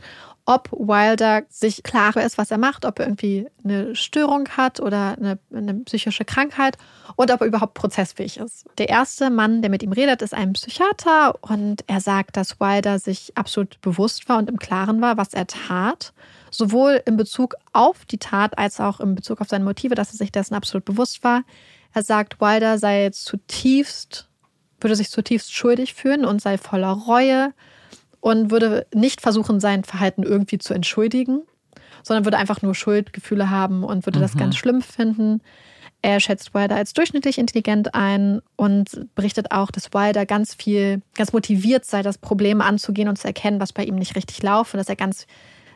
ob Wilder sich klar ist, was er macht, ob er irgendwie eine Störung hat oder eine, eine psychische Krankheit und ob er überhaupt prozessfähig ist. Der erste Mann, der mit ihm redet, ist ein Psychiater und er sagt, dass Wilder sich absolut bewusst war und im Klaren war, was er tat. Sowohl in Bezug auf die Tat als auch in Bezug auf seine Motive, dass er sich dessen absolut bewusst war. Er sagt, Wilder sei zutiefst, würde sich zutiefst schuldig fühlen und sei voller Reue und würde nicht versuchen, sein Verhalten irgendwie zu entschuldigen, sondern würde einfach nur Schuldgefühle haben und würde das Mhm. ganz schlimm finden. Er schätzt Wilder als durchschnittlich intelligent ein und berichtet auch, dass Wilder ganz viel, ganz motiviert sei, das Problem anzugehen und zu erkennen, was bei ihm nicht richtig laufe, und dass er ganz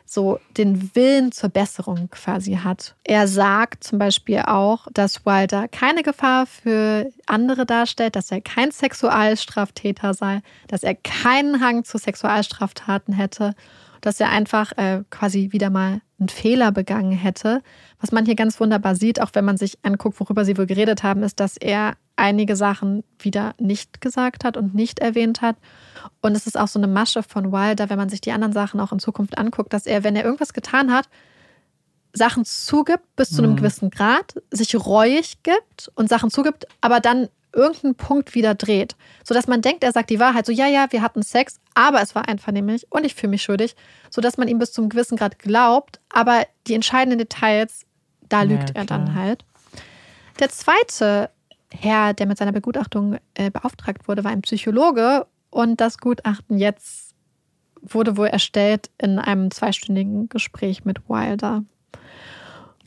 so den Willen zur Besserung quasi hat. Er sagt zum Beispiel auch, dass Wilder keine Gefahr für andere darstellt, dass er kein Sexualstraftäter sei, dass er keinen Hang zu Sexualstraftaten hätte, dass er einfach äh, quasi wieder mal einen Fehler begangen hätte. Was man hier ganz wunderbar sieht, auch wenn man sich anguckt, worüber sie wohl geredet haben, ist, dass er einige Sachen wieder nicht gesagt hat und nicht erwähnt hat. Und es ist auch so eine Masche von Wilder, wenn man sich die anderen Sachen auch in Zukunft anguckt, dass er, wenn er irgendwas getan hat, Sachen zugibt bis zu einem Mhm. gewissen Grad, sich reuig gibt und Sachen zugibt, aber dann irgendeinen Punkt wieder dreht. Sodass man denkt, er sagt die Wahrheit, so ja, ja, wir hatten Sex, aber es war einvernehmlich und ich fühle mich schuldig, sodass man ihm bis zum gewissen Grad glaubt, aber die entscheidenden Details, da Ja, lügt er klar. dann halt. Der zweite Herr, der mit seiner Begutachtung äh, beauftragt wurde, war ein Psychologe und das Gutachten jetzt wurde wohl erstellt in einem zweistündigen Gespräch mit Wilder.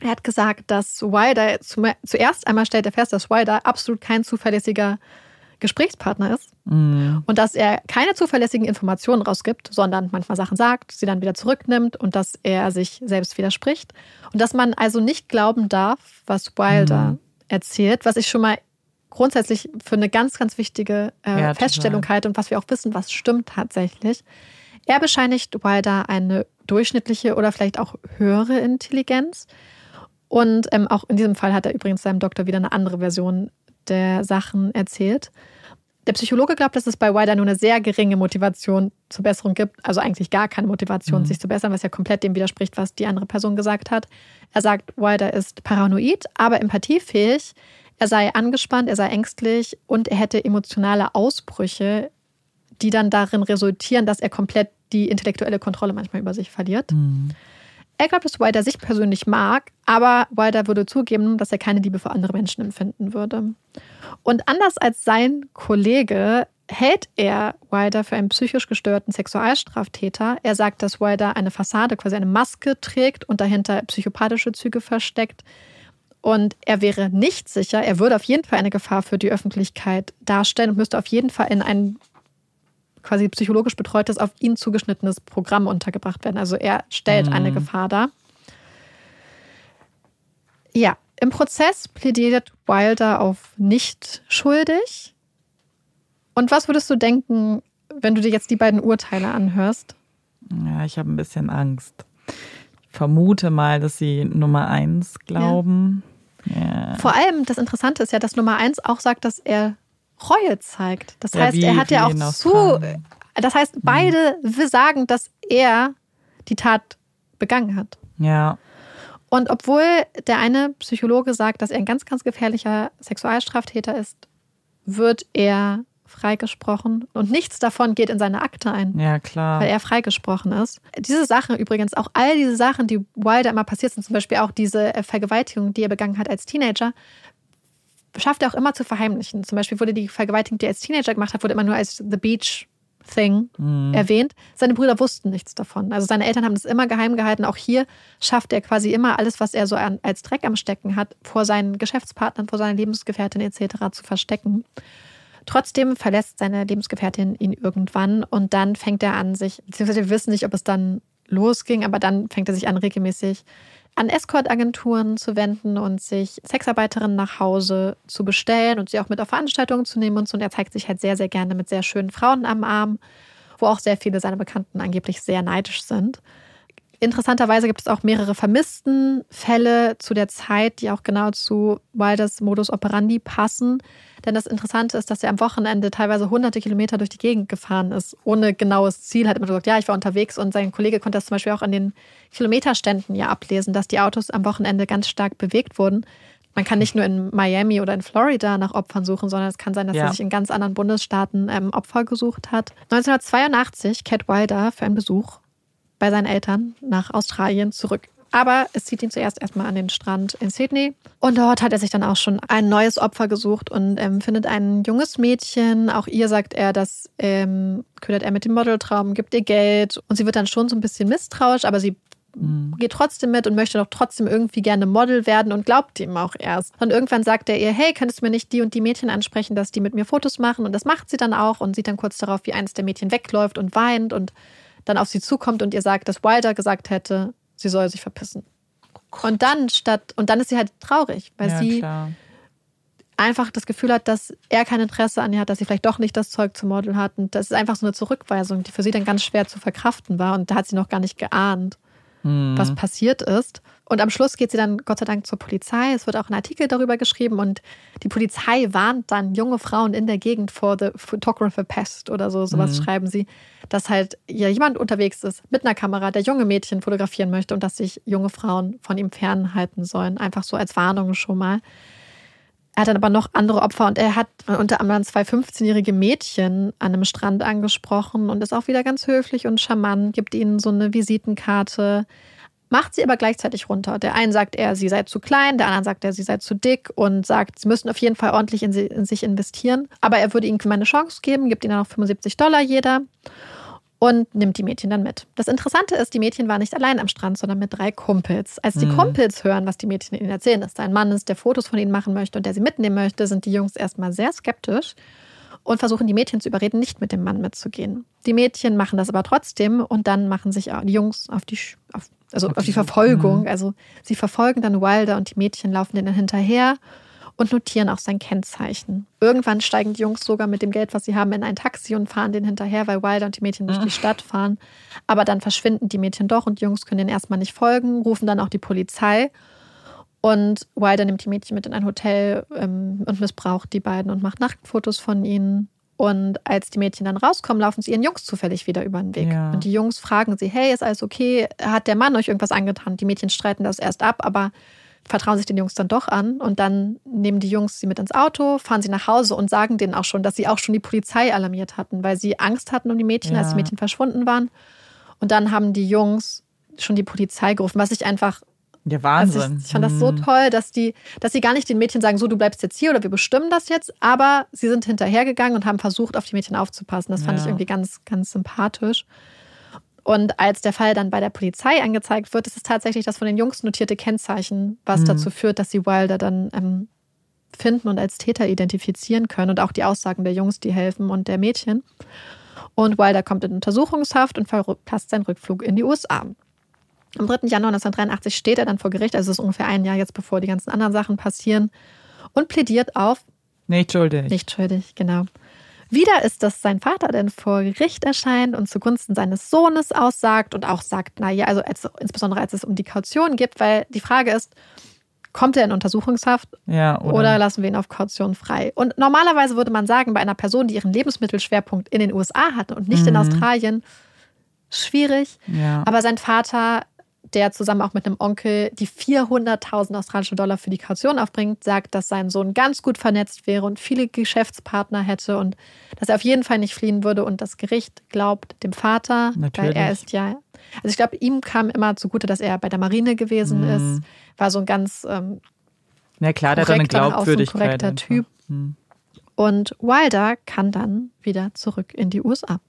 Er hat gesagt, dass Wilder, zuerst einmal stellt er fest, dass Wilder absolut kein zuverlässiger Gesprächspartner ist Mhm. und dass er keine zuverlässigen Informationen rausgibt, sondern manchmal Sachen sagt, sie dann wieder zurücknimmt und dass er sich selbst widerspricht. Und dass man also nicht glauben darf, was Wilder Mhm. erzählt, was ich schon mal grundsätzlich für eine ganz, ganz wichtige äh, Ja, Feststellung halte und was wir auch wissen, was stimmt tatsächlich. Er bescheinigt Wilder eine durchschnittliche oder vielleicht auch höhere Intelligenz. Und ähm, auch in diesem Fall hat er übrigens seinem Doktor wieder eine andere Version der Sachen erzählt. Der Psychologe glaubt, dass es bei Wilder nur eine sehr geringe Motivation zur Besserung gibt. Also eigentlich gar keine Motivation, Mhm. sich zu bessern, was ja komplett dem widerspricht, was die andere Person gesagt hat. Er sagt, Wilder ist paranoid, aber empathiefähig. Er sei angespannt, er sei ängstlich und er hätte emotionale Ausbrüche, die dann darin resultieren, dass er komplett die intellektuelle Kontrolle manchmal über sich verliert. Mhm. Er glaubt, dass Wilder sich persönlich mag, aber Wilder würde zugeben, dass er keine Liebe für andere Menschen empfinden würde. Und anders als sein Kollege hält er Wilder für einen psychisch gestörten Sexualstraftäter. Er sagt, dass Wilder eine Fassade, quasi eine Maske trägt und dahinter psychopathische Züge versteckt. Und er wäre nicht sicher, er würde auf jeden Fall eine Gefahr für die Öffentlichkeit darstellen und müsste auf jeden Fall in ein quasi psychologisch betreutes, auf ihn zugeschnittenes Programm untergebracht werden. Also er stellt Mhm. eine Gefahr dar. Ja, im Prozess plädiert Wilder auf nicht schuldig. Und was würdest du denken, wenn du dir jetzt die beiden Urteile anhörst? Ja, ich habe ein bisschen Angst. Ich vermute mal, dass sie Nummer eins glauben. Ja. Vor allem, das Interessante ist ja, dass Nummer eins auch sagt, dass er Reue zeigt. Das Ja, heißt, wie- er hat ja auch zu. Das heißt, beide will sagen, dass er die Tat begangen hat. ja. Und obwohl der eine Psychologe sagt, dass er ein ganz, ganz gefährlicher Sexualstraftäter ist, wird er freigesprochen und nichts davon geht in seine Akte ein. Ja, klar. Weil er freigesprochen ist. Diese Sachen übrigens, auch all diese Sachen, die Wilder immer passiert sind, zum Beispiel auch diese Vergewaltigung, die er begangen hat als Teenager, schafft er auch immer zu verheimlichen. Zum Beispiel wurde die Vergewaltigung, die er als Teenager gemacht hat, wurde immer nur als The Beach Thing Mhm. erwähnt. Seine Brüder wussten nichts davon. Also seine Eltern haben das immer geheim gehalten. Auch hier schafft er quasi immer alles, was er so an, als Dreck am Stecken hat, vor seinen Geschäftspartnern, vor seiner Lebensgefährtin etc. zu verstecken. Trotzdem verlässt seine Lebensgefährtin ihn irgendwann und dann fängt er an, sich, beziehungsweise wir wissen nicht, ob es dann losging, aber dann fängt er sich an, regelmäßig an Escort-Agenturen zu wenden und sich Sexarbeiterinnen nach Hause zu bestellen und sie auch mit auf Veranstaltungen zu nehmen und so. Und er zeigt sich halt sehr, sehr gerne mit sehr schönen Frauen am Arm, wo auch sehr viele seiner Bekannten angeblich sehr neidisch sind. Interessanterweise gibt es auch mehrere Vermisstenfälle zu der Zeit, die auch genau zu Wilders Modus operandi passen. Denn das Interessante ist, dass er am Wochenende teilweise hunderte Kilometer durch die Gegend gefahren ist, ohne genaues Ziel. Hat immer gesagt, ja, ich war unterwegs und sein Kollege konnte das zum Beispiel auch an den Kilometerständen ja ablesen, dass die Autos am Wochenende ganz stark bewegt wurden. Man kann nicht nur in Miami oder in Florida nach Opfern suchen, sondern es kann sein, dass Ja. er sich in ganz anderen Bundesstaaten ähm, Opfer gesucht hat. 1982 kehrt Wilder für einen Besuch bei seinen Eltern nach Australien zurück. Aber es zieht ihn zuerst erstmal an den Strand in Sydney. Und dort hat er sich dann auch schon ein neues Opfer gesucht und ähm, findet ein junges Mädchen. Auch ihr sagt er, das ähm, ködert er mit dem Modeltraum, gibt ihr Geld. Und sie wird dann schon so ein bisschen misstrauisch, aber sie mhm. geht trotzdem mit und möchte doch trotzdem irgendwie gerne Model werden und glaubt ihm auch erst. Und irgendwann sagt er ihr, hey, könntest du mir nicht die und die Mädchen ansprechen, dass die mit mir Fotos machen? Und das macht sie dann auch und sieht dann kurz darauf, wie eines der Mädchen wegläuft und weint und dann auf sie zukommt und ihr sagt, dass Wilder gesagt hätte, sie soll sich verpissen. Und dann statt, und dann ist sie halt traurig, weil ja, sie klar. einfach das Gefühl hat, dass er kein Interesse an ihr hat, dass sie vielleicht doch nicht das Zeug zum Model hat. Und das ist einfach so eine Zurückweisung, die für sie dann ganz schwer zu verkraften war. Und da hat sie noch gar nicht geahnt, mhm. was passiert ist. Und am Schluss geht sie dann Gott sei Dank zur Polizei. Es wird auch ein Artikel darüber geschrieben und die Polizei warnt dann junge Frauen in der Gegend vor the photographer pest oder so, sowas mhm. schreiben sie, dass halt ja jemand unterwegs ist mit einer Kamera, der junge Mädchen fotografieren möchte und dass sich junge Frauen von ihm fernhalten sollen. Einfach so als Warnung schon mal. Er hat dann aber noch andere Opfer und er hat unter anderem zwei 15-jährige Mädchen an einem Strand angesprochen und ist auch wieder ganz höflich und charmant, gibt ihnen so eine Visitenkarte macht sie aber gleichzeitig runter. Der eine sagt er, sie sei zu klein, der andere sagt er, sie sei zu dick und sagt, sie müssen auf jeden Fall ordentlich in, sie, in sich investieren. Aber er würde ihnen mal eine Chance geben, gibt ihnen dann noch 75 Dollar jeder und nimmt die Mädchen dann mit. Das Interessante ist, die Mädchen waren nicht allein am Strand, sondern mit drei Kumpels. Als die mhm. Kumpels hören, was die Mädchen ihnen erzählen, dass da ein Mann ist, der Fotos von ihnen machen möchte und der sie mitnehmen möchte, sind die Jungs erstmal sehr skeptisch und versuchen die Mädchen zu überreden, nicht mit dem Mann mitzugehen. Die Mädchen machen das aber trotzdem und dann machen sich die Jungs auf die, auf also auf die Verfolgung. Mhm. Also sie verfolgen dann Wilder und die Mädchen laufen denen hinterher und notieren auch sein Kennzeichen. Irgendwann steigen die Jungs sogar mit dem Geld, was sie haben, in ein Taxi und fahren den hinterher, weil Wilder und die Mädchen durch die Stadt fahren. Aber dann verschwinden die Mädchen doch und die Jungs können denen erstmal nicht folgen, rufen dann auch die Polizei. Und Wilder nimmt die Mädchen mit in ein Hotel ähm, und missbraucht die beiden und macht Nacktfotos von ihnen. Und als die Mädchen dann rauskommen, laufen sie ihren Jungs zufällig wieder über den Weg. Ja. Und die Jungs fragen sie, hey, ist alles okay? Hat der Mann euch irgendwas angetan? Die Mädchen streiten das erst ab, aber vertrauen sich den Jungs dann doch an. Und dann nehmen die Jungs sie mit ins Auto, fahren sie nach Hause und sagen denen auch schon, dass sie auch schon die Polizei alarmiert hatten, weil sie Angst hatten um die Mädchen, ja. als die Mädchen verschwunden waren. Und dann haben die Jungs schon die Polizei gerufen, was ich einfach ja, Wahnsinn. Also ich, ich, fand das so mhm. toll, dass die, dass sie gar nicht den Mädchen sagen, so, du bleibst jetzt hier oder wir bestimmen das jetzt, aber sie sind hinterhergegangen und haben versucht, auf die Mädchen aufzupassen. Das fand ja. ich irgendwie ganz, ganz sympathisch. Und als der Fall dann bei der Polizei angezeigt wird, ist es tatsächlich das von den Jungs notierte Kennzeichen, was mhm. dazu führt, dass sie Wilder dann ähm, finden und als Täter identifizieren können und auch die Aussagen der Jungs, die helfen und der Mädchen. Und Wilder kommt in Untersuchungshaft und verpasst seinen Rückflug in die USA. Am 3. Januar 1983 steht er dann vor Gericht, also es ist ungefähr ein Jahr jetzt, bevor die ganzen anderen Sachen passieren, und plädiert auf. Nicht schuldig. Nicht schuldig, genau. Wieder ist, dass sein Vater denn vor Gericht erscheint und zugunsten seines Sohnes aussagt und auch sagt, naja, also als, insbesondere als es um die Kaution geht, weil die Frage ist, kommt er in Untersuchungshaft ja, oder? oder? lassen wir ihn auf Kaution frei? Und normalerweise würde man sagen, bei einer Person, die ihren Lebensmittelschwerpunkt in den USA hatte und nicht mhm. in Australien, schwierig. Ja. Aber sein Vater der zusammen auch mit einem Onkel die 400.000 australische Dollar für die Kaution aufbringt, sagt, dass sein Sohn ganz gut vernetzt wäre und viele Geschäftspartner hätte und dass er auf jeden Fall nicht fliehen würde. Und das Gericht glaubt dem Vater, Natürlich. weil er ist ja. Also ich glaube, ihm kam immer zugute, dass er bei der Marine gewesen mhm. ist. War so ein ganz ähm, ja klar, der hat eine Glaubwürdigkeit. Ein korrekter Typ. Mhm. Und Wilder kann dann wieder zurück in die USA.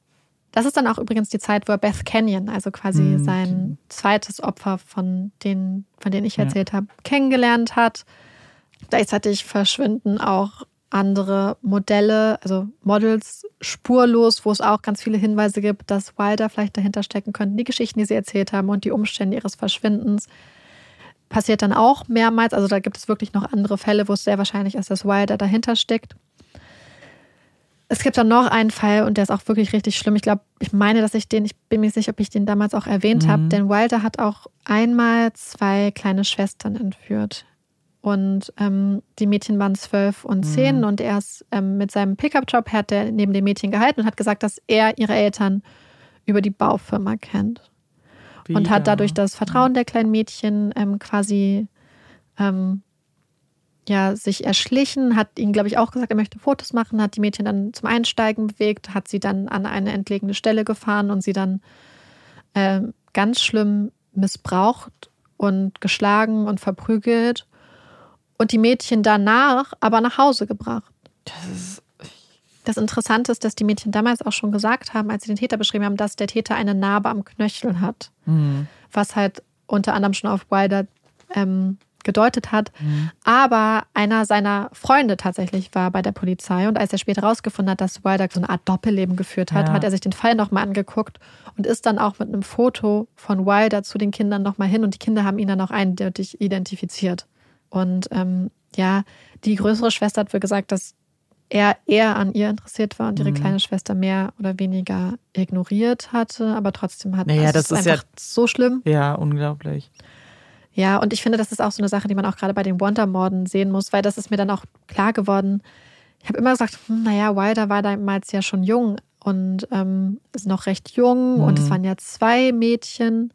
Das ist dann auch übrigens die Zeit, wo er Beth Canyon, also quasi mhm. sein zweites Opfer von denen, von denen ich erzählt ja. habe, kennengelernt hat. Gleichzeitig verschwinden auch andere Modelle, also Models spurlos, wo es auch ganz viele Hinweise gibt, dass Wilder vielleicht dahinter stecken könnten. Die Geschichten, die sie erzählt haben und die Umstände ihres Verschwindens passiert dann auch mehrmals. Also da gibt es wirklich noch andere Fälle, wo es sehr wahrscheinlich ist, dass Wilder dahinter steckt. Es gibt dann noch einen Fall und der ist auch wirklich richtig schlimm. Ich glaube, ich meine, dass ich den, ich bin mir sicher, ob ich den damals auch erwähnt mhm. habe, denn Wilder hat auch einmal zwei kleine Schwestern entführt. Und ähm, die Mädchen waren zwölf und mhm. zehn mhm. und er ist ähm, mit seinem Pickup-Job hat er neben dem Mädchen gehalten und hat gesagt, dass er ihre Eltern über die Baufirma kennt. Wieder. Und hat dadurch das Vertrauen der kleinen Mädchen ähm, quasi ähm, ja, sich erschlichen, hat ihnen, glaube ich, auch gesagt, er möchte Fotos machen, hat die Mädchen dann zum Einsteigen bewegt, hat sie dann an eine entlegene Stelle gefahren und sie dann äh, ganz schlimm missbraucht und geschlagen und verprügelt und die Mädchen danach aber nach Hause gebracht. Das, das Interessante ist, dass die Mädchen damals auch schon gesagt haben, als sie den Täter beschrieben haben, dass der Täter eine Narbe am Knöchel hat. Mhm. Was halt unter anderem schon auf Wilder ähm, gedeutet hat. Aber einer seiner Freunde tatsächlich war bei der Polizei und als er später herausgefunden hat, dass Wilder so eine Art Doppelleben geführt hat, Ja. hat er sich den Fall nochmal angeguckt und ist dann auch mit einem Foto von Wilder zu den Kindern nochmal hin und die Kinder haben ihn dann auch eindeutig identifiziert. Und ähm, ja, die größere Schwester hat wohl gesagt, dass er eher an ihr interessiert war und ihre Mhm. kleine Schwester mehr oder weniger ignoriert hatte, aber trotzdem hat Naja, also das ist ja- einfach so schlimm. Ja, unglaublich. Ja, und ich finde, das ist auch so eine Sache, die man auch gerade bei den Wonder-Morden sehen muss, weil das ist mir dann auch klar geworden. Ich habe immer gesagt, hm, naja, Wilder war damals ja schon jung und ähm, ist noch recht jung und es Mhm. waren ja zwei Mädchen,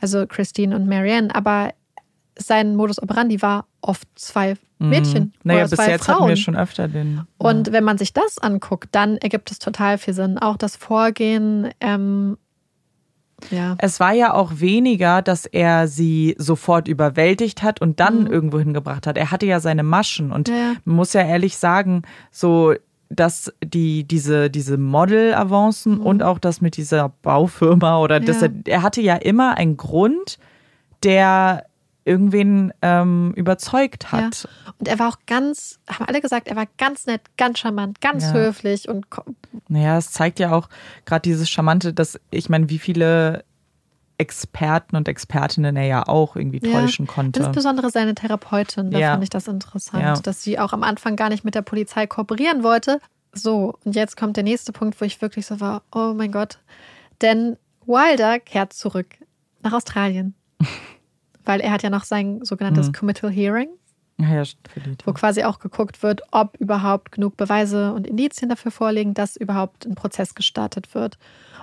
also Christine und Marianne, aber sein Modus operandi war oft zwei Mädchen Mhm. Naja, oder bis zwei jetzt Frauen. hatten wir schon öfter den. Und wenn man sich das anguckt, dann ergibt es total viel Sinn. Auch das Vorgehen, ähm, ja. Es war ja auch weniger, dass er sie sofort überwältigt hat und dann irgendwo hingebracht hat. Er hatte ja seine Maschen und Mhm. Ja, man muss ja ehrlich sagen, so dass die diese diese Model-Avancen und auch das mit dieser Baufirma oder Mhm. Ja. er, er hatte ja immer einen Grund, der irgendwen ähm, überzeugt hat. Und er war auch ganz, haben alle gesagt, er war ganz nett, ganz charmant, ganz Ja. höflich und Naja, es zeigt ja auch gerade dieses Charmante, dass ich meine, wie viele Experten und Expertinnen er ja auch irgendwie Ja, täuschen konnte. insbesondere seine Therapeutin, da Ja. fand ich das interessant, Ja. dass sie auch am Anfang gar nicht mit der Polizei kooperieren wollte. So, und jetzt kommt der nächste Punkt, wo ich wirklich so war, oh mein Gott. Denn Wilder kehrt zurück nach Australien. Weil er hat ja noch sein sogenanntes Mhm. Committal Hearing. Ja, wo quasi auch geguckt wird, ob überhaupt genug Beweise und Indizien dafür vorliegen, dass überhaupt ein Prozess gestartet wird.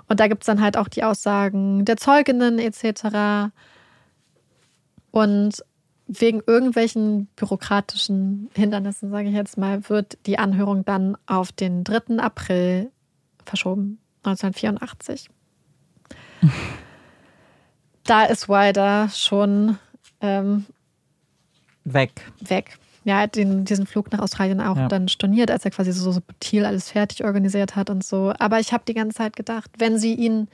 Und da gibt es dann halt auch die Aussagen der Zeuginnen etc. Und wegen irgendwelchen bürokratischen Hindernissen, sage ich jetzt mal, wird die Anhörung dann auf den 3. April verschoben, 1984. da ist Wilder schon ähm, weg. weg. Ja, er hat den, diesen Flug nach Australien auch Ja. dann storniert, als er quasi so subtil alles fertig organisiert hat und so. Aber ich habe die ganze Zeit gedacht, wenn sie ihn.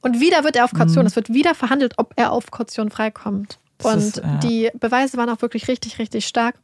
Und wieder wird er auf Kaution. Es wird wieder verhandelt, ob er auf Kaution freikommt. Mhm. Das Und ist, ja. die Beweise waren auch wirklich richtig, richtig stark.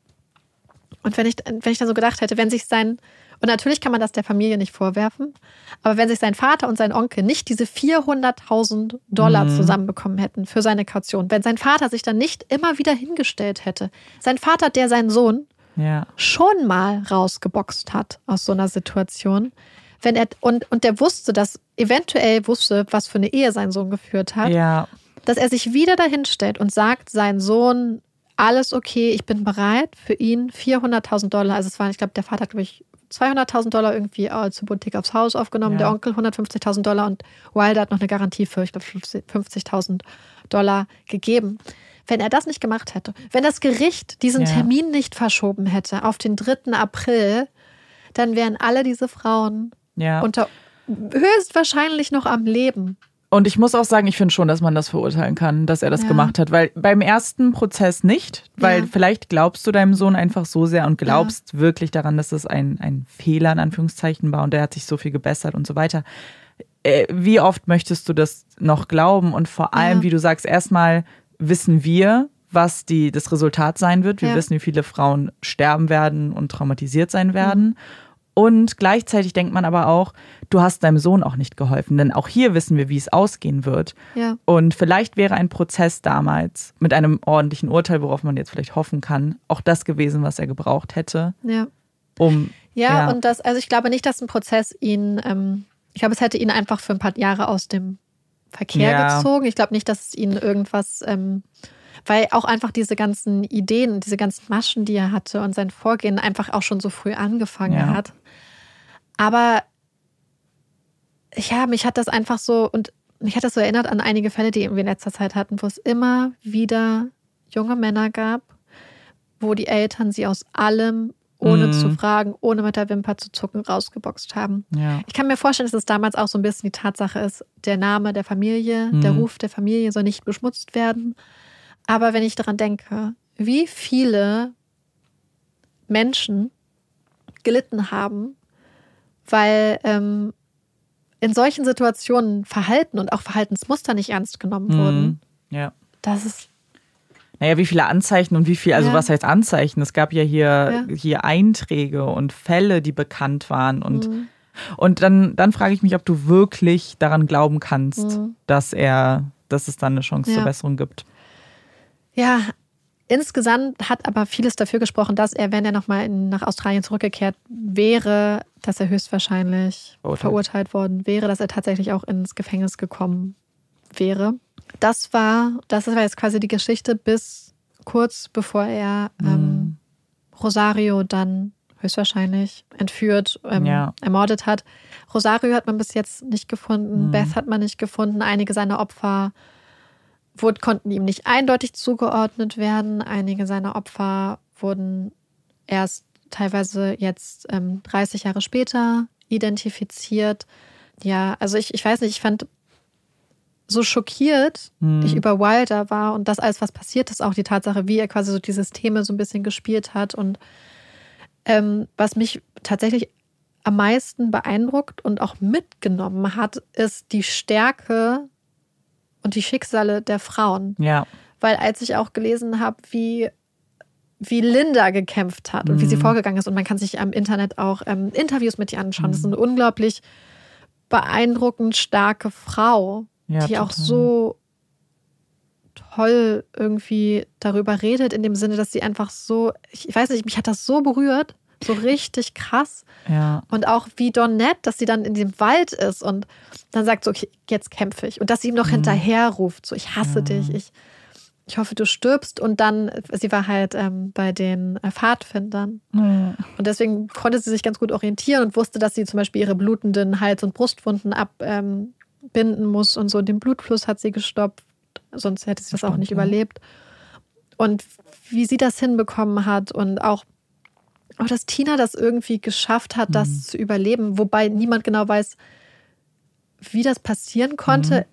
Und wenn ich, wenn ich dann so gedacht hätte, wenn sich sein. Und natürlich kann man das der Familie nicht vorwerfen, aber wenn sich sein Vater und sein Onkel nicht diese 400.000 Dollar Mhm. zusammenbekommen hätten für seine Kaution, wenn sein Vater sich dann nicht immer wieder hingestellt hätte, sein Vater, der seinen Sohn Ja. schon mal rausgeboxt hat aus so einer Situation, wenn er und, und der wusste, dass eventuell wusste, was für eine Ehe sein Sohn geführt hat, Ja. dass er sich wieder dahin stellt und sagt, sein Sohn, alles okay, ich bin bereit für ihn 400.000 Dollar, also es waren, ich glaube, der Vater hat, glaube ich, 200.000 Dollar irgendwie als Hypothek aufs Haus aufgenommen, Ja. der Onkel 150.000 Dollar und Wilder hat noch eine Garantie für, ich glaube, 50.000 Dollar gegeben. Wenn er das nicht gemacht hätte, wenn das Gericht diesen Ja. Termin nicht verschoben hätte auf den 3. April, dann wären alle diese Frauen Ja. unter höchstwahrscheinlich noch am Leben. Und ich muss auch sagen, ich finde schon, dass man das verurteilen kann, dass er das Ja. gemacht hat. Weil beim ersten Prozess nicht, weil Ja. vielleicht glaubst du deinem Sohn einfach so sehr und glaubst wirklich daran, dass es ein, ein Fehler in Anführungszeichen war und er hat sich so viel gebessert und so weiter. Äh, Wie oft möchtest du das noch glauben? Und vor allem, Ja. wie du sagst, erstmal wissen wir, was die, das Resultat sein wird. Wir Ja. wissen, wie viele Frauen sterben werden und traumatisiert sein werden. Und gleichzeitig denkt man aber auch, du hast deinem Sohn auch nicht geholfen, denn auch hier wissen wir, wie es ausgehen wird. Ja. Und vielleicht wäre ein Prozess damals mit einem ordentlichen Urteil, worauf man jetzt vielleicht hoffen kann, auch das gewesen, was er gebraucht hätte, Ja. um Ja, Ja. und das, also ich glaube nicht, dass ein Prozess ihn, ähm, ich glaube, es hätte ihn einfach für ein paar Jahre aus dem Verkehr Ja. gezogen. Ich glaube nicht, dass es ihn irgendwas, ähm, weil auch einfach diese ganzen Ideen, diese ganzen Maschen, die er hatte und sein Vorgehen einfach auch schon so früh angefangen Ja. hat. Aber ja, mich hat das einfach so und mich hat das so erinnert an einige Fälle, die wir in letzter Zeit hatten, wo es immer wieder junge Männer gab, wo die Eltern sie aus allem, ohne Mhm. zu fragen, ohne mit der Wimper zu zucken, rausgeboxt haben. ja, Ich kann mir vorstellen, dass es damals auch so ein bisschen die Tatsache ist, der Name der Familie, der Mhm. Ruf der Familie soll nicht beschmutzt werden. Aber wenn ich daran denke, wie viele Menschen gelitten haben, weil ähm, in solchen Situationen Verhalten und auch Verhaltensmuster nicht ernst genommen wurden, Mhm. ja, das ist. Naja, wie viele Anzeichen und wie viel, also Ja. was heißt Anzeichen? Es gab ja hier, Ja. hier Einträge und Fälle, die bekannt waren. Und, Mhm. und dann, dann frage ich mich, ob du wirklich daran glauben kannst, dass er, dass es dann eine Chance Mhm. Ja. zur Besserung gibt. Ja, insgesamt hat aber vieles dafür gesprochen, dass er, wenn er nochmal nach Australien zurückgekehrt wäre, dass er höchstwahrscheinlich Verurteilt. verurteilt. worden wäre, dass er tatsächlich auch ins Gefängnis gekommen wäre. Das war, das war jetzt quasi die Geschichte bis kurz bevor er Mhm. ähm, Rosario dann höchstwahrscheinlich entführt, ähm, Ja. ermordet hat. Rosario hat man bis jetzt nicht gefunden, Mhm. Beth hat man nicht gefunden, einige seiner Opfer wurden, konnten ihm nicht eindeutig zugeordnet werden. Einige seiner Opfer wurden erst teilweise jetzt ähm, 30 Jahre später identifiziert. Ja, also ich, ich weiß nicht, ich fand so schockiert ich über Wilder war und das alles, was passiert ist, auch die Tatsache, wie er quasi so die Systeme so ein bisschen gespielt hat und ähm, was mich tatsächlich am meisten beeindruckt und auch mitgenommen hat, ist die Stärke und die Schicksale der Frauen. Ja. Weil als ich auch gelesen habe, wie, wie Linda gekämpft hat und wie sie vorgegangen ist, und man kann sich am Internet auch ähm, Interviews mit ihr anschauen, das ist eine unglaublich beeindruckend starke Frau, Ja, die auch total. so toll irgendwie darüber redet, in dem Sinne, dass sie einfach so, ich weiß nicht, mich hat das so berührt, so richtig krass. Ja. Und auch wie Donette, dass sie dann in dem Wald ist und dann sagt so, okay, jetzt kämpfe ich. Und dass sie ihm noch hinterher ruft, so, ich hasse dich, ich, ich hoffe, du stirbst. Und dann, sie war halt ähm, bei den äh, Pfadfindern. Und deswegen konnte sie sich ganz gut orientieren und wusste, dass sie zum Beispiel ihre blutenden Hals- und Brustwunden abbinden ähm, muss und so. Den Blutfluss hat sie gestoppt, sonst hätte sie das auch Stimmt, nicht ja. überlebt. Und wie sie das hinbekommen hat und auch, auch dass Tina das irgendwie geschafft hat, das zu überleben, wobei niemand genau weiß, wie das passieren konnte.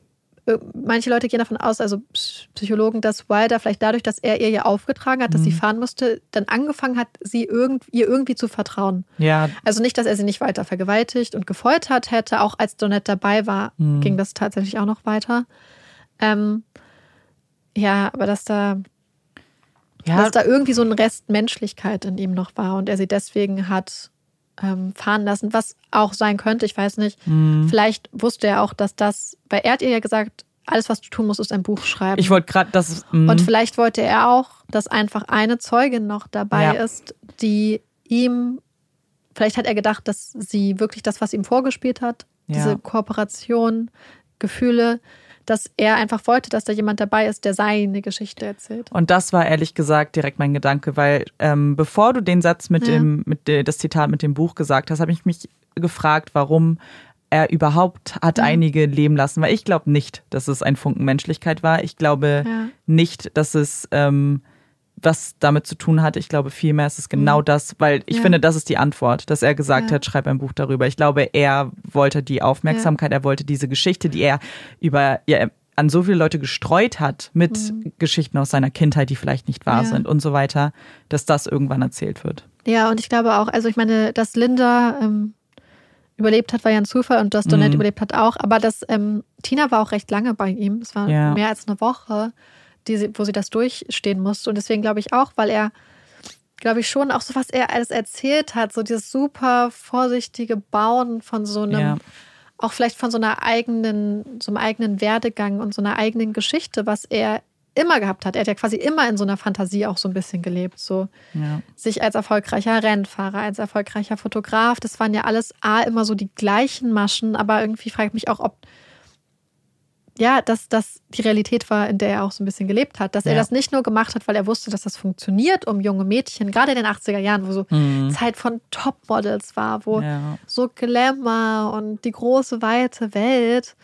Äh, Manche Leute gehen davon aus, also Psy- Psychologen, dass Wilder vielleicht dadurch, dass er ihr ja aufgetragen hat, dass sie fahren musste, dann angefangen hat, sie irgend, ihr irgendwie zu vertrauen. Ja, Also nicht, dass er sie nicht weiter vergewaltigt und gefoltert hätte. Auch als Donette dabei war, ging das tatsächlich auch noch weiter. Ähm, ja, aber dass da, ja, dass da irgendwie so ein Rest Menschlichkeit in ihm noch war und er sie deswegen hat ähm, fahren lassen, was auch sein könnte, ich weiß nicht. Mhm. Vielleicht wusste er auch, dass das, weil er hat ihr ja gesagt, alles, was du tun musst, ist ein Buch schreiben. ich wollte gerade das. mm, Und vielleicht wollte er auch, dass einfach eine Zeugin noch dabei Ja. ist, die ihm, vielleicht hat er gedacht, dass sie wirklich das, was ihm vorgespielt hat, Ja. diese Kooperation, Gefühle, dass er einfach wollte, dass da jemand dabei ist, der seine Geschichte erzählt. Und das war ehrlich gesagt direkt mein Gedanke, weil ähm, bevor du den Satz mit Ja. dem, mit de, das Zitat mit dem Buch gesagt hast, habe ich mich gefragt, warum er überhaupt hat Mhm. einige leben lassen. Weil ich glaube nicht, dass es ein Funken Menschlichkeit war. Ich glaube Ja. nicht, dass es ähm, was damit zu tun hat. Ich glaube vielmehr ist es genau das, weil ich Mhm. Ja. finde, das ist die Antwort, dass er gesagt Ja. hat, schreib ein Buch darüber. Ich glaube, er wollte die Aufmerksamkeit, er wollte diese Geschichte, die er über ja, an so viele Leute gestreut hat mit Geschichten aus seiner Kindheit, die vielleicht nicht wahr Mhm. Ja. sind und so weiter, dass das irgendwann erzählt wird. Ja, und ich glaube auch, also ich meine, dass Linda ähm, überlebt hat, war ja ein Zufall und dass Donette Mhm. überlebt hat auch. Aber dass ähm, Tina war auch recht lange bei ihm. Es war Ja. mehr als eine Woche, die wo sie das durchstehen musste. Und deswegen glaube ich auch, weil er, glaube ich schon auch so, was er alles erzählt hat, so dieses super vorsichtige Bauen von so einem, Ja. auch vielleicht von so einer eigenen, so einem eigenen Werdegang und so einer eigenen Geschichte, was er immer gehabt hat. Er hat ja quasi immer in so einer Fantasie auch so ein bisschen gelebt. So Ja. sich als erfolgreicher Rennfahrer, als erfolgreicher Fotograf. Das waren ja alles A, immer so die gleichen Maschen, aber irgendwie frage ich mich auch, ob ja, dass das die Realität war, in der er auch so ein bisschen gelebt hat. Dass er Ja. das nicht nur gemacht hat, weil er wusste, dass das funktioniert, um junge Mädchen, gerade in den 80er Jahren, wo so Zeit von Topmodels war, wo Mhm. Ja. so Glamour und die große, weite Welt,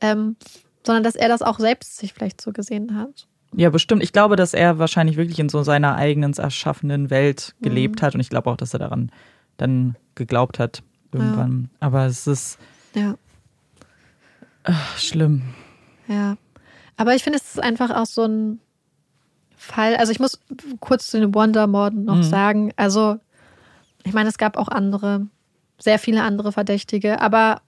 ähm, sondern dass er das auch selbst sich vielleicht so gesehen hat. Ja, bestimmt. Ich glaube, dass er wahrscheinlich wirklich in so seiner eigenen erschaffenen Welt Mhm. gelebt hat und ich glaube auch, dass er daran dann geglaubt hat irgendwann. Aber es ist Ja. Ach, schlimm. Ja. Aber ich finde, es ist einfach auch so ein Fall. Also, ich muss kurz zu den Wonder-Morden noch Mhm. sagen. Also, ich meine, es gab auch andere, sehr viele andere Verdächtige. Aber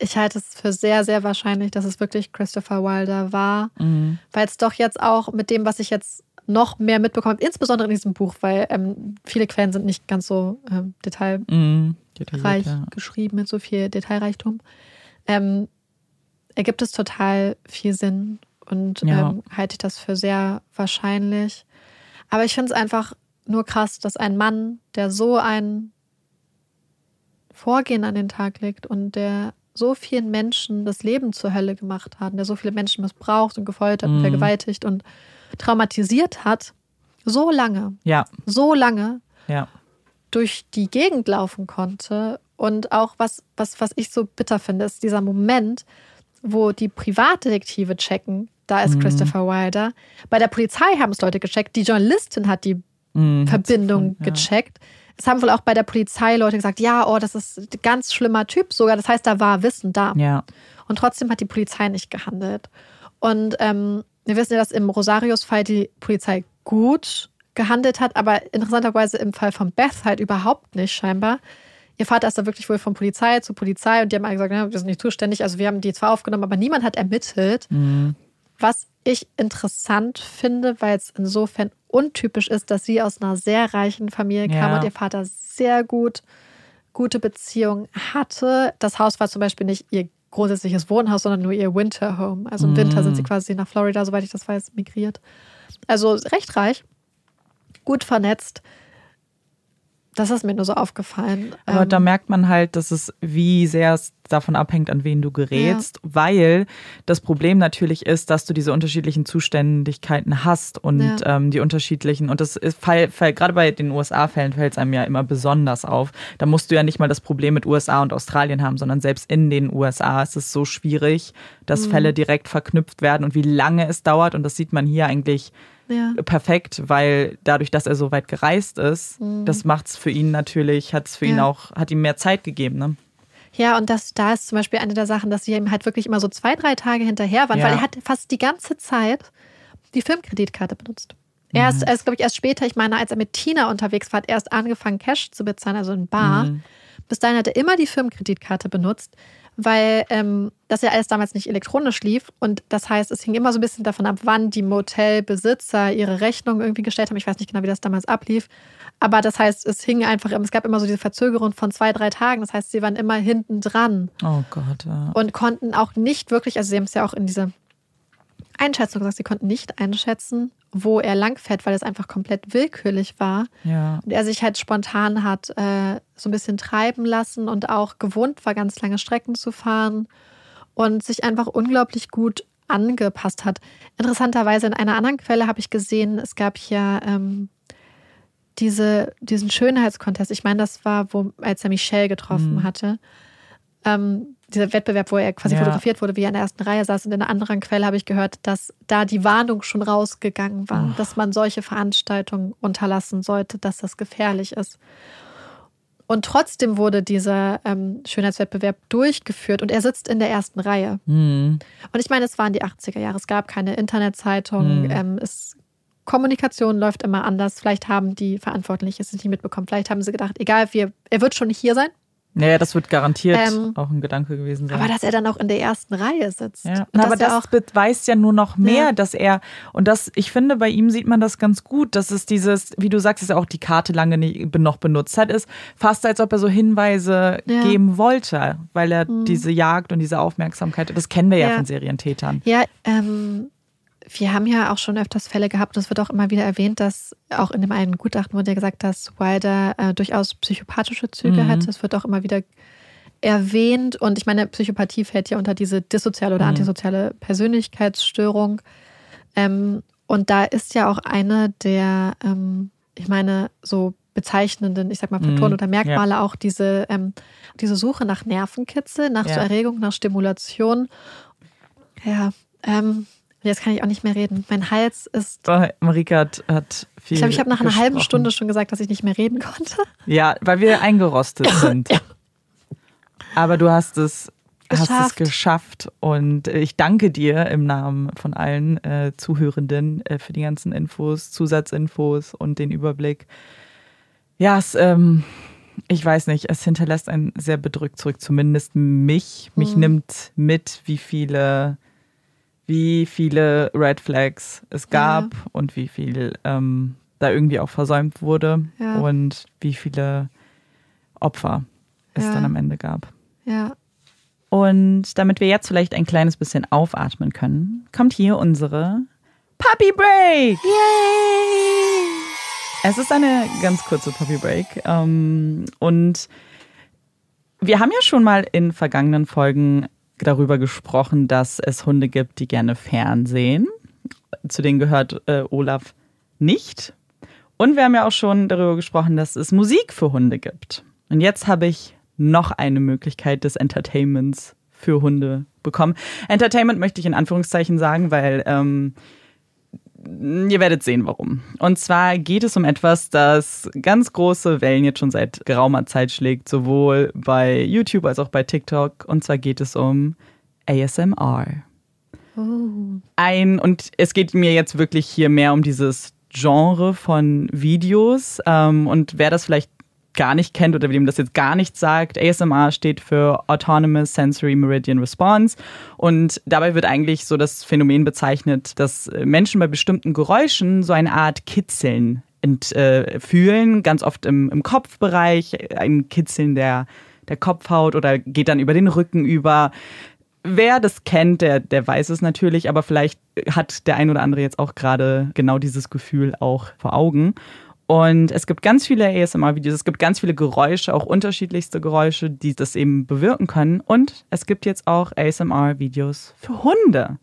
Ich halte es für sehr, sehr wahrscheinlich, dass es wirklich Christopher Wilder war, Mhm. weil es doch jetzt auch mit dem, was ich jetzt noch mehr mitbekommen habe, insbesondere in diesem Buch, weil ähm, viele Quellen sind nicht ganz so ähm, detailreich Mhm. Ja. geschrieben mit so viel Detailreichtum, ähm, ergibt es total viel Sinn und Ja. ähm, halte ich das für sehr wahrscheinlich. Aber ich finde es einfach nur krass, dass ein Mann, der so ein Vorgehen an den Tag legt und der so vielen Menschen das Leben zur Hölle gemacht hat, und der so viele Menschen missbraucht und gefoltert und Mhm. vergewaltigt und traumatisiert hat, so lange, Ja, so lange ja. durch die Gegend laufen konnte. Und auch was, was, was ich so bitter finde, ist dieser Moment, wo die Privatdetektive checken, da ist Mhm. Christopher Wilder. Bei der Polizei haben es Leute gecheckt, die Journalistin hat die Mhm. Verbindung Ja. gecheckt. Es haben wohl auch bei der Polizei Leute gesagt, ja, oh, das ist ein ganz schlimmer Typ sogar. Das heißt, da war Wissen da. Ja. Und trotzdem hat die Polizei nicht gehandelt. Und ähm, wir wissen ja, dass im Rosarius-Fall die Polizei gut gehandelt hat, aber interessanterweise im Fall von Beth halt überhaupt nicht scheinbar. Ihr Vater ist da wirklich wohl von Polizei zu Polizei und die haben alle gesagt, ja, wir sind nicht zuständig. Also wir haben die zwar aufgenommen, aber niemand hat ermittelt. Mhm. Was ich interessant finde, weil es insofern untypisch ist, dass sie aus einer sehr reichen Familie kam Ja. und ihr Vater sehr gut gute Beziehungen hatte. Das Haus war zum Beispiel nicht ihr grundsätzliches Wohnhaus, sondern nur ihr Winterhome. Also im Winter sind sie quasi nach Florida, soweit ich das weiß, migriert. Also recht reich, gut vernetzt. Das ist mir nur so aufgefallen. Aber Ähm, da merkt man halt, dass es, wie sehr es davon abhängt, an wen du gerätst, weil das Problem natürlich ist, dass du diese unterschiedlichen Zuständigkeiten hast und Ja. ähm, die unterschiedlichen, und das ist, fall, fall, gerade bei den USA-Fällen fällt es einem ja immer besonders auf. Da musst du ja nicht mal das Problem mit USA und Australien haben, sondern selbst in den USA ist es so schwierig, dass Fälle direkt verknüpft werden und wie lange es dauert. Und das sieht man hier eigentlich ja. perfekt, weil dadurch, dass er so weit gereist ist, das macht's für ihn natürlich, hat es für ihn Mhm. Ja. auch, hat ihm mehr Zeit gegeben, ne? Ja, und das, da ist zum Beispiel eine der Sachen, dass sie ihm halt wirklich immer so zwei, drei Tage hinterher waren, Ja. weil er hat fast die ganze Zeit die Firmenkreditkarte benutzt. Er Mhm. ist, er ist glaube ich, erst später, ich meine, als er mit Tina unterwegs war, hat er erst angefangen, Cash zu bezahlen, also in Bar. Mhm. Bis dahin hat er immer die Firmenkreditkarte benutzt, weil ähm, das ja alles damals nicht elektronisch lief. Und das heißt, es hing immer so ein bisschen davon ab, wann die Motelbesitzer ihre Rechnung irgendwie gestellt haben. Ich weiß nicht genau, wie das damals ablief. Aber das heißt, es hing einfach, es gab immer so diese Verzögerung von zwei, drei Tagen. Das heißt, sie waren immer hinten dran Oh Gott, ja. und konnten auch nicht wirklich, also sie haben es ja auch in dieser Einschätzung gesagt, sie konnten nicht einschätzen, wo er langfährt, weil es einfach komplett willkürlich war. ja. Und er sich halt spontan hat äh, so ein bisschen treiben lassen und auch gewohnt war, ganz lange Strecken zu fahren und sich einfach unglaublich gut angepasst hat. Interessanterweise in einer anderen Quelle habe ich gesehen, es gab ja ähm, diese, diesen Schönheitskontest. Ich meine, das war, wo, als er Michelle getroffen Mhm. hatte. Ähm, dieser Wettbewerb, wo er quasi Ja. fotografiert wurde, wie er in der ersten Reihe saß. Und in einer anderen Quelle habe ich gehört, dass da die Warnung schon rausgegangen war, dass man solche Veranstaltungen unterlassen sollte, dass das gefährlich ist. Und trotzdem wurde dieser ähm, Schönheitswettbewerb durchgeführt und er sitzt in der ersten Reihe. Hm. Und ich meine, es waren die 80er Jahre. Es gab keine Internetzeitung. Mhm. Ähm, es, Kommunikation läuft immer anders. Vielleicht haben die Verantwortlichen es nicht mitbekommen. Vielleicht haben sie gedacht, egal, wir, er wird schon hier sein. Naja, das wird garantiert Ähm, auch ein Gedanke gewesen sein. Aber dass er dann auch in der ersten Reihe sitzt. Ja. Na, aber er das beweist ja nur noch mehr, Ja. dass er, und das, ich finde, bei ihm sieht man das ganz gut, dass es dieses, wie du sagst, dass er auch die Karte lange nicht, noch benutzt hat, ist fast als ob er so Hinweise Ja. geben wollte, weil er diese Jagd und diese Aufmerksamkeit, das kennen wir ja, Ja. von Serientätern. Ja, ähm, wir haben ja auch schon öfters Fälle gehabt, und es wird auch immer wieder erwähnt, dass auch in dem einen Gutachten wurde ja gesagt, dass Wilder äh, durchaus psychopathische Züge Mhm. hat. Es wird auch immer wieder erwähnt. Und ich meine, Psychopathie fällt ja unter diese dissoziale oder Mhm. antisoziale Persönlichkeitsstörung. Ähm, und da ist ja auch eine der, ähm, ich meine, so bezeichnenden, ich sag mal, Faktoren Mhm. oder Merkmale auch diese, ähm, diese Suche nach Nervenkitzel, nach so Ja. Erregung, nach Stimulation. Ja, ähm, jetzt kann ich auch nicht mehr reden. Mein Hals ist. So, Marika hat, hat viel. Ich glaube, ich habe nach einer halben. Stunde schon gesagt, dass ich nicht mehr reden konnte. Ja, weil wir eingerostet sind. Aber du hast es, hast es Geschafft. geschafft und ich danke dir im Namen von allen äh, Zuhörenden äh, für die ganzen Infos, Zusatzinfos und den Überblick. Ja, es, ähm, ich weiß nicht, es hinterlässt einen sehr bedrückt zurück, zumindest mich. Mich Mhm. nimmt mit, wie viele, wie viele Red Flags es gab und wie viel ähm, da irgendwie auch versäumt wurde Ja. und wie viele Opfer es Ja. dann am Ende gab. Ja. Und damit wir jetzt vielleicht ein kleines bisschen aufatmen können, kommt hier unsere Puppy Break. Yay! Es ist eine ganz kurze Puppy Break. Ähm, und wir haben ja schon mal in vergangenen Folgen darüber gesprochen, dass es Hunde gibt, die gerne Fernsehen. Zu denen gehört äh, Olaf nicht. Und wir haben ja auch schon darüber gesprochen, dass es Musik für Hunde gibt. Und jetzt habe ich noch eine Möglichkeit des Entertainments für Hunde bekommen. Entertainment möchte ich in Anführungszeichen sagen, weil ähm, ihr werdet sehen, warum. Und zwar geht es um etwas, das ganz große Wellen jetzt schon seit geraumer Zeit schlägt, sowohl bei YouTube als auch bei TikTok. Und zwar geht es um ASMR. Ein, und es geht mir jetzt wirklich hier mehr um dieses Genre von Videos. Ähm, und wer das vielleicht gar nicht kennt oder wem das jetzt gar nicht sagt, ASMR steht für Autonomous Sensory Meridian Response. Und dabei wird eigentlich so das Phänomen bezeichnet, dass Menschen bei bestimmten Geräuschen so eine Art Kitzeln ent, äh, fühlen, ganz oft im, im Kopfbereich, ein Kitzeln der, der Kopfhaut oder geht dann über den Rücken über. Wer das kennt, der, der weiß es natürlich, aber vielleicht hat der ein oder andere jetzt auch gerade genau dieses Gefühl auch vor Augen. Und es gibt ganz viele ASMR-Videos, es gibt ganz viele Geräusche, auch unterschiedlichste Geräusche, die das eben bewirken können. Und es gibt jetzt auch ASMR-Videos für Hunde.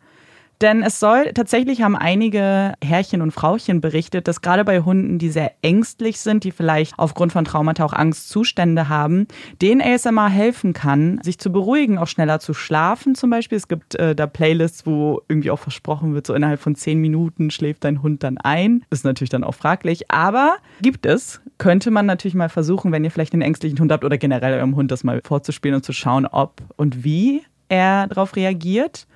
Denn es soll, tatsächlich haben einige Herrchen und Frauchen berichtet, dass gerade bei Hunden, die sehr ängstlich sind, die vielleicht aufgrund von Traumata auch Angstzustände haben, denen ASMR helfen kann, sich zu beruhigen, auch schneller zu schlafen zum Beispiel. Es gibt äh, da Playlists, wo irgendwie auch versprochen wird, so innerhalb von zehn Minuten schläft dein Hund dann ein. Ist natürlich dann auch fraglich, aber gibt es. Könnte man natürlich mal versuchen, wenn ihr vielleicht einen ängstlichen Hund habt oder generell eurem Hund das mal vorzuspielen und zu schauen, ob und wie er darauf reagiert.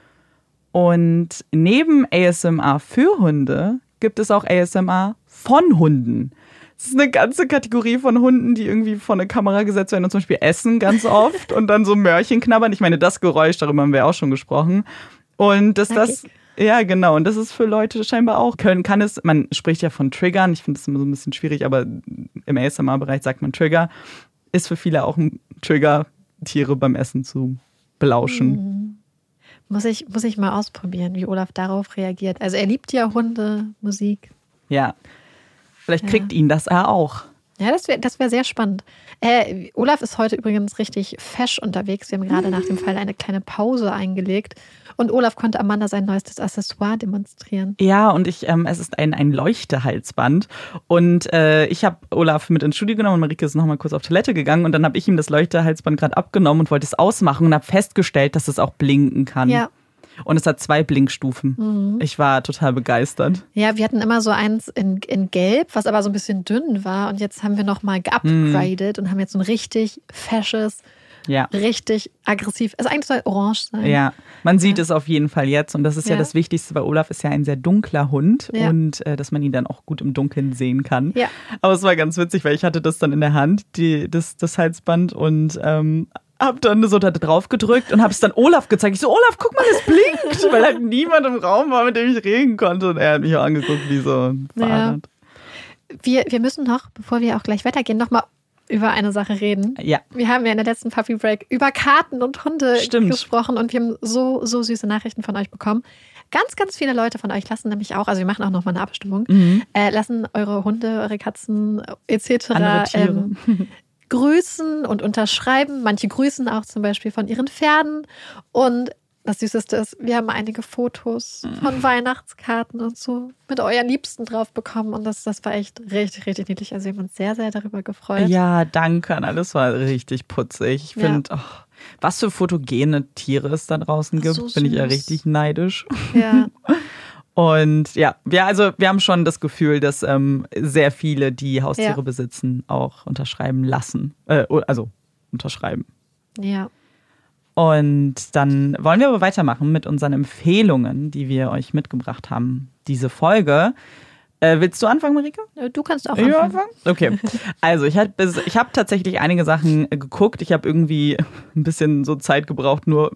Und neben ASMR für Hunde gibt es auch ASMR von Hunden. Es ist eine ganze Kategorie von Hunden, die irgendwie vor eine Kamera gesetzt werden und zum Beispiel essen ganz oft und dann so Mörchen knabbern. Ich meine, das Geräusch, darüber haben wir auch schon gesprochen. Und dass das, ja genau, und das ist für Leute scheinbar auch, können, kann es, man spricht ja von Triggern, ich finde das immer so ein bisschen schwierig, aber im ASMR-Bereich sagt man Trigger, ist für viele auch ein Trigger, Tiere beim Essen zu belauschen. Muss ich, muss ich mal ausprobieren, wie Olaf darauf reagiert. Also er liebt ja Hunde, Musik. Ja. Vielleicht kriegt ihn das er auch. Ja, das wäre das wär sehr spannend. Äh, Olaf ist heute übrigens richtig fesch unterwegs. Wir haben gerade nach dem Fall eine kleine Pause eingelegt. Und Olaf konnte Amanda sein neuestes Accessoire demonstrieren. Ja, und ich, ähm, es ist ein, ein Leuchtehalsband. Und äh, ich habe Olaf mit ins Studio genommen und Marike ist noch mal kurz auf Toilette gegangen. Und dann habe ich ihm das Leuchtehalsband gerade abgenommen und wollte es ausmachen und habe festgestellt, dass es auch blinken kann. Ja. Und es hat zwei Blinkstufen. Ich war total begeistert. Ja, wir hatten immer so eins in, in Gelb, was aber so ein bisschen dünn war. Und jetzt haben wir nochmal geupgradet und haben jetzt so ein richtig fesches, Ja. richtig aggressiv. Also eigentlich soll orange sein. Ja, man sieht es auf jeden Fall jetzt und das ist ja, Ja. das Wichtigste, weil Olaf ist ja ein sehr dunkler Hund Ja. und äh, dass man ihn dann auch gut im Dunkeln sehen kann. Ja. Aber es war ganz witzig, weil ich hatte das dann in der Hand, die, das, das Halsband und ähm, hab dann so da drauf gedrückt und habe es dann Olaf gezeigt. Ich so, Olaf, guck mal, es blinkt, weil halt niemand im Raum war, mit dem ich reden konnte und er hat mich auch angeguckt wie so ein Ja. Fahrrad. Wir, wir müssen noch, bevor wir auch gleich weitergehen, nochmal über eine Sache reden. Ja. Wir haben ja in der letzten Puppy Break über Karten und Hunde Stimmt. gesprochen und wir haben so, so süße Nachrichten von euch bekommen. Ganz, ganz viele Leute von euch lassen nämlich auch, also wir machen auch nochmal eine Abstimmung, Mhm. äh, lassen eure Hunde, eure Katzen etc. Ähm, grüßen und unterschreiben. Manche grüßen auch zum Beispiel von ihren Pferden. Und das Süßeste ist, wir haben einige Fotos Mhm. von Weihnachtskarten und so mit euren Liebsten drauf bekommen. Und das, das war echt richtig, richtig niedlich. Also wir haben uns sehr, sehr darüber gefreut. Ja, danke an alles war richtig putzig. Ich Ja. finde, was für fotogene Tiere es da draußen gibt, So bin ich ja richtig neidisch. Ja. Und ja, wir, also, wir haben schon das Gefühl, dass ähm, sehr viele, die Haustiere Ja. besitzen, auch unterschreiben lassen. Äh, also unterschreiben. ja. Und dann wollen wir aber weitermachen mit unseren Empfehlungen, die wir euch mitgebracht haben. Diese Folge. Äh, willst du anfangen, Marike? Du kannst auch Ja, anfangen. Okay. Also ich habe hab tatsächlich einige Sachen äh, geguckt. Ich habe irgendwie ein bisschen so Zeit gebraucht, nur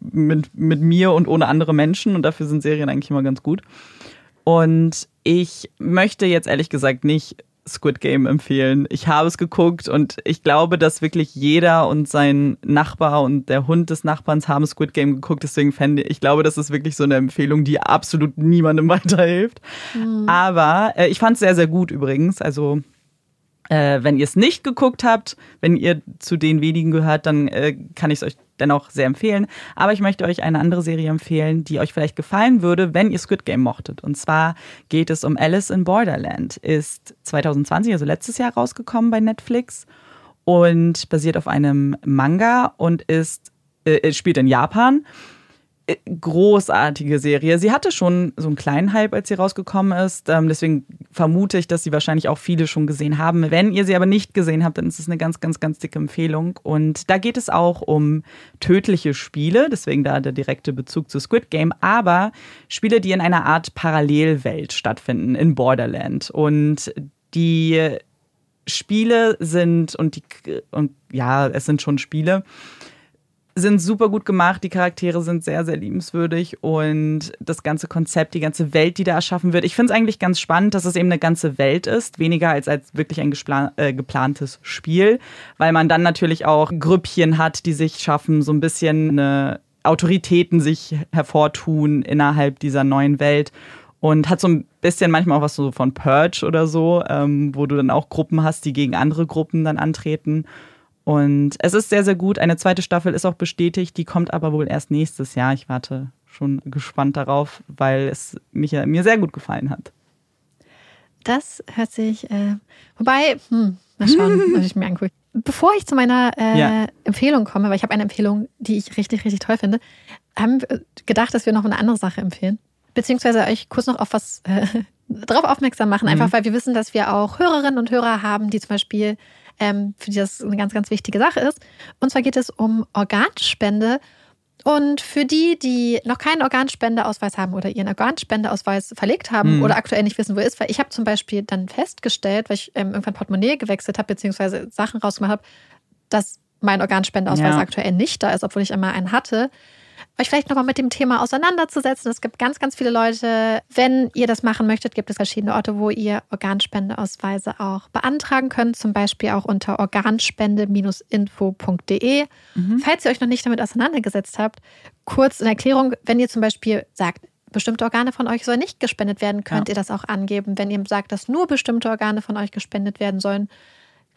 mit, mit mir und ohne andere Menschen. Und dafür sind Serien eigentlich immer ganz gut. Und ich möchte jetzt ehrlich gesagt nicht Squid Game empfehlen. Ich habe es geguckt und ich glaube, dass wirklich jeder und sein Nachbar und der Hund des Nachbarns haben Squid Game geguckt. Deswegen fände ich, ich glaube, das ist wirklich so eine Empfehlung, die absolut niemandem weiterhilft. Aber äh, ich fand es sehr, sehr gut übrigens. Also äh, wenn ihr es nicht geguckt habt, wenn ihr zu den wenigen gehört, dann äh, kann ich es euch dennoch sehr empfehlen. Aber ich möchte euch eine andere Serie empfehlen, die euch vielleicht gefallen würde, wenn ihr Squid Game mochtet. Und zwar geht es um Alice in Borderland. Ist 2020, also letztes Jahr rausgekommen bei Netflix und basiert auf einem Manga und ist äh, spielt in Japan Äh, großartige Serie. Sie hatte schon so einen kleinen Hype, als sie rausgekommen ist. Ähm, deswegen vermute ich, dass sie wahrscheinlich auch viele schon gesehen haben. Wenn ihr sie aber nicht gesehen habt, dann ist es eine ganz, ganz, ganz dicke Empfehlung. Und da geht es auch um tödliche Spiele, deswegen da der direkte Bezug zu Squid Game, aber Spiele, die in einer Art Parallelwelt stattfinden, in Borderland. Und die Spiele sind und die und ja, es sind schon Spiele sind super gut gemacht, die Charaktere sind sehr, sehr liebenswürdig und das ganze Konzept, die ganze Welt, die da erschaffen wird. Ich finde es eigentlich ganz spannend, dass es eben eine ganze Welt ist, weniger als, als wirklich ein gesplan äh, geplantes Spiel, weil man dann natürlich auch Grüppchen hat, die sich schaffen, so ein bisschen eine Autoritäten sich hervortun innerhalb dieser neuen Welt und hat so ein bisschen manchmal auch was so von Purge oder so, ähm, wo du dann auch Gruppen hast, die gegen andere Gruppen dann antreten. Und es ist sehr, sehr gut. Eine zweite Staffel ist auch bestätigt, die kommt aber wohl erst nächstes Jahr. Ich warte schon gespannt darauf, weil es mich, mir sehr gut gefallen hat. Das hört sich, äh, wobei, hm, mal schauen, was ich mir angucke. Bevor ich zu meiner äh, Ja. Empfehlung komme, weil ich habe eine Empfehlung, die ich richtig, richtig toll finde, haben wir gedacht, dass wir noch eine andere Sache empfehlen. Beziehungsweise euch kurz noch auf was äh, darauf aufmerksam machen, einfach weil wir wissen, dass wir auch Hörerinnen und Hörer haben, die zum Beispiel ähm, für die das eine ganz, ganz wichtige Sache ist. Und zwar geht es um Organspende. Und für die, die noch keinen Organspendeausweis haben oder ihren Organspendeausweis verlegt haben Mhm. oder aktuell nicht wissen, wo er ist, weil ich habe zum Beispiel dann festgestellt, weil ich ähm, irgendwann Portemonnaie gewechselt habe, beziehungsweise Sachen rausgemacht habe, dass mein Organspendeausweis Ja. aktuell nicht da ist, obwohl ich einmal einen hatte. Euch vielleicht nochmal mit dem Thema auseinanderzusetzen. Es gibt ganz, ganz viele Leute. Wenn ihr das machen möchtet, gibt es verschiedene Orte, wo ihr Organspendeausweise auch beantragen könnt. Zum Beispiel auch unter organspende-info.de. Falls ihr euch noch nicht damit auseinandergesetzt habt, kurz eine Erklärung, wenn ihr zum Beispiel sagt, bestimmte Organe von euch sollen nicht gespendet werden, könnt Ja. ihr das auch angeben. Wenn ihr sagt, dass nur bestimmte Organe von euch gespendet werden sollen,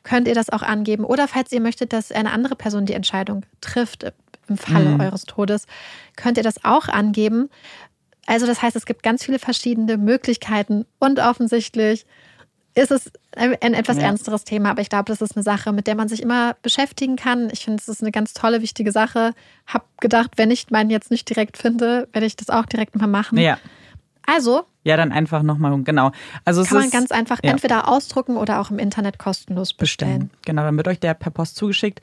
könnt ihr das auch angeben. Oder falls ihr möchtet, dass eine andere Person die Entscheidung trifft im Falle Mhm. eures Todes, könnt ihr das auch angeben. Also das heißt, es gibt ganz viele verschiedene Möglichkeiten und offensichtlich ist es ein, etwas Ja. ernsteres Thema, aber ich glaube, das ist eine Sache, mit der man sich immer beschäftigen kann. Ich finde, es ist eine ganz tolle, wichtige Sache. Hab gedacht, wenn ich meinen jetzt nicht direkt finde, werde ich das auch direkt mal machen. Ja, Also ja dann einfach nochmal, genau. Also kann man ist, ganz einfach ja. entweder ausdrucken oder auch im Internet kostenlos bestellen. Genau, dann wird euch der per Post zugeschickt.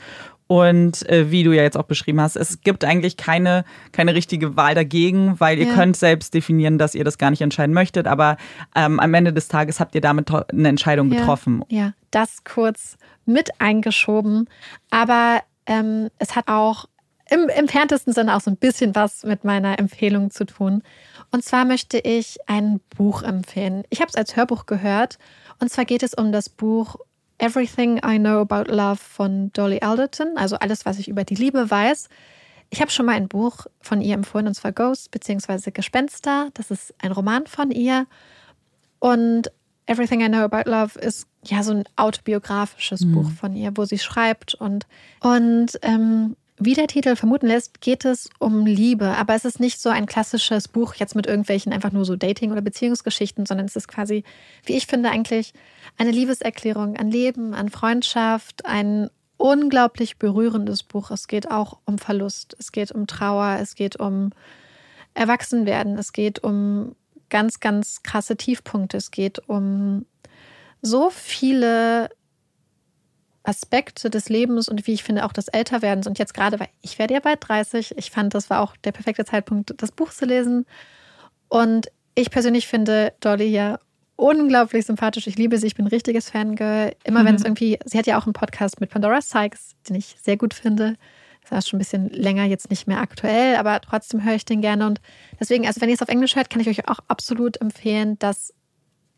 Und äh, wie du ja jetzt auch beschrieben hast, es gibt eigentlich keine, keine richtige Wahl dagegen, weil ihr Ja. könnt selbst definieren, dass ihr das gar nicht entscheiden möchtet. Aber ähm, am Ende des Tages habt ihr damit eine Entscheidung Ja. getroffen. Ja, das kurz mit eingeschoben. Aber ähm, es hat auch im entferntesten Sinne auch so ein bisschen was mit meiner Empfehlung zu tun. Und zwar möchte ich ein Buch empfehlen. Ich habe es als Hörbuch gehört. Und zwar geht es um das Buch Everything I Know About Love von Dolly Alderton, also alles, was ich über die Liebe weiß. Ich habe schon mal ein Buch von ihr empfohlen, und zwar Ghost bzw. Gespenster. Das ist ein Roman von ihr. Und Everything I Know About Love ist ja so ein autobiografisches Buch von ihr, wo sie schreibt und, und ähm, wie der Titel vermuten lässt, geht es um Liebe. Aber es ist nicht so ein klassisches Buch jetzt mit irgendwelchen einfach nur so Dating- oder Beziehungsgeschichten, sondern es ist quasi, wie ich finde, eigentlich eine Liebeserklärung an Leben, an Freundschaft, ein unglaublich berührendes Buch. Es geht auch um Verlust, es geht um Trauer, es geht um Erwachsenwerden, es geht um ganz, ganz krasse Tiefpunkte, es geht um so viele Aspekte des Lebens und wie ich finde auch des Älterwerdens. Und jetzt gerade, weil ich werde ja bald 30, ich fand, das war auch der perfekte Zeitpunkt, das Buch zu lesen. Und ich persönlich finde Dolly ja unglaublich sympathisch. Ich liebe sie. Ich bin ein richtiges Fangirl. Immer wenn es irgendwie, sie hat ja auch einen Podcast mit Pandora Sykes, den ich sehr gut finde. Das ist schon ein bisschen länger jetzt nicht mehr aktuell, aber trotzdem höre ich den gerne. Und deswegen, also wenn ihr es auf Englisch hört, kann ich euch auch absolut empfehlen, das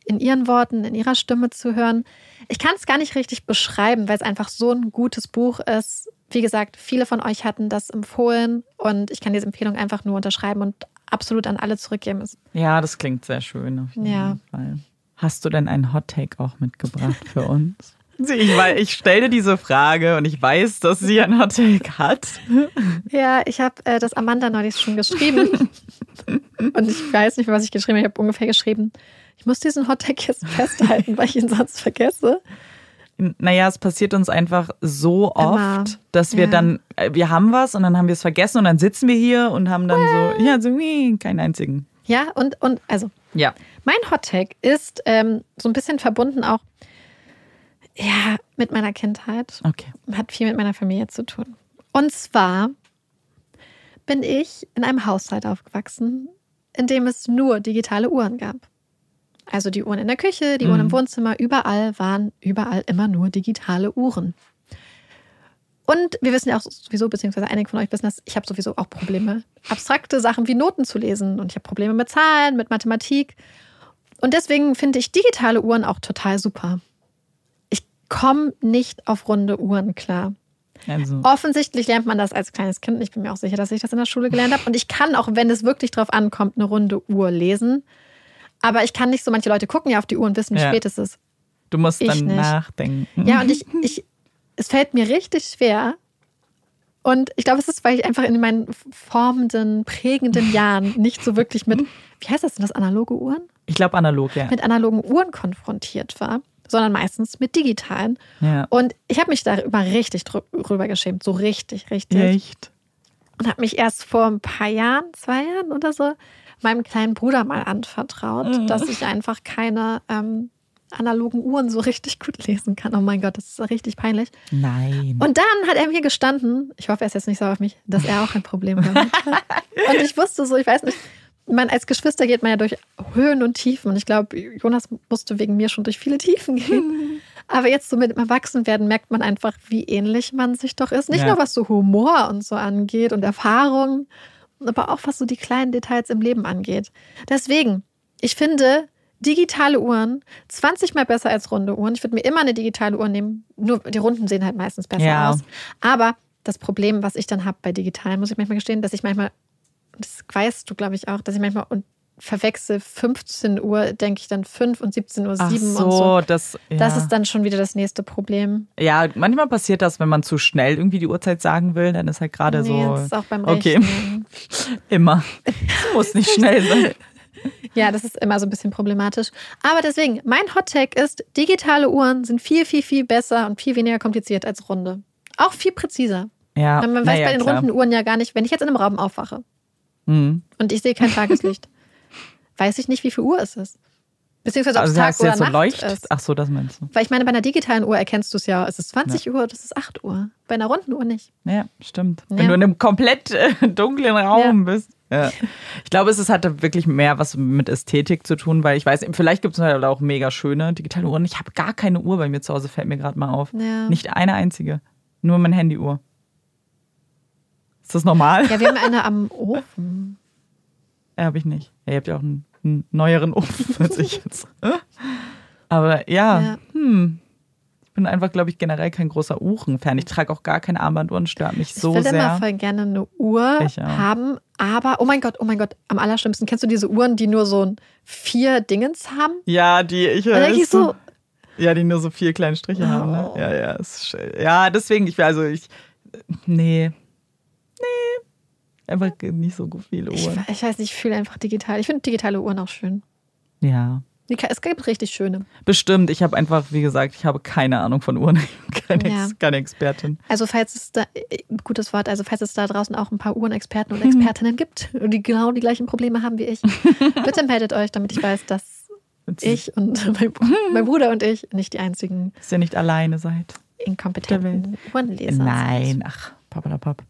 in ihren Worten, in ihrer Stimme zu hören. Ich kann es gar nicht richtig beschreiben, weil es einfach so ein gutes Buch ist. Wie gesagt, viele von euch hatten das empfohlen und ich kann diese Empfehlung einfach nur unterschreiben und absolut an alle zurückgeben. Ja, das klingt sehr schön auf jeden Ja. Fall. Hast du denn einen Hot Take auch mitgebracht für uns? Ich, weil ich stelle diese Frage und ich weiß, dass sie einen Hot Take hat. Ja, ich habe äh, das Amanda neulich schon geschrieben. und ich weiß nicht was ich geschrieben habe. Ich habe ungefähr geschrieben, ich muss diesen Hottag jetzt festhalten, weil ich ihn sonst vergesse. Naja, es passiert uns einfach so oft, Immer. dass wir Ja. dann, äh, wir haben was und dann haben wir es vergessen und dann sitzen wir hier und haben dann so, ja, so, wie, keinen einzigen. Ja, und, und also Ja. mein Hottag ist ähm, so ein bisschen verbunden auch ja, mit meiner Kindheit. Okay. Hat viel mit meiner Familie zu tun. Und zwar bin ich in einem Haushalt aufgewachsen, in dem es nur digitale Uhren gab. Also die Uhren in der Küche, die Uhren im Wohnzimmer, überall waren überall immer nur digitale Uhren. Und wir wissen ja auch sowieso, beziehungsweise einige von euch wissen das, ich habe sowieso auch Probleme, abstrakte Sachen wie Noten zu lesen. Und ich habe Probleme mit Zahlen, mit Mathematik. Und deswegen finde ich digitale Uhren auch total super. Ich komme nicht auf runde Uhren klar. Also, Offensichtlich lernt man das als kleines Kind. Ich bin mir auch sicher, dass ich das in der Schule gelernt habe. Und ich kann auch, wenn es wirklich drauf ankommt, eine runde Uhr lesen. Aber ich kann nicht so, manche Leute gucken ja auf die Uhr und wissen, wie Ja. spät es ist. du musst ich dann nicht. nachdenken. Ja, und ich, ich, es fällt mir richtig schwer. Und ich glaube, es ist, weil ich einfach in meinen formenden, prägenden Jahren nicht so wirklich mit, wie heißt das denn, das analoge Uhren? Ich glaube analog, ja. Mit analogen Uhren konfrontiert war, sondern meistens mit digitalen. ja. Und ich habe mich darüber richtig drüber geschämt, so richtig, richtig. Echt? Und habe mich erst vor ein paar Jahren, zwei Jahren oder so, meinem kleinen Bruder mal anvertraut, Mhm. dass ich einfach keine ähm, analogen Uhren so richtig gut lesen kann. Oh mein Gott, das ist richtig peinlich. Nein. Und dann hat er mir gestanden, ich hoffe, er ist jetzt nicht sauer auf mich, dass er auch ein Problem damit hat. Und ich wusste so, ich weiß nicht, man als Geschwister geht man ja durch Höhen und Tiefen. Und ich glaube, Jonas musste wegen mir schon durch viele Tiefen gehen. Aber jetzt so mit dem Erwachsenwerden merkt man einfach, wie ähnlich man sich doch ist. Nicht Ja. nur was so Humor und so angeht und Erfahrung, aber auch was so die kleinen Details im Leben angeht. Deswegen, ich finde digitale Uhren 20 mal besser als runde Uhren. Ich würde mir immer eine digitale Uhr nehmen. Nur die runden sehen halt meistens besser Ja. aus. Aber das Problem, was ich dann habe bei digitalen, muss ich manchmal gestehen, dass ich manchmal, das weißt du, glaube ich, auch, dass ich manchmal und verwechsel 15 Uhr, denke ich dann 5 und 17 Uhr Ach 7 so, und so. das. Ja. Das ist dann schon wieder das nächste Problem. ja, manchmal passiert das, wenn man zu schnell irgendwie die Uhrzeit sagen will, dann ist halt gerade Nee, so. das ist auch beim Okay. Rechnen. Immer. Es muss nicht schnell sein. Ja, das ist immer so ein bisschen problematisch. Aber deswegen, mein Hot Take ist, digitale Uhren sind viel, viel, viel besser und viel weniger kompliziert als runde. Auch viel präziser. Ja, man weiß naja, bei den klar. runden Uhren ja gar nicht, wenn ich jetzt in einem Raum aufwache Mhm. und ich sehe kein Tageslicht, weiß ich nicht, wie viel Uhr es ist. Beziehungsweise ob Also es Tag oder jetzt so Nacht leucht. ist. Ach so, das meinst du. Weil ich meine, bei einer digitalen Uhr erkennst du es ja, es ist 20 Uhr, das ist 8 Uhr. Bei einer runden Uhr nicht. Ja, stimmt. Ja. Wenn du in einem komplett äh, dunklen Raum bist. Ja. Ich glaube, es ist, hat wirklich mehr was mit Ästhetik zu tun, weil ich weiß, vielleicht gibt es halt auch mega schöne digitale Uhren. Ich habe gar keine Uhr bei mir zu Hause, fällt mir gerade mal auf. Ja. Nicht eine einzige. Nur mein Handyuhr. Ist das normal? Ja, wir haben eine am Ofen. Ja, habe ich nicht. Ja, ihr habt ja auch einen, einen neueren Ofen als ich jetzt. Aber ja, Ja. Hm. ich bin einfach, glaube ich, generell kein großer Uhren-Fan. Ich trage auch gar keine Armbanduhren, stört mich so ich würde sehr. immer voll gerne eine Uhr haben, aber oh mein Gott, oh mein Gott, am allerschlimmsten. Kennst du diese Uhren, die nur so ein vier Dingens haben? Ja, die ich ich so, Ja, die nur so vier kleine Striche haben, ne? Oh. Ja, ja, ist schön. Ja, deswegen, ich will also ich. Nee. Nee. Einfach nicht so viele ich, Uhren. ich weiß nicht, ich fühle einfach digital. Ich finde digitale Uhren auch schön. Ja. Es gibt richtig schöne. Bestimmt. Ich habe einfach, wie gesagt, ich habe keine Ahnung von Uhren. Ich keine, Ja. Ex keine Expertin. Also falls es da, äh, gutes Wort, also falls es da draußen auch ein paar Uhrenexperten und Expertinnen gibt, die genau die gleichen Probleme haben wie ich, bitte meldet euch, damit ich weiß, dass ich und mein, mein Bruder und ich nicht die einzigen Dass ihr nicht alleine seid. inkompetenten Uhrenleser. Nein, ach, papalapap.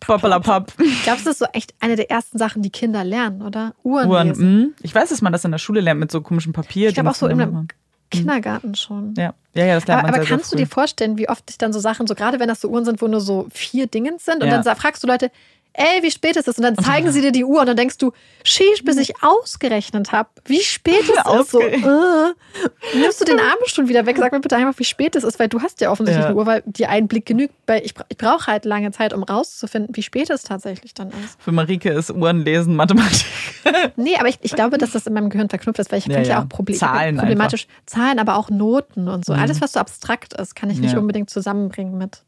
Pappalapapp. Ich glaube, das ist so echt eine der ersten Sachen, die Kinder lernen, oder? Uhren, Uhren. lesen. mh. Ich weiß, dass man das in der Schule lernt mit so komischem Papier. Ich glaube auch so im und- Kindergarten schon. Ja, ja, ja das lernt Aber, man aber sehr, kannst du sehr dir früh. vorstellen, wie oft sich dann so Sachen, so gerade wenn das so Uhren sind, wo nur so vier Dingens sind und Ja. dann fragst du Leute, ey, wie spät ist es? Und dann zeigen sie dir die Uhr und dann denkst du, sheesh, bis ich ausgerechnet habe, wie spät es ist. So, Ausgerechnet. äh. Nimmst du den Abendstuhl wieder weg, sag mir bitte einfach, wie spät es ist, weil du hast ja offensichtlich Ja. eine Uhr, weil dir ein Blick genügt. Weil ich, ich brauche halt lange Zeit, um rauszufinden, wie spät es tatsächlich dann ist. Für Marike ist Uhren lesen Mathematik. Nee, aber ich, ich glaube, dass das in meinem Gehirn verknüpft ist, weil ich Ja, finde ja, ja. auch Proble Zahlen Mhm. problematisch. Zahlen, aber auch Noten und so. Alles, was so abstrakt ist, kann ich nicht unbedingt zusammenbringen mit,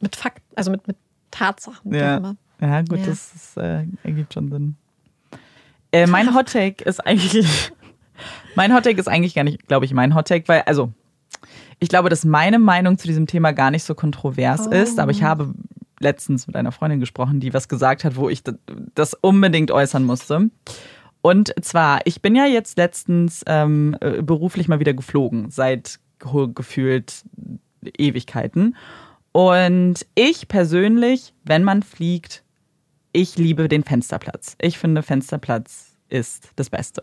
mit Fakten, also mit, mit Tatsachen. ja. Ja, gut, Ja. das ist, äh, ergibt schon Sinn. Äh, mein Hot Take ist eigentlich. mein Hot Take ist eigentlich gar nicht, glaube ich, mein Hot Take, weil, also, ich glaube, dass meine Meinung zu diesem Thema gar nicht so kontrovers Oh. ist, aber ich habe letztens mit einer Freundin gesprochen, die was gesagt hat, wo ich das unbedingt äußern musste. Und zwar, ich bin ja jetzt letztens ähm, äh, beruflich mal wieder geflogen, seit ge- gefühlt Ewigkeiten. Und ich persönlich, wenn man fliegt, ich liebe den Fensterplatz. Ich finde, Fensterplatz ist das Beste.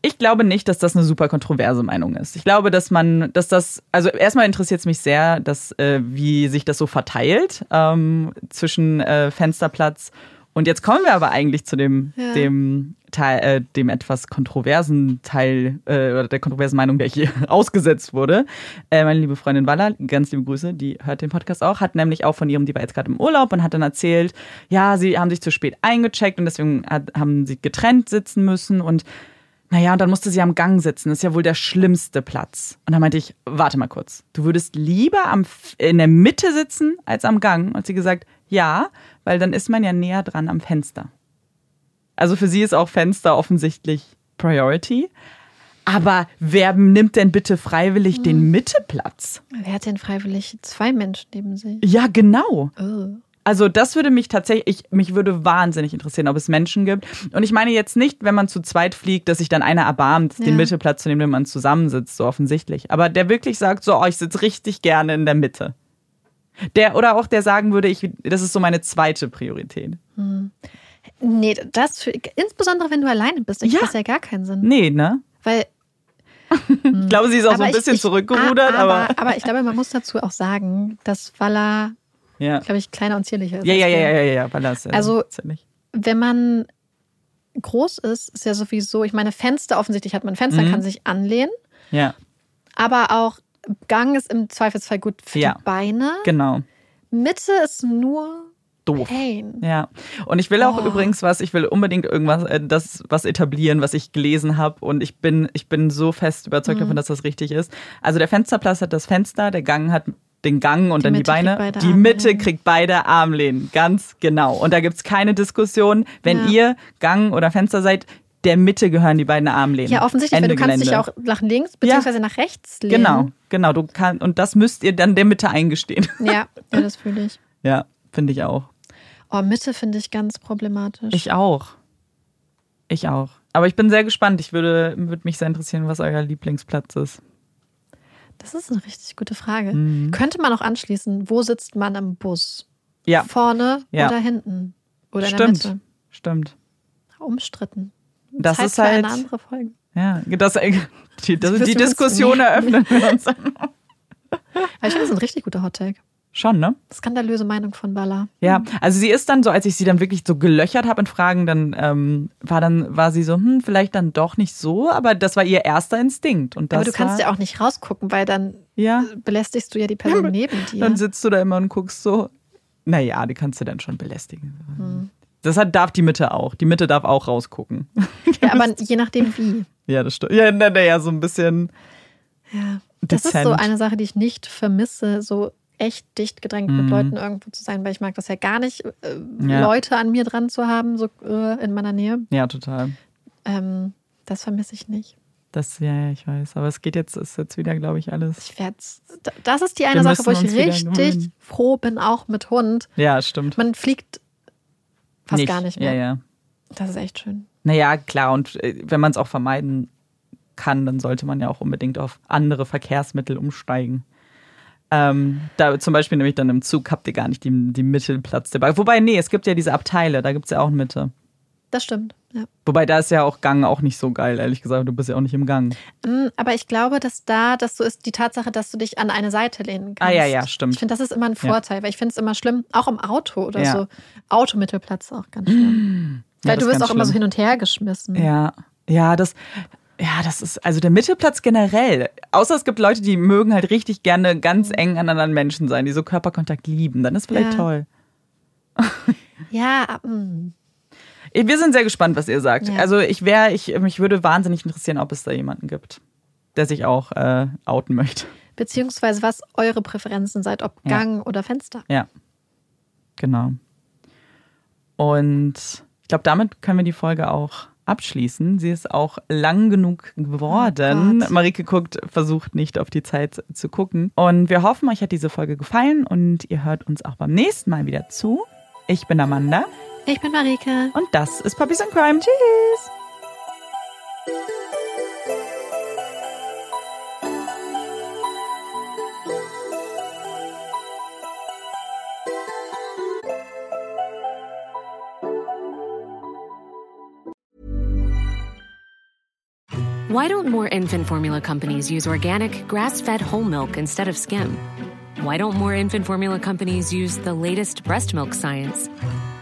Ich glaube nicht, dass das eine super kontroverse Meinung ist. Ich glaube, dass man, dass das, also erstmal interessiert es mich sehr, dass, äh, wie sich das so verteilt ähm, zwischen äh, Fensterplatz und jetzt kommen wir aber eigentlich zu dem, Ja. dem Teil, äh, dem etwas kontroversen Teil äh, oder der kontroversen Meinung, der hier ausgesetzt wurde. Äh, meine liebe Freundin Walla, ganz liebe Grüße, die hört den Podcast auch, hat nämlich auch von ihrem, die war jetzt gerade im Urlaub und hat dann erzählt, ja, sie haben sich zu spät eingecheckt und deswegen hat, haben sie getrennt sitzen müssen und naja, und dann musste sie am Gang sitzen. Das ist ja wohl der schlimmste Platz. Und dann meinte ich, warte mal kurz. Du würdest lieber am, in der Mitte sitzen als am Gang? Und sie gesagt, ja, weil dann ist man ja näher dran am Fenster. Also für sie ist auch Fenster offensichtlich Priority. Aber wer nimmt denn bitte freiwillig den Mitteplatz? Wer hat denn freiwillig zwei Menschen neben sich? Ja, genau. Oh. Also das würde mich tatsächlich, ich, mich würde wahnsinnig interessieren, ob es Menschen gibt. Und ich meine jetzt nicht, wenn man zu zweit fliegt, dass sich dann einer erbarmt, Ja. den Mittelplatz zu nehmen, wenn man zusammensitzt, so offensichtlich. Aber der wirklich sagt, so, oh, ich sitze richtig gerne in der Mitte. Der, oder auch der sagen würde, ich, das ist so meine zweite Priorität. Nee, das für, insbesondere wenn du alleine bist, ich Ja. das ja gar keinen Sinn. Nee, ne? Weil Ich glaube, sie ist auch so ein ich- bisschen ich, zurückgerudert, aber, aber, aber ich glaube, man muss dazu auch sagen, dass Walla, ja. glaube ich, kleiner und zierlicher ist. Ja, ja, ja, ja, ja, ja, weil das, äh, Also- ziemlich. wenn man groß ist, ist ja sowieso, ich meine, Fenster, offensichtlich hat man Fenster, Mhm. kann sich anlehnen, Ja, aber auch Gang ist im Zweifelsfall gut für Ja. die Beine. genau. Mitte ist nur Doof. Pain. Ja, und ich will auch Oh. übrigens was, ich will unbedingt irgendwas, äh, das was etablieren, was ich gelesen habe und ich bin, ich bin so fest überzeugt Mhm. davon, dass das richtig ist. Also der Fensterplatz hat das Fenster, der Gang hat den Gang und Die dann die Mitte kriegt Beine. Die Mitte Armlehnen. kriegt beide Armlehnen, ganz genau. Und da gibt's keine Diskussion, wenn Ja. ihr Gang oder Fenster seid, der Mitte gehören die beiden Armlehnen. Ja, offensichtlich, weil Ende du kannst dich auch nach links bzw. nach rechts lehnen. Genau, genau. Du kann, und das müsst ihr dann der Mitte eingestehen. Ja, ja das fühle ich. ja, finde ich auch. Oh, Mitte finde ich ganz problematisch. Ich auch. Ich auch. Aber ich bin sehr gespannt. Ich würde, würde mich sehr interessieren, was euer Lieblingsplatz ist. das ist eine richtig gute Frage. Mhm. Könnte man auch anschließen, wo sitzt man im Bus? Ja, Vorne Ja. oder hinten? Oder in stimmt. der Mitte? Stimmt. Umstritten. Das Zeit ist für halt. eine andere Folge. Ja, das, die, das, Das die Diskussion eröffnen wir uns. Aber ich finde, das ist ein richtig guter Hottake. Schon, ne? Skandalöse Meinung von Balla. Ja, also sie ist dann so, als ich sie dann wirklich so gelöchert habe in Fragen, dann ähm, war dann war sie so, hm, vielleicht dann doch nicht so, aber das war ihr erster Instinkt und das Aber du kannst ja auch nicht rausgucken, weil dann ja, belästigst du ja die Person neben dir. dann sitzt du da immer und guckst so. Naja, die kannst du dann schon belästigen. Hm. Das hat, darf die Mitte auch. Die Mitte darf auch rausgucken. Ja, aber je nachdem wie. Ja, das stimmt. Ja, naja, so ein bisschen. Ja. Das ist Dezent. so eine Sache, die ich nicht vermisse, so echt dicht gedrängt mit Mhm. Leuten irgendwo zu sein, weil ich mag das ja gar nicht, äh, Ja. Leute an mir dran zu haben, so äh, in meiner Nähe. Ja, total. Ähm, das vermisse ich nicht. Das, ja, ja, ich weiß. Aber es geht jetzt, ist jetzt wieder, glaube ich, alles. Ich werd's, d- das ist die eine Wir Sache, wo ich richtig froh bin, auch mit Hund. Ja, stimmt. Man fliegt fast gar nicht mehr. Ja, ja. Das ist echt schön. Naja, klar. Und äh, wenn man es auch vermeiden kann, dann sollte man ja auch unbedingt auf andere Verkehrsmittel umsteigen. Ähm, da zum Beispiel nämlich dann im Zug habt ihr gar nicht die, die Mittelplatz dabei. Wobei, nee, es gibt ja diese Abteile, da gibt es ja auch Mitte. Das stimmt, ja. Wobei da ist ja auch Gang auch nicht so geil, ehrlich gesagt. Du bist ja auch nicht im Gang. Mm, Aber ich glaube, dass da das so ist, die Tatsache, dass du dich an eine Seite lehnen Ah, kannst. ja, ja, stimmt. Ich finde, das ist immer ein Vorteil, weil ich finde es immer schlimm, auch im Auto oder Ja. so. Automittelplatz auch ganz schlimm. Ja, weil du wirst auch immer so schlimm. hin und her geschmissen. Ja, ja, das, ja, das ist, also der Mittelplatz generell. Außer es gibt Leute, die mögen halt richtig gerne ganz eng an anderen Menschen sein, die so Körperkontakt lieben. Dann ist vielleicht Ja. toll. Ja, mm. Wir sind sehr gespannt, was ihr sagt. Ja. Also ich wäre, ich, mich würde wahnsinnig interessieren, ob es da jemanden gibt, der sich auch äh, outen möchte. beziehungsweise was eure Präferenzen seid, ob Ja. Gang oder Fenster. Ja, genau. Und ich glaube, damit können wir die Folge auch abschließen. Sie ist auch lang genug geworden. Oh. Marike guckt, versucht nicht auf die Zeit zu gucken. Und wir hoffen, euch hat diese Folge gefallen und ihr hört uns auch beim nächsten Mal wieder zu. Ich bin Amanda Ich bin Marike. und das ist Puppies and Crime. Tschüss! Why don't more infant formula companies use organic, grass fed whole milk instead of skim? Why don't more infant formula companies use the latest breast milk science?